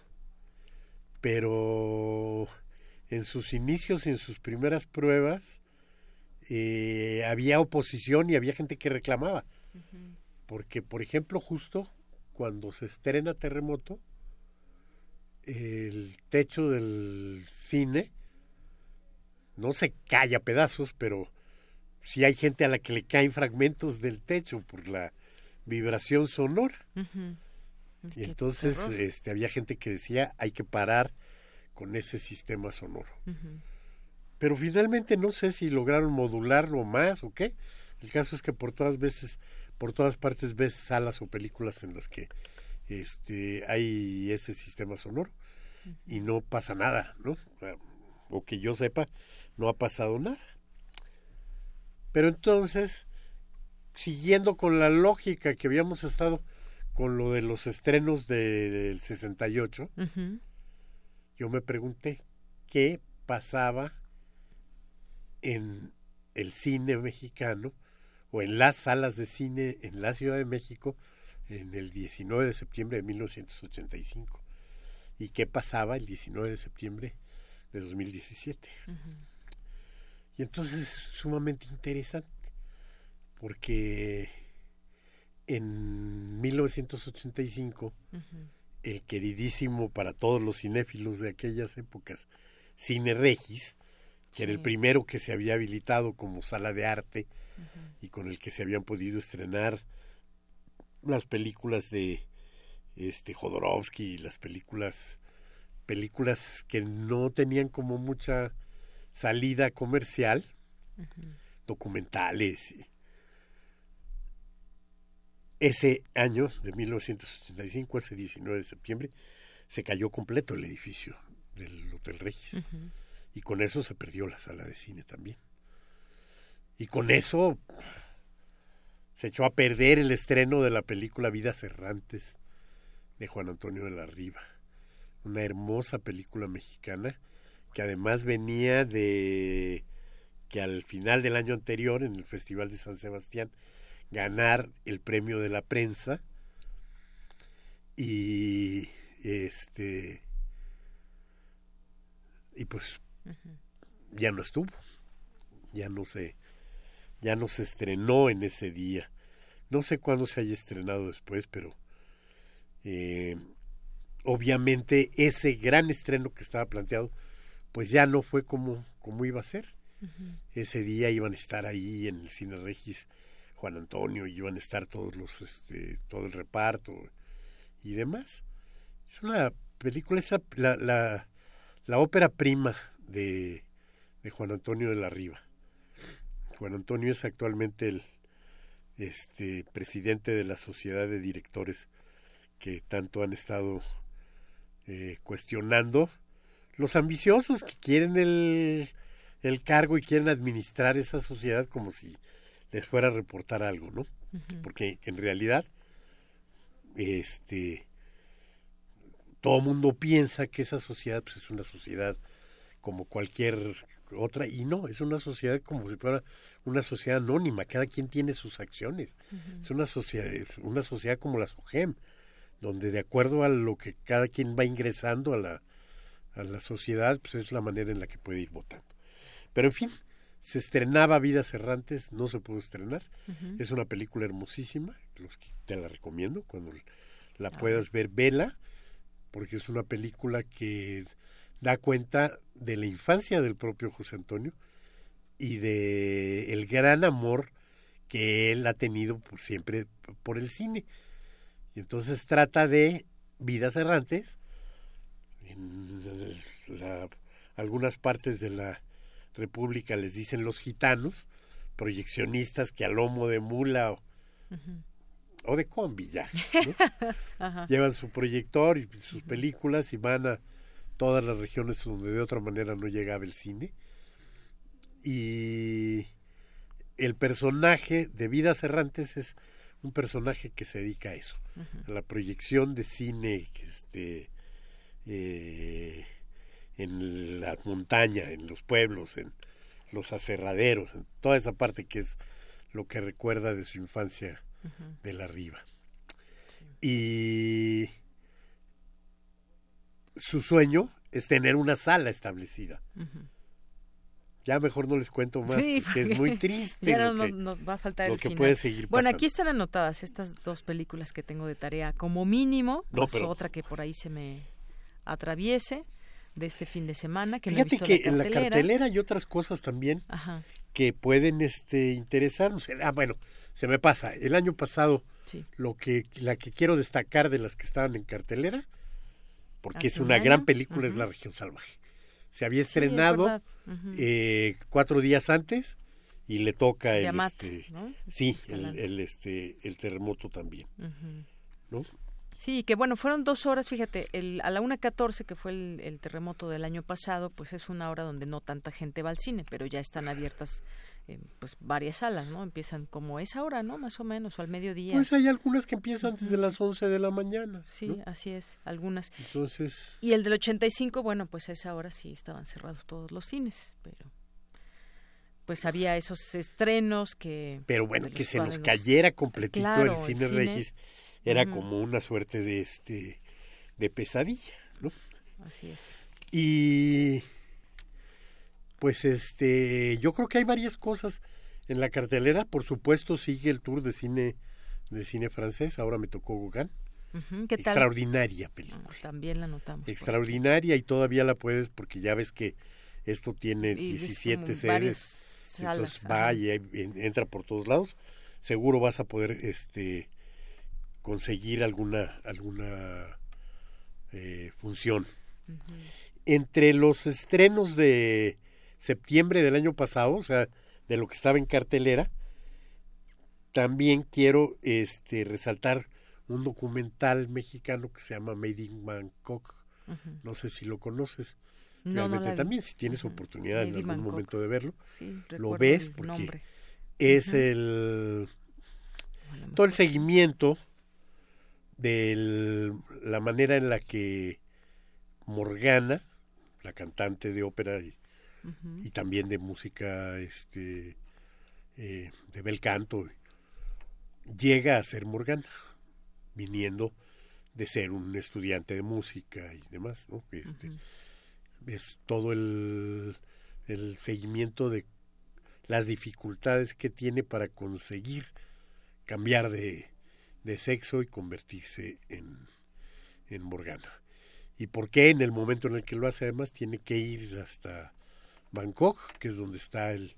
pero en sus inicios y en sus primeras pruebas eh, había oposición y había gente que reclamaba. Porque, por ejemplo, justo cuando se estrena Terremoto, el techo del cine no se cae a pedazos, pero sí hay gente a la que le caen fragmentos del techo por la vibración sonora. Y entonces este, había gente que decía hay que parar con ese sistema sonoro. Pero finalmente no sé si lograron modularlo más o qué. El caso es que por todas veces, por todas partes ves salas o películas en las que este hay ese sistema sonoro y no pasa nada, ¿no? O, que yo sepa, no ha pasado nada. Pero entonces, siguiendo con la lógica que habíamos estado con lo de los estrenos del 68, yo me pregunté qué pasaba en el cine mexicano o en las salas de cine en la Ciudad de México en el 19 de septiembre de 1985 y qué pasaba el 19 de septiembre de 2017. Y entonces es sumamente interesante porque en 1985 el queridísimo para todos los cinéfilos de aquellas épocas, Cine Regis, que era el primero que se había habilitado como sala de arte y con el que se habían podido estrenar las películas de este Jodorowsky, las películas películas que no tenían como mucha salida comercial, documentales ese año de 1985, ese 19 de septiembre, se cayó completo el edificio del Hotel Regis. Y con eso se perdió la sala de cine también. Y con eso se echó a perder el estreno de la película Vidas Errantes de Juan Antonio de la Riva. Una hermosa película mexicana que además venía de que al final del año anterior, en el Festival de San Sebastián, ganar el premio de la prensa y este y pues ya no estuvo. Ya no se ya no se estrenó en ese día. No sé cuándo se haya estrenado después pero eh, obviamente ese gran estreno que estaba planteado pues ya no fue como como iba a ser. Ese día iban a estar ahí en el cine Regis Juan Antonio y iban a estar todos los este todo el reparto y demás. Es una película es la, la, la ópera prima de, de Juan Antonio de la Riva Juan Antonio es actualmente el este presidente de la sociedad de directores que tanto han estado eh, cuestionando los ambiciosos que quieren el, el cargo y quieren administrar esa sociedad como si les fuera a reportar algo, ¿no? Porque en realidad, este, todo mundo piensa que esa sociedad pues, es una sociedad como cualquier otra y no, es una sociedad como si fuera una sociedad anónima, cada quien tiene sus acciones. Es una sociedad, una sociedad como la SOGEM, donde de acuerdo a lo que cada quien va ingresando a la, a la sociedad, pues es la manera en la que puede ir votando. Pero en fin, se estrenaba Vidas Errantes, no se pudo estrenar. Es una película hermosísima, los que te la recomiendo cuando la puedas ver, vela, porque es una película que da cuenta de la infancia del propio José Antonio y de el gran amor que él ha tenido por siempre por el cine. Y entonces trata de vidas errantes en algunas partes de la República les dicen los gitanos, proyeccionistas que a lomo de mula o, o de combi ya, llevan su proyector y sus películas y van a todas las regiones donde de otra manera no llegaba el cine. Y el personaje de Vidas Errantes es un personaje que se dedica a eso, a la proyección de cine este, eh, en la montaña, en los pueblos, en los aserraderos, en toda esa parte que es lo que recuerda de su infancia de la riva. Y su sueño es tener una sala establecida. Ya mejor no les cuento más porque es muy triste. Ya no, va a faltar el que puede seguir Bueno, aquí están anotadas estas dos películas que tengo de tarea como mínimo, no, pero... otra que por ahí se me atraviese de este fin de semana que Fíjate que en la cartelera hay otras cosas también que pueden este interesarnos. Ah, bueno, se me pasa. El año pasado lo que la que quiero destacar de las que estaban en cartelera porque es una gran película es La región salvaje. Se había estrenado eh, cuatro días antes y le toca el este, sí el, este el terremoto también, ¿no? Sí, que bueno, fueron dos horas, fíjate, el, a la 1.14, que fue el, terremoto del año pasado, pues es una hora donde no tanta gente va al cine, pero ya están abiertas eh, pues varias salas, ¿no? Empiezan como esa hora, ¿no? Más o menos, o al mediodía. Pues hay algunas que empiezan desde las 11 de la mañana. Sí, así es, algunas. Entonces... Y el del 85, bueno, pues a esa hora sí estaban cerrados todos los cines, pero pues había esos estrenos que... Pero bueno, que se nos cayera completito el cine, Regis era como una suerte de este de pesadilla, ¿no? Así es. Y pues este, yo creo que hay varias cosas en la cartelera, por supuesto sigue el tour de cine de cine francés, ahora me tocó Gauguin. Extraordinaria película. Ah, también la notamos. Extraordinaria y todavía la puedes porque ya ves que esto tiene 17 series. Entonces va y entra por todos lados. Seguro vas a poder este conseguir alguna alguna eh, función. Entre los estrenos de septiembre del año pasado, o sea, de lo que estaba en cartelera, también quiero este resaltar un documental mexicano que se llama Made in Bangkok. No sé si lo conoces. realmente también, si tienes oportunidad en algún momento de verlo, lo ves porque es el todo el seguimiento de la manera en la que Morgana, la cantante de ópera y, y también de música este eh, de bel canto, llega a ser Morgana, viniendo de ser un estudiante de música y demás, ¿no? Este, Es todo el, el seguimiento de las dificultades que tiene para conseguir cambiar de, de sexo y convertirse en, en Morgana. ¿Y por qué en el momento en el que lo hace además tiene que ir hasta Bangkok, que es donde está el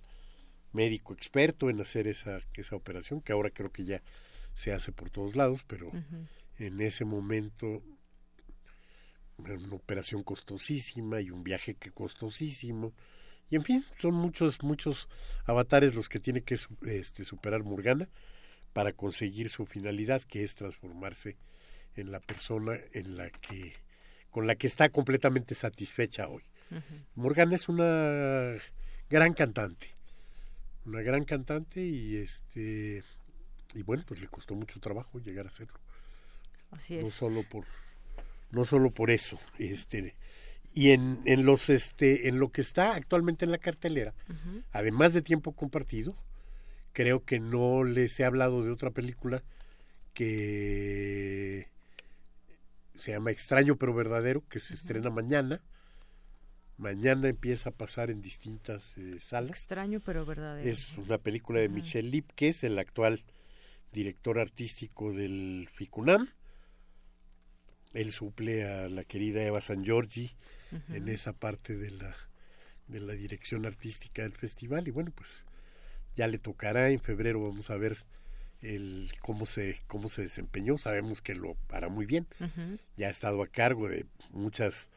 médico experto en hacer esa, esa operación, que ahora creo que ya se hace por todos lados, pero en ese momento una operación costosísima y un viaje que costosísimo y en fin son muchos muchos avatares los que tiene que este, superar Morgana para conseguir su finalidad que es transformarse en la persona en la que con la que está completamente satisfecha hoy. Morgana es una gran cantante, una gran cantante y este y bueno pues le costó mucho trabajo llegar a serlo. No solo por no solo por eso, este y en, en los este en lo que está actualmente en la cartelera, además de tiempo compartido, creo que no les he hablado de otra película que se llama Extraño pero verdadero, que se estrena mañana. Mañana empieza a pasar en distintas eh, salas. Extraño pero verdadero. Es una película de Michel Lip, que es el actual director artístico del FICUNAM. Él suple a la querida Eva San Giorgi en esa parte de la de la dirección artística del festival. Y bueno pues ya le tocará. En febrero vamos a ver el cómo se cómo se desempeñó. Sabemos que lo hará muy bien. Ya ha estado a cargo de muchas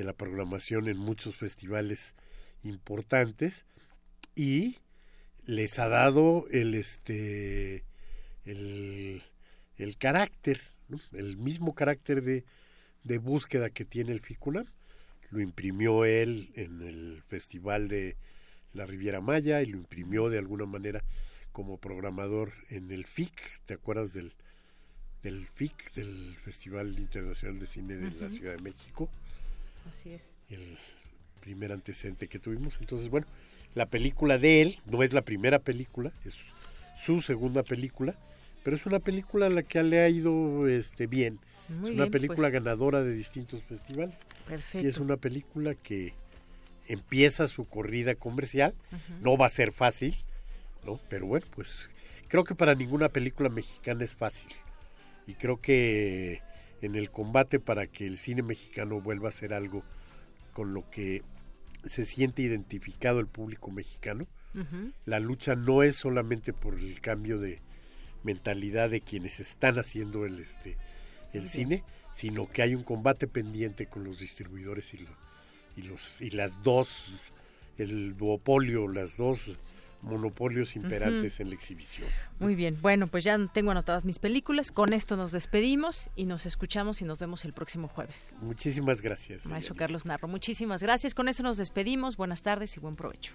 de la programación en muchos festivales importantes y les ha dado el este el, el carácter el mismo carácter de, de búsqueda que tiene el FICUNAM, lo imprimió él en el Festival de la Riviera Maya y lo imprimió de alguna manera como programador en el FIC, ¿te acuerdas del, del FIC, del Festival Internacional de Cine de la Ciudad de México? Así es. El primer antecedente que tuvimos. Entonces, bueno, la película de él no es la primera película, es su segunda película pero es una película a la que le ha ido este bien. es una película pues. ganadora de distintos festivales. Perfecto. Y es una película que empieza su corrida comercial. No va a ser fácil, ¿no? Pero bueno, pues creo que para ninguna película mexicana es fácil. Y creo que en el combate para que el cine mexicano vuelva a ser algo con lo que se siente identificado el público mexicano, la lucha no es solamente por el cambio de, mentalidad de quienes están haciendo el este el cine, sino que hay un combate pendiente con los distribuidores y, y los y las dos el duopolio, las dos monopolios imperantes en la exhibición. Muy bien, bueno, pues ya tengo anotadas mis películas, con esto nos despedimos y nos escuchamos y nos vemos el próximo jueves. Muchísimas gracias. Maestro Carlos Narro, muchísimas gracias, con esto nos despedimos, buenas tardes y buen provecho.